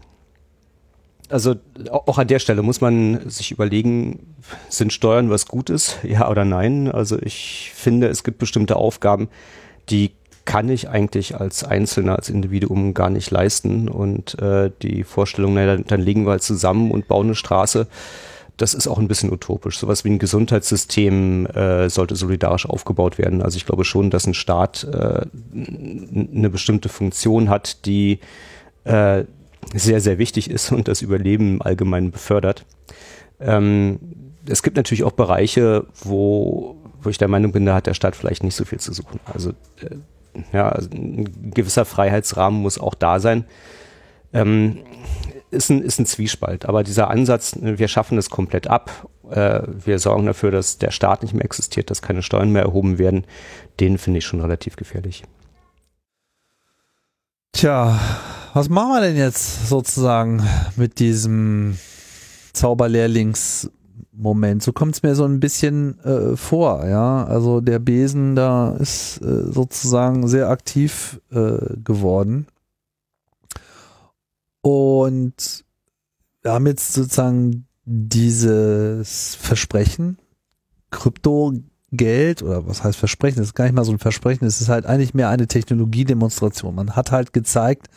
Also auch an der Stelle muss man sich überlegen, sind Steuern was Gutes, ja oder nein? Also ich finde, es gibt bestimmte Aufgaben, die kann ich eigentlich als Einzelner, als Individuum gar nicht leisten. Und äh, die Vorstellung, naja, dann, dann legen wir halt zusammen und bauen eine Straße, das ist auch ein bisschen utopisch. Sowas wie ein Gesundheitssystem äh, sollte solidarisch aufgebaut werden. Also ich glaube schon, dass ein Staat äh, eine bestimmte Funktion hat, die äh, sehr, sehr wichtig ist und das Überleben im Allgemeinen befördert. Ähm, es gibt natürlich auch Bereiche, wo, wo ich der Meinung bin, da hat der Staat vielleicht nicht so viel zu suchen. Also äh, ja, also ein gewisser Freiheitsrahmen muss auch da sein. Ähm, ist, ein, ist ein Zwiespalt. Aber dieser Ansatz, wir schaffen es komplett ab, äh, wir sorgen dafür, dass der Staat nicht mehr existiert, dass keine Steuern mehr erhoben werden, den finde ich schon relativ gefährlich. Tja, was machen wir denn jetzt sozusagen mit diesem Zauberlehrlings Moment. So kommt es mir so ein bisschen äh, vor, ja. Also der Besen da ist äh, sozusagen sehr aktiv äh, geworden. Und wir haben jetzt sozusagen dieses Versprechen, Kryptogeld oder was heißt Versprechen? Das ist gar nicht mal so ein Versprechen, es ist halt eigentlich mehr eine Technologiedemonstration. Man hat halt gezeigt,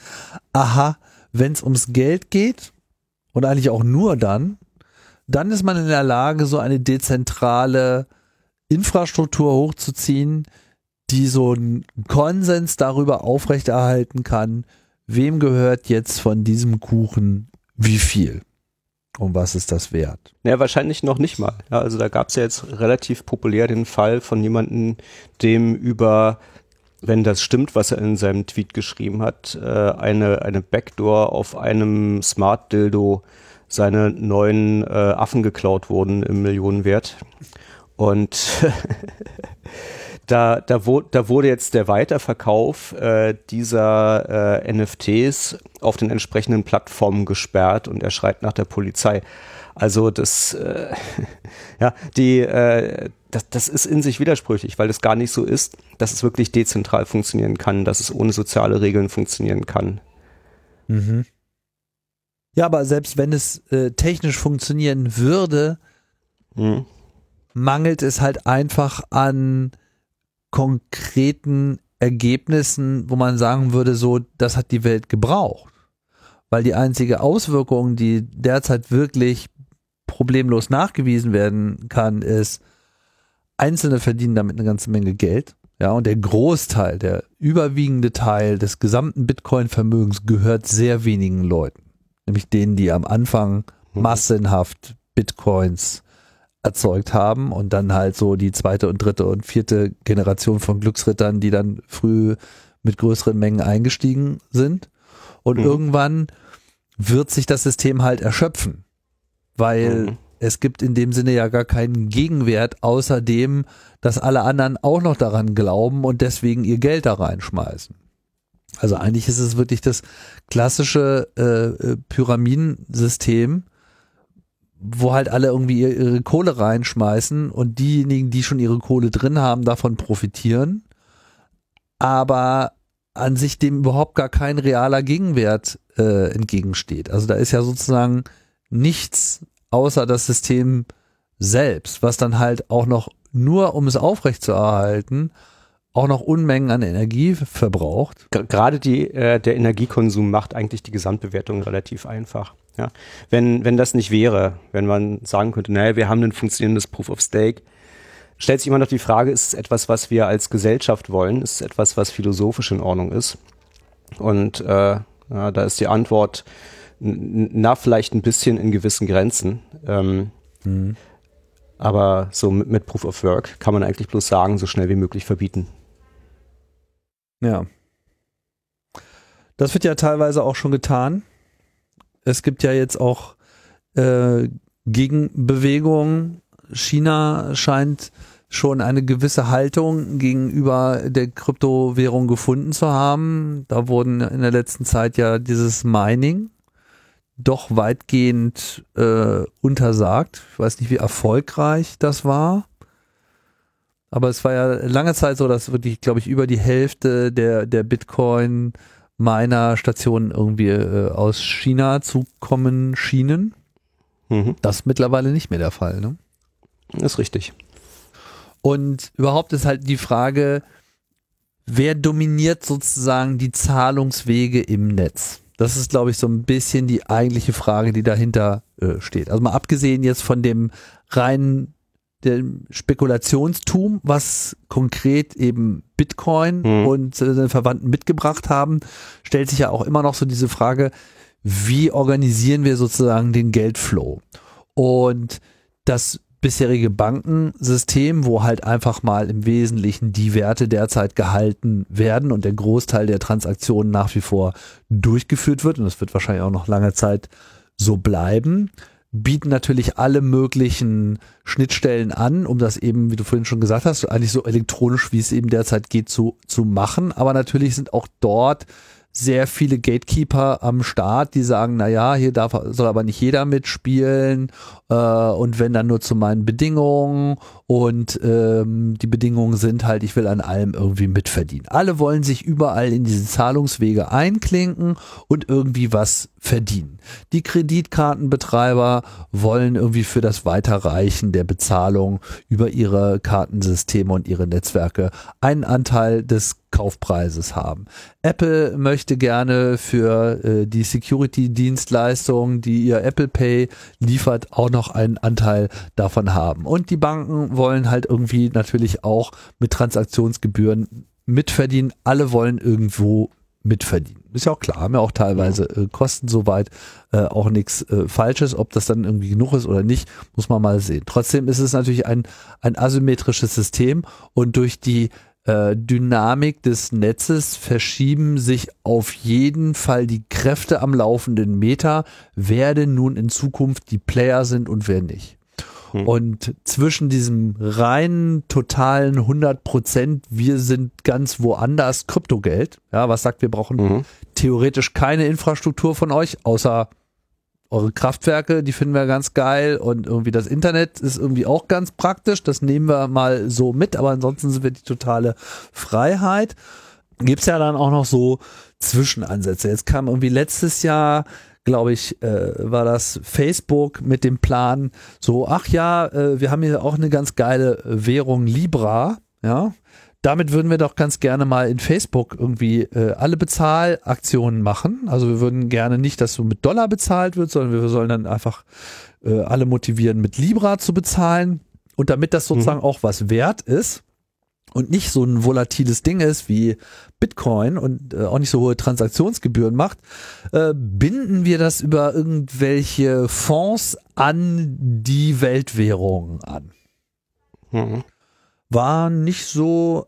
aha, wenn es ums Geld geht und eigentlich auch nur dann, dann ist man in der Lage, so eine dezentrale Infrastruktur hochzuziehen, die so einen Konsens darüber aufrechterhalten kann, wem gehört jetzt von diesem Kuchen wie viel. Und was ist das wert? Ja, wahrscheinlich noch nicht mal. Ja, also da gab es ja jetzt relativ populär den Fall von jemandem, dem über, wenn das stimmt, was er in seinem Tweet geschrieben hat, äh, eine, eine Backdoor auf einem Smart Dildo seine neuen äh, Affen geklaut wurden im Millionenwert. Und [laughs] da, da, wo, da wurde jetzt der Weiterverkauf äh, dieser äh, NFTs auf den entsprechenden Plattformen gesperrt und er schreit nach der Polizei. Also das, äh, [laughs] ja, die, äh, das, das ist in sich widersprüchlich, weil es gar nicht so ist, dass es wirklich dezentral funktionieren kann, dass es ohne soziale Regeln funktionieren kann. Mhm. Ja, aber selbst wenn es äh, technisch funktionieren würde, mhm. mangelt es halt einfach an konkreten Ergebnissen, wo man sagen würde, so, das hat die Welt gebraucht. Weil die einzige Auswirkung, die derzeit wirklich problemlos nachgewiesen werden kann, ist, Einzelne verdienen damit eine ganze Menge Geld. Ja, und der Großteil, der überwiegende Teil des gesamten Bitcoin-Vermögens gehört sehr wenigen Leuten nämlich denen, die am Anfang mhm. massenhaft Bitcoins erzeugt haben und dann halt so die zweite und dritte und vierte Generation von Glücksrittern, die dann früh mit größeren Mengen eingestiegen sind. Und mhm. irgendwann wird sich das System halt erschöpfen, weil mhm. es gibt in dem Sinne ja gar keinen Gegenwert, außer dem, dass alle anderen auch noch daran glauben und deswegen ihr Geld da reinschmeißen. Also eigentlich ist es wirklich das klassische äh, äh, Pyramidensystem, wo halt alle irgendwie ihre, Kohle reinschmeißen und diejenigen, die schon ihre Kohle drin haben, davon profitieren, aber an sich dem überhaupt gar kein realer Gegenwert äh, entgegensteht. Also da ist ja sozusagen nichts außer das System selbst, was dann halt auch noch nur um es aufrechtzuerhalten, auch noch Unmengen an Energie verbraucht. Gerade die, äh, der Energiekonsum macht eigentlich die Gesamtbewertung relativ einfach. Ja. Wenn, wenn das nicht wäre, wenn man sagen könnte, naja, wir haben ein funktionierendes Proof of Stake, stellt sich immer noch die Frage, ist es etwas, was wir als Gesellschaft wollen? Ist es etwas, was philosophisch in Ordnung ist? Und äh, ja, da ist die Antwort, na, vielleicht ein bisschen in gewissen Grenzen. Ähm, mhm. Aber so mit, mit Proof of Work kann man eigentlich bloß sagen, so schnell wie möglich verbieten. Ja. Das wird ja teilweise auch schon getan. Es gibt ja jetzt auch äh, Gegenbewegungen. China scheint schon eine gewisse Haltung gegenüber der Kryptowährung gefunden zu haben. Da wurden in der letzten Zeit ja dieses Mining doch weitgehend äh, untersagt. Ich weiß nicht, wie erfolgreich das war. Aber es war ja lange Zeit so, dass wirklich, glaube ich, über die Hälfte der, der Bitcoin meiner Stationen irgendwie äh, aus China zukommen schienen. Mhm. Das ist mittlerweile nicht mehr der Fall. Ne? Das ist richtig. Und überhaupt ist halt die Frage, wer dominiert sozusagen die Zahlungswege im Netz? Das ist, glaube ich, so ein bisschen die eigentliche Frage, die dahinter äh, steht. Also mal abgesehen jetzt von dem reinen dem Spekulationstum, was konkret eben Bitcoin mhm. und seine Verwandten mitgebracht haben, stellt sich ja auch immer noch so diese Frage, wie organisieren wir sozusagen den Geldflow? Und das bisherige Bankensystem, wo halt einfach mal im Wesentlichen die Werte derzeit gehalten werden und der Großteil der Transaktionen nach wie vor durchgeführt wird, und das wird wahrscheinlich auch noch lange Zeit so bleiben, bieten natürlich alle möglichen Schnittstellen an, um das eben, wie du vorhin schon gesagt hast, eigentlich so elektronisch, wie es eben derzeit geht, zu, zu machen. Aber natürlich sind auch dort sehr viele Gatekeeper am Start, die sagen, na ja, hier darf, soll aber nicht jeder mitspielen äh, und wenn dann nur zu meinen Bedingungen und ähm, die Bedingungen sind halt, ich will an allem irgendwie mitverdienen. Alle wollen sich überall in diese Zahlungswege einklinken und irgendwie was verdienen. Die Kreditkartenbetreiber wollen irgendwie für das Weiterreichen der Bezahlung über ihre Kartensysteme und ihre Netzwerke einen Anteil des Kaufpreises haben. Apple möchte gerne für äh, die Security-Dienstleistung, die ihr Apple Pay liefert, auch noch einen Anteil davon haben. Und die Banken wollen halt irgendwie natürlich auch mit Transaktionsgebühren mitverdienen. Alle wollen irgendwo mitverdienen. Ist ja auch klar, haben ja auch teilweise äh, Kosten soweit, äh, auch nichts äh, Falsches. Ob das dann irgendwie genug ist oder nicht, muss man mal sehen. Trotzdem ist es natürlich ein, ein asymmetrisches System und durch die äh, Dynamik des Netzes verschieben sich auf jeden Fall die Kräfte am laufenden Meter, wer denn nun in Zukunft die Player sind und wer nicht. Hm. Und zwischen diesem reinen, totalen 100 Prozent, wir sind ganz woanders Kryptogeld, ja, was sagt, wir brauchen mhm. theoretisch keine Infrastruktur von euch, außer eure Kraftwerke, die finden wir ganz geil und irgendwie das Internet ist irgendwie auch ganz praktisch, das nehmen wir mal so mit, aber ansonsten sind wir die totale Freiheit. Gibt's ja dann auch noch so Zwischenansätze. Jetzt kam irgendwie letztes Jahr glaube ich, äh, war das Facebook mit dem Plan, so, ach ja, äh, wir haben hier auch eine ganz geile Währung Libra, ja. Damit würden wir doch ganz gerne mal in Facebook irgendwie äh, alle Bezahlaktionen machen. Also wir würden gerne nicht, dass so mit Dollar bezahlt wird, sondern wir sollen dann einfach äh, alle motivieren, mit Libra zu bezahlen. Und damit das sozusagen mhm. auch was wert ist, und nicht so ein volatiles Ding ist wie Bitcoin und äh, auch nicht so hohe Transaktionsgebühren macht, äh, binden wir das über irgendwelche Fonds an die Weltwährungen an. Mhm. War nicht so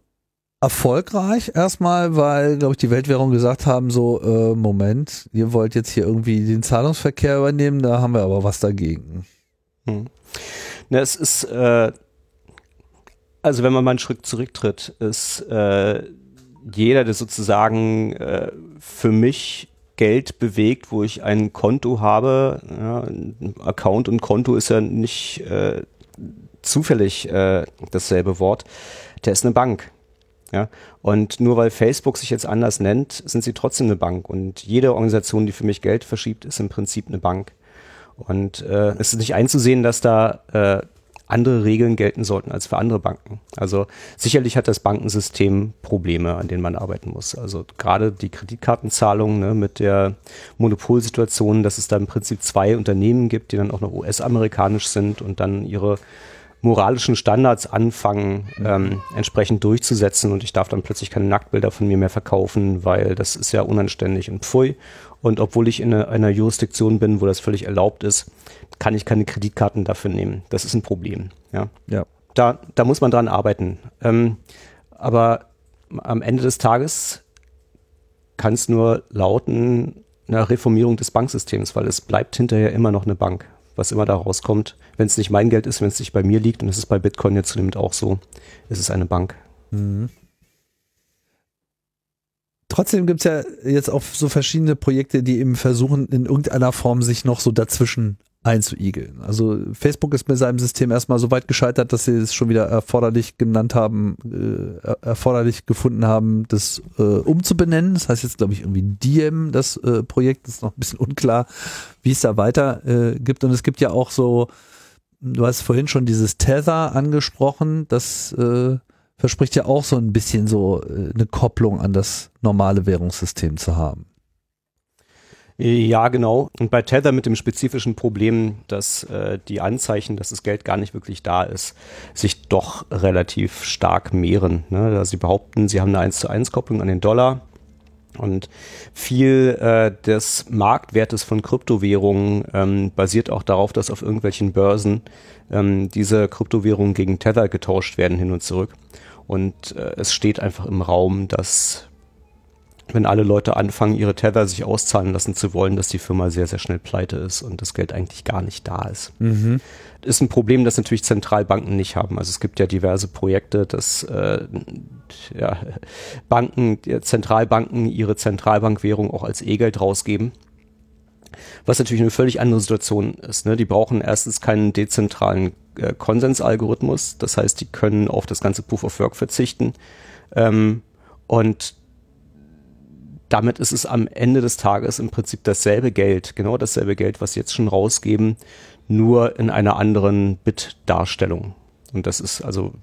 erfolgreich erstmal, weil, glaube ich, die Weltwährungen gesagt haben, so, äh, Moment, ihr wollt jetzt hier irgendwie den Zahlungsverkehr übernehmen, da haben wir aber was dagegen. Hm. Na, es ist äh, also wenn man mal einen Schritt zurücktritt, ist äh, jeder, der sozusagen äh, für mich Geld bewegt, wo ich ein Konto habe. Ja, Account und Konto ist ja nicht äh, zufällig äh, dasselbe Wort. Der ist eine Bank. Ja, und nur weil Facebook sich jetzt anders nennt, sind sie trotzdem eine Bank. Und jede Organisation, die für mich Geld verschiebt, ist im Prinzip eine Bank. Und äh, es ist nicht einzusehen, dass da äh, andere Regeln gelten sollten als für andere Banken. Also sicherlich hat das Bankensystem Probleme, an denen man arbeiten muss. Also gerade die Kreditkartenzahlungen ne, mit der Monopolsituation, dass es da im Prinzip zwei Unternehmen gibt, die dann auch noch US-amerikanisch sind und dann ihre moralischen Standards anfangen, ähm, entsprechend durchzusetzen und ich darf dann plötzlich keine Nacktbilder von mir mehr verkaufen, weil das ist ja unanständig und pfui. Und obwohl ich in einer, einer Jurisdiktion bin, wo das völlig erlaubt ist, kann ich keine Kreditkarten dafür nehmen. Das ist ein Problem. Ja. Ja. Da, da muss man dran arbeiten. Ähm, aber am Ende des Tages kann es nur lauten, eine Reformierung des Banksystems, weil es bleibt hinterher immer noch eine Bank was immer da rauskommt. Wenn es nicht mein Geld ist, wenn es nicht bei mir liegt, und das ist bei Bitcoin jetzt zunehmend auch so, ist es eine Bank. Mhm. Trotzdem gibt es ja jetzt auch so verschiedene Projekte, die eben versuchen, in irgendeiner Form sich noch so dazwischen einzuigeln. Also Facebook ist mit seinem System erstmal so weit gescheitert, dass sie es schon wieder erforderlich genannt haben, äh, erforderlich gefunden haben, das äh, umzubenennen. Das heißt jetzt, glaube ich, irgendwie Diem, das äh, Projekt ist noch ein bisschen unklar, wie es da weiter äh, gibt. Und es gibt ja auch so, du hast vorhin schon dieses Tether angesprochen, das äh, verspricht ja auch so ein bisschen so äh, eine Kopplung an das normale Währungssystem zu haben. Ja, genau. Und bei Tether mit dem spezifischen Problem, dass äh, die Anzeichen, dass das Geld gar nicht wirklich da ist, sich doch relativ stark mehren. Ne? Sie behaupten, sie haben eine 1 zu 1 Kopplung an den Dollar. Und viel äh, des Marktwertes von Kryptowährungen ähm, basiert auch darauf, dass auf irgendwelchen Börsen ähm, diese Kryptowährungen gegen Tether getauscht werden hin und zurück. Und äh, es steht einfach im Raum, dass wenn alle Leute anfangen, ihre Tether sich auszahlen lassen zu wollen, dass die Firma sehr, sehr schnell pleite ist und das Geld eigentlich gar nicht da ist. Mhm. Ist ein Problem, das natürlich Zentralbanken nicht haben. Also es gibt ja diverse Projekte, dass äh, ja, Banken, Zentralbanken ihre Zentralbankwährung auch als E-Geld rausgeben. Was natürlich eine völlig andere Situation ist. Ne? Die brauchen erstens keinen dezentralen äh, Konsensalgorithmus. Das heißt, die können auf das ganze Proof of Work verzichten. Ähm, und damit ist es am Ende des Tages im Prinzip dasselbe Geld, genau dasselbe Geld, was sie jetzt schon rausgeben, nur in einer anderen Bit-Darstellung. Und das ist also,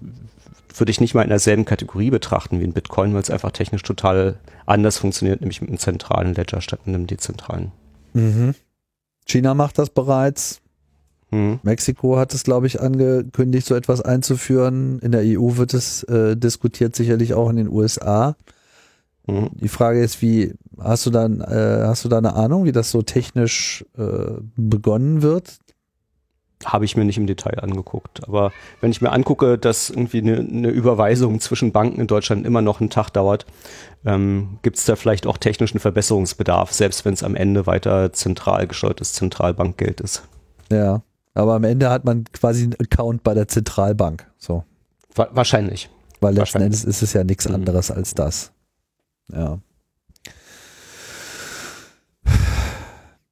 würde ich nicht mal in derselben Kategorie betrachten wie ein Bitcoin, weil es einfach technisch total anders funktioniert, nämlich mit einem zentralen Ledger statt mit einem dezentralen. Mhm. China macht das bereits. Mhm. Mexiko hat es, glaube ich, angekündigt, so etwas einzuführen. In der EU wird es äh, diskutiert, sicherlich auch in den USA. Mhm. Die Frage ist, wie hast du dann, äh, hast du da eine Ahnung, wie das so technisch äh, begonnen wird? Habe ich mir nicht im Detail angeguckt. Aber wenn ich mir angucke, dass irgendwie eine, eine Überweisung zwischen Banken in Deutschland immer noch einen Tag dauert, ähm, gibt es da vielleicht auch technischen Verbesserungsbedarf, selbst wenn es am Ende weiter zentral gesteuertes Zentralbankgeld ist. Ja, aber am Ende hat man quasi einen Account bei der Zentralbank. So. Wahrscheinlich. Weil letzten Endes ist es ja nichts mhm. anderes als das. Ja.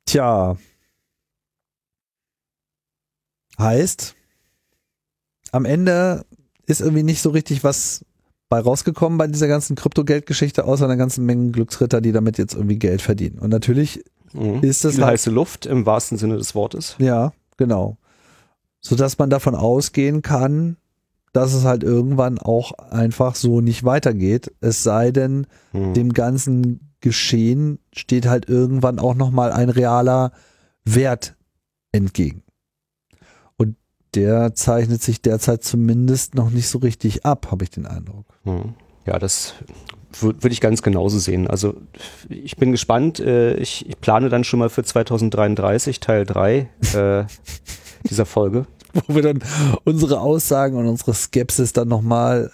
Tja. Heißt, am Ende ist irgendwie nicht so richtig was bei rausgekommen bei dieser ganzen Kryptogeldgeschichte, außer einer ganzen Menge Glücksritter, die damit jetzt irgendwie Geld verdienen. Und natürlich mhm. ist das. Viel halt, heiße Luft im wahrsten Sinne des Wortes. Ja, genau. Sodass man davon ausgehen kann, dass es halt irgendwann auch einfach so nicht weitergeht. Es sei denn, hm. dem ganzen Geschehen steht halt irgendwann auch nochmal ein realer Wert entgegen. Und der zeichnet sich derzeit zumindest noch nicht so richtig ab, habe ich den Eindruck. Hm. Ja, das würde ich ganz genauso sehen. Also ich bin gespannt. Äh, ich, ich plane dann schon mal für 2033 Teil 3 äh, [laughs] dieser Folge. [laughs] wo wir dann unsere Aussagen und unsere Skepsis dann nochmal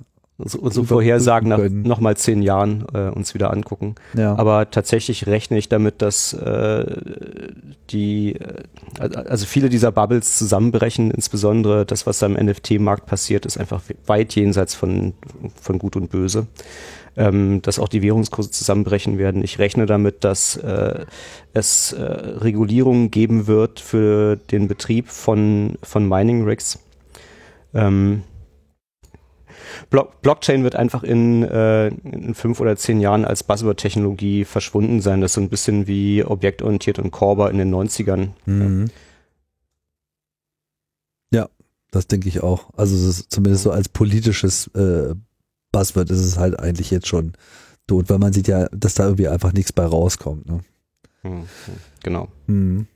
äh, so, unsere Vorhersagen nach nochmal zehn Jahren äh, uns wieder angucken. Ja. Aber tatsächlich rechne ich damit, dass äh, die, äh, also viele dieser Bubbles zusammenbrechen, insbesondere das, was da im NFT-Markt passiert, ist einfach weit jenseits von, von Gut und Böse. Ähm, dass auch die Währungskurse zusammenbrechen werden. Ich rechne damit, dass äh, es äh, Regulierungen geben wird für den Betrieb von, von Mining-Rigs. Ähm, Block Blockchain wird einfach in, äh, in fünf oder zehn Jahren als Buzzword-Technologie verschwunden sein. Das ist so ein bisschen wie objektorientiert und Corber in den 90ern. Mhm. Ja, das denke ich auch. Also zumindest so als politisches äh, Buzzword ist es halt eigentlich jetzt schon tot, weil man sieht ja, dass da irgendwie einfach nichts bei rauskommt. Ne? Mhm. Genau. Mhm.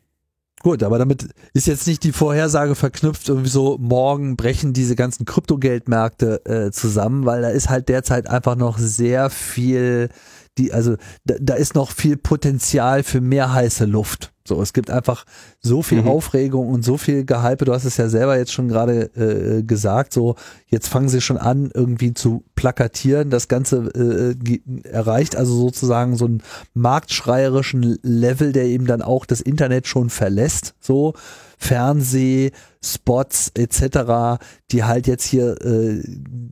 Gut, aber damit ist jetzt nicht die Vorhersage verknüpft, irgendwie so, morgen brechen diese ganzen Kryptogeldmärkte äh, zusammen, weil da ist halt derzeit einfach noch sehr viel, die, also da, da ist noch viel Potenzial für mehr heiße Luft. So, es gibt einfach so viel Mhm. Aufregung und so viel Gehype. Du hast es ja selber jetzt schon gerade äh, gesagt. So, jetzt fangen sie schon an, irgendwie zu plakatieren. Das Ganze äh, erreicht also sozusagen so einen marktschreierischen Level, der eben dann auch das Internet schon verlässt. So, Fernseh, Spots etc., die halt jetzt hier äh,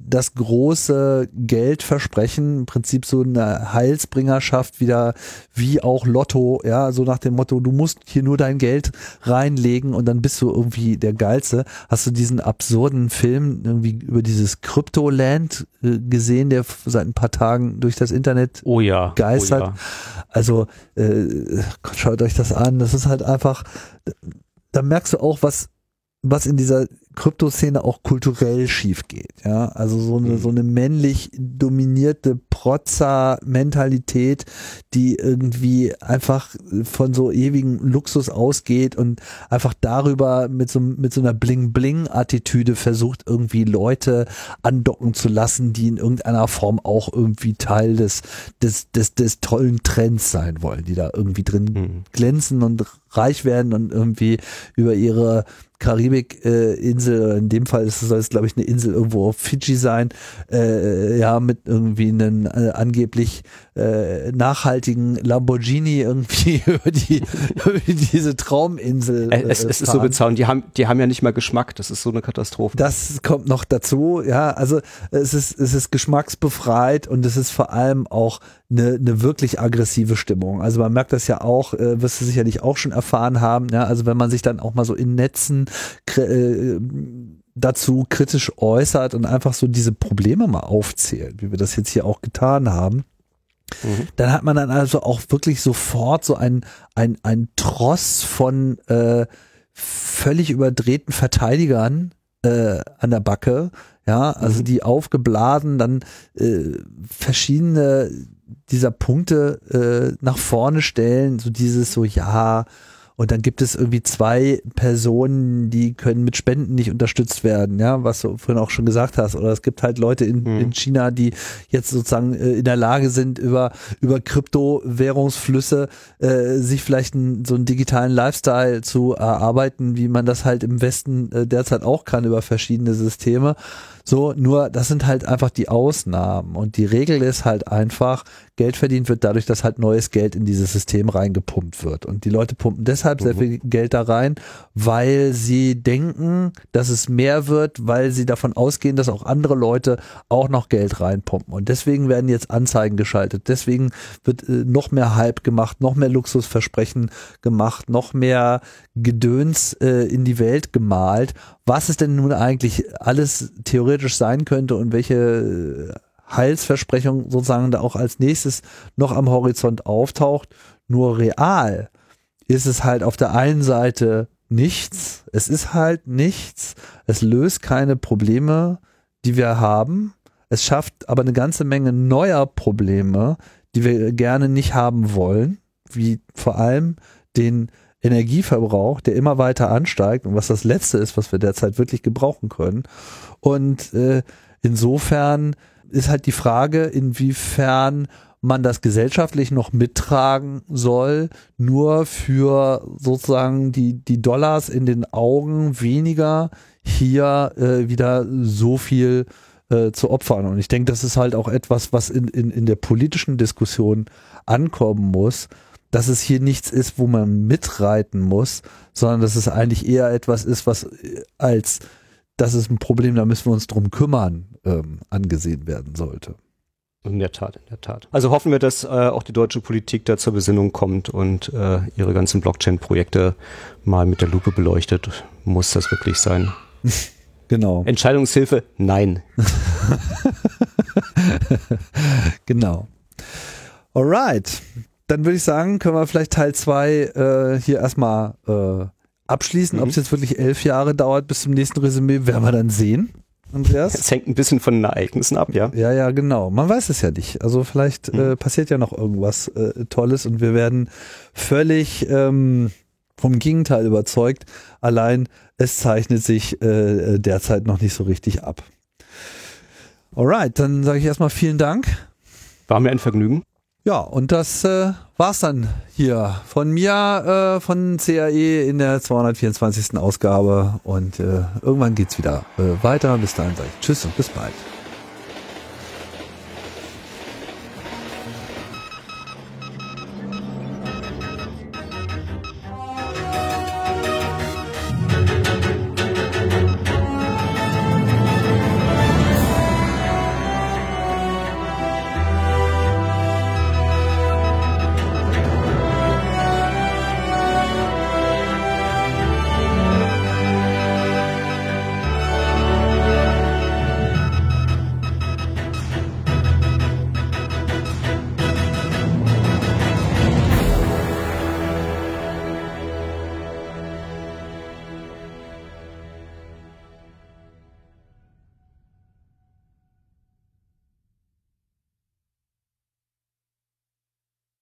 das große Geld versprechen, im Prinzip so eine Heilsbringerschaft wieder wie auch Lotto, ja, so nach dem Motto, du musst hier nur dein Geld reinlegen und dann bist du irgendwie der Geilste. Hast du diesen absurden Film irgendwie über dieses Cryptoland äh, gesehen, der seit ein paar Tagen durch das Internet Oh ja. Geistert. Oh ja. also, äh, Gott, schaut euch das an. Das ist halt einfach, da merkst du auch, was, was in dieser Kryptoszene auch kulturell schief geht. Ja, also so eine, Mhm. so eine männlich dominierte Protzer-Mentalität, die irgendwie einfach von so ewigen Luxus ausgeht und einfach darüber mit so, mit so einer Bling-Bling-Attitüde versucht, irgendwie Leute andocken zu lassen, die in irgendeiner Form auch irgendwie Teil des, des, des, des tollen Trends sein wollen, die da irgendwie drin Mhm. glänzen und reich werden und irgendwie über ihre Karibik-Insel, oder in dem Fall ist soll es, glaube ich, eine Insel irgendwo auf Fidschi sein, äh, ja, mit irgendwie einen äh, angeblich äh, nachhaltigen Lamborghini irgendwie [laughs] über, die, über diese Trauminsel. Äh, Es, es ist so bezaubernd. Die haben, die haben ja nicht mal Geschmack. Das ist so eine Katastrophe. Das kommt noch dazu, ja. Also es ist, es ist geschmacksbefreit und es ist vor allem auch eine, eine wirklich aggressive Stimmung. Also man merkt das ja auch, äh, wirst du sicherlich auch schon erfahren haben, ja. Also wenn man sich dann auch mal so in Netzen äh, dazu kritisch äußert und einfach so diese Probleme mal aufzählt, wie wir das jetzt hier auch getan haben Mhm. dann hat man dann also auch wirklich sofort so ein, ein, ein Tross von äh, völlig überdrehten Verteidigern äh, an der Backe, ja, also Mhm. die aufgeblasen dann äh, verschiedene dieser Punkte äh, nach vorne stellen, so dieses so, ja, und dann gibt es irgendwie zwei Personen, die können mit Spenden nicht unterstützt werden, ja, was du vorhin auch schon gesagt hast. Oder es gibt halt Leute in, Mhm. in China, die jetzt sozusagen äh, in der Lage sind, über, über Kryptowährungsflüsse äh, sich vielleicht einen, so einen digitalen Lifestyle zu erarbeiten, wie man das halt im Westen äh, derzeit auch kann über verschiedene Systeme. So, nur das sind halt einfach die Ausnahmen. Und die Regel ist halt einfach, Geld verdient wird dadurch, dass halt neues Geld in dieses System reingepumpt wird. Und die Leute pumpen deshalb sehr Mhm. viel Geld da rein, weil sie denken, dass es mehr wird, weil sie davon ausgehen, dass auch andere Leute auch noch Geld reinpumpen. Und deswegen werden jetzt Anzeigen geschaltet. Deswegen wird äh, noch mehr Hype gemacht, noch mehr Luxusversprechen gemacht, noch mehr Gedöns äh, in die Welt gemalt, was es denn nun eigentlich alles theoretisch sein könnte und welche äh, Heilsversprechung sozusagen da auch als nächstes noch am Horizont auftaucht. Nur real ist es halt auf der einen Seite nichts. Es ist halt nichts. Es löst keine Probleme, die wir haben. Es schafft aber eine ganze Menge neuer Probleme, die wir gerne nicht haben wollen, wie vor allem den Energieverbrauch, der immer weiter ansteigt und was das Letzte ist, was wir derzeit wirklich gebrauchen können. Und äh, insofern ist halt die Frage, inwiefern man das gesellschaftlich noch mittragen soll, nur für sozusagen die, die Dollars in den Augen weniger hier äh, wieder so viel äh, zu opfern. Und ich denke, das ist halt auch etwas, was in, in, in der politischen Diskussion ankommen muss, dass es hier nichts ist, wo man mitreiten muss, sondern dass es eigentlich eher etwas ist, was äh, als das ist ein Problem, da müssen wir uns drum kümmern, ähm, angesehen werden sollte. In der Tat, in der Tat. Also hoffen wir, dass äh, auch die deutsche Politik da zur Besinnung kommt und äh, ihre ganzen Blockchain-Projekte mal mit der Lupe beleuchtet. Muss das wirklich sein? [laughs] Genau. Entscheidungshilfe? Nein. [laughs] genau. Alright. Dann würde ich sagen, können wir vielleicht Teil 2 äh, hier erstmal äh, abschließen. Mhm. Ob es jetzt wirklich elf Jahre dauert bis zum nächsten Resümee, werden wir dann sehen. Andreas? Es hängt ein bisschen von den Ereignissen ab, ja. Ja, ja, genau. Man weiß es ja nicht. Also vielleicht Mhm. äh, passiert ja noch irgendwas äh, Tolles und wir werden völlig ähm, vom Gegenteil überzeugt. Allein es zeichnet sich äh, derzeit noch nicht so richtig ab. Alright, dann sage ich erstmal vielen Dank. War mir ein Vergnügen. Ja, und das äh, war's dann hier von mir, äh, von CAE in der 224. Ausgabe. Und äh, irgendwann geht's wieder äh, weiter. Bis dahin sage ich Tschüss und bis bald.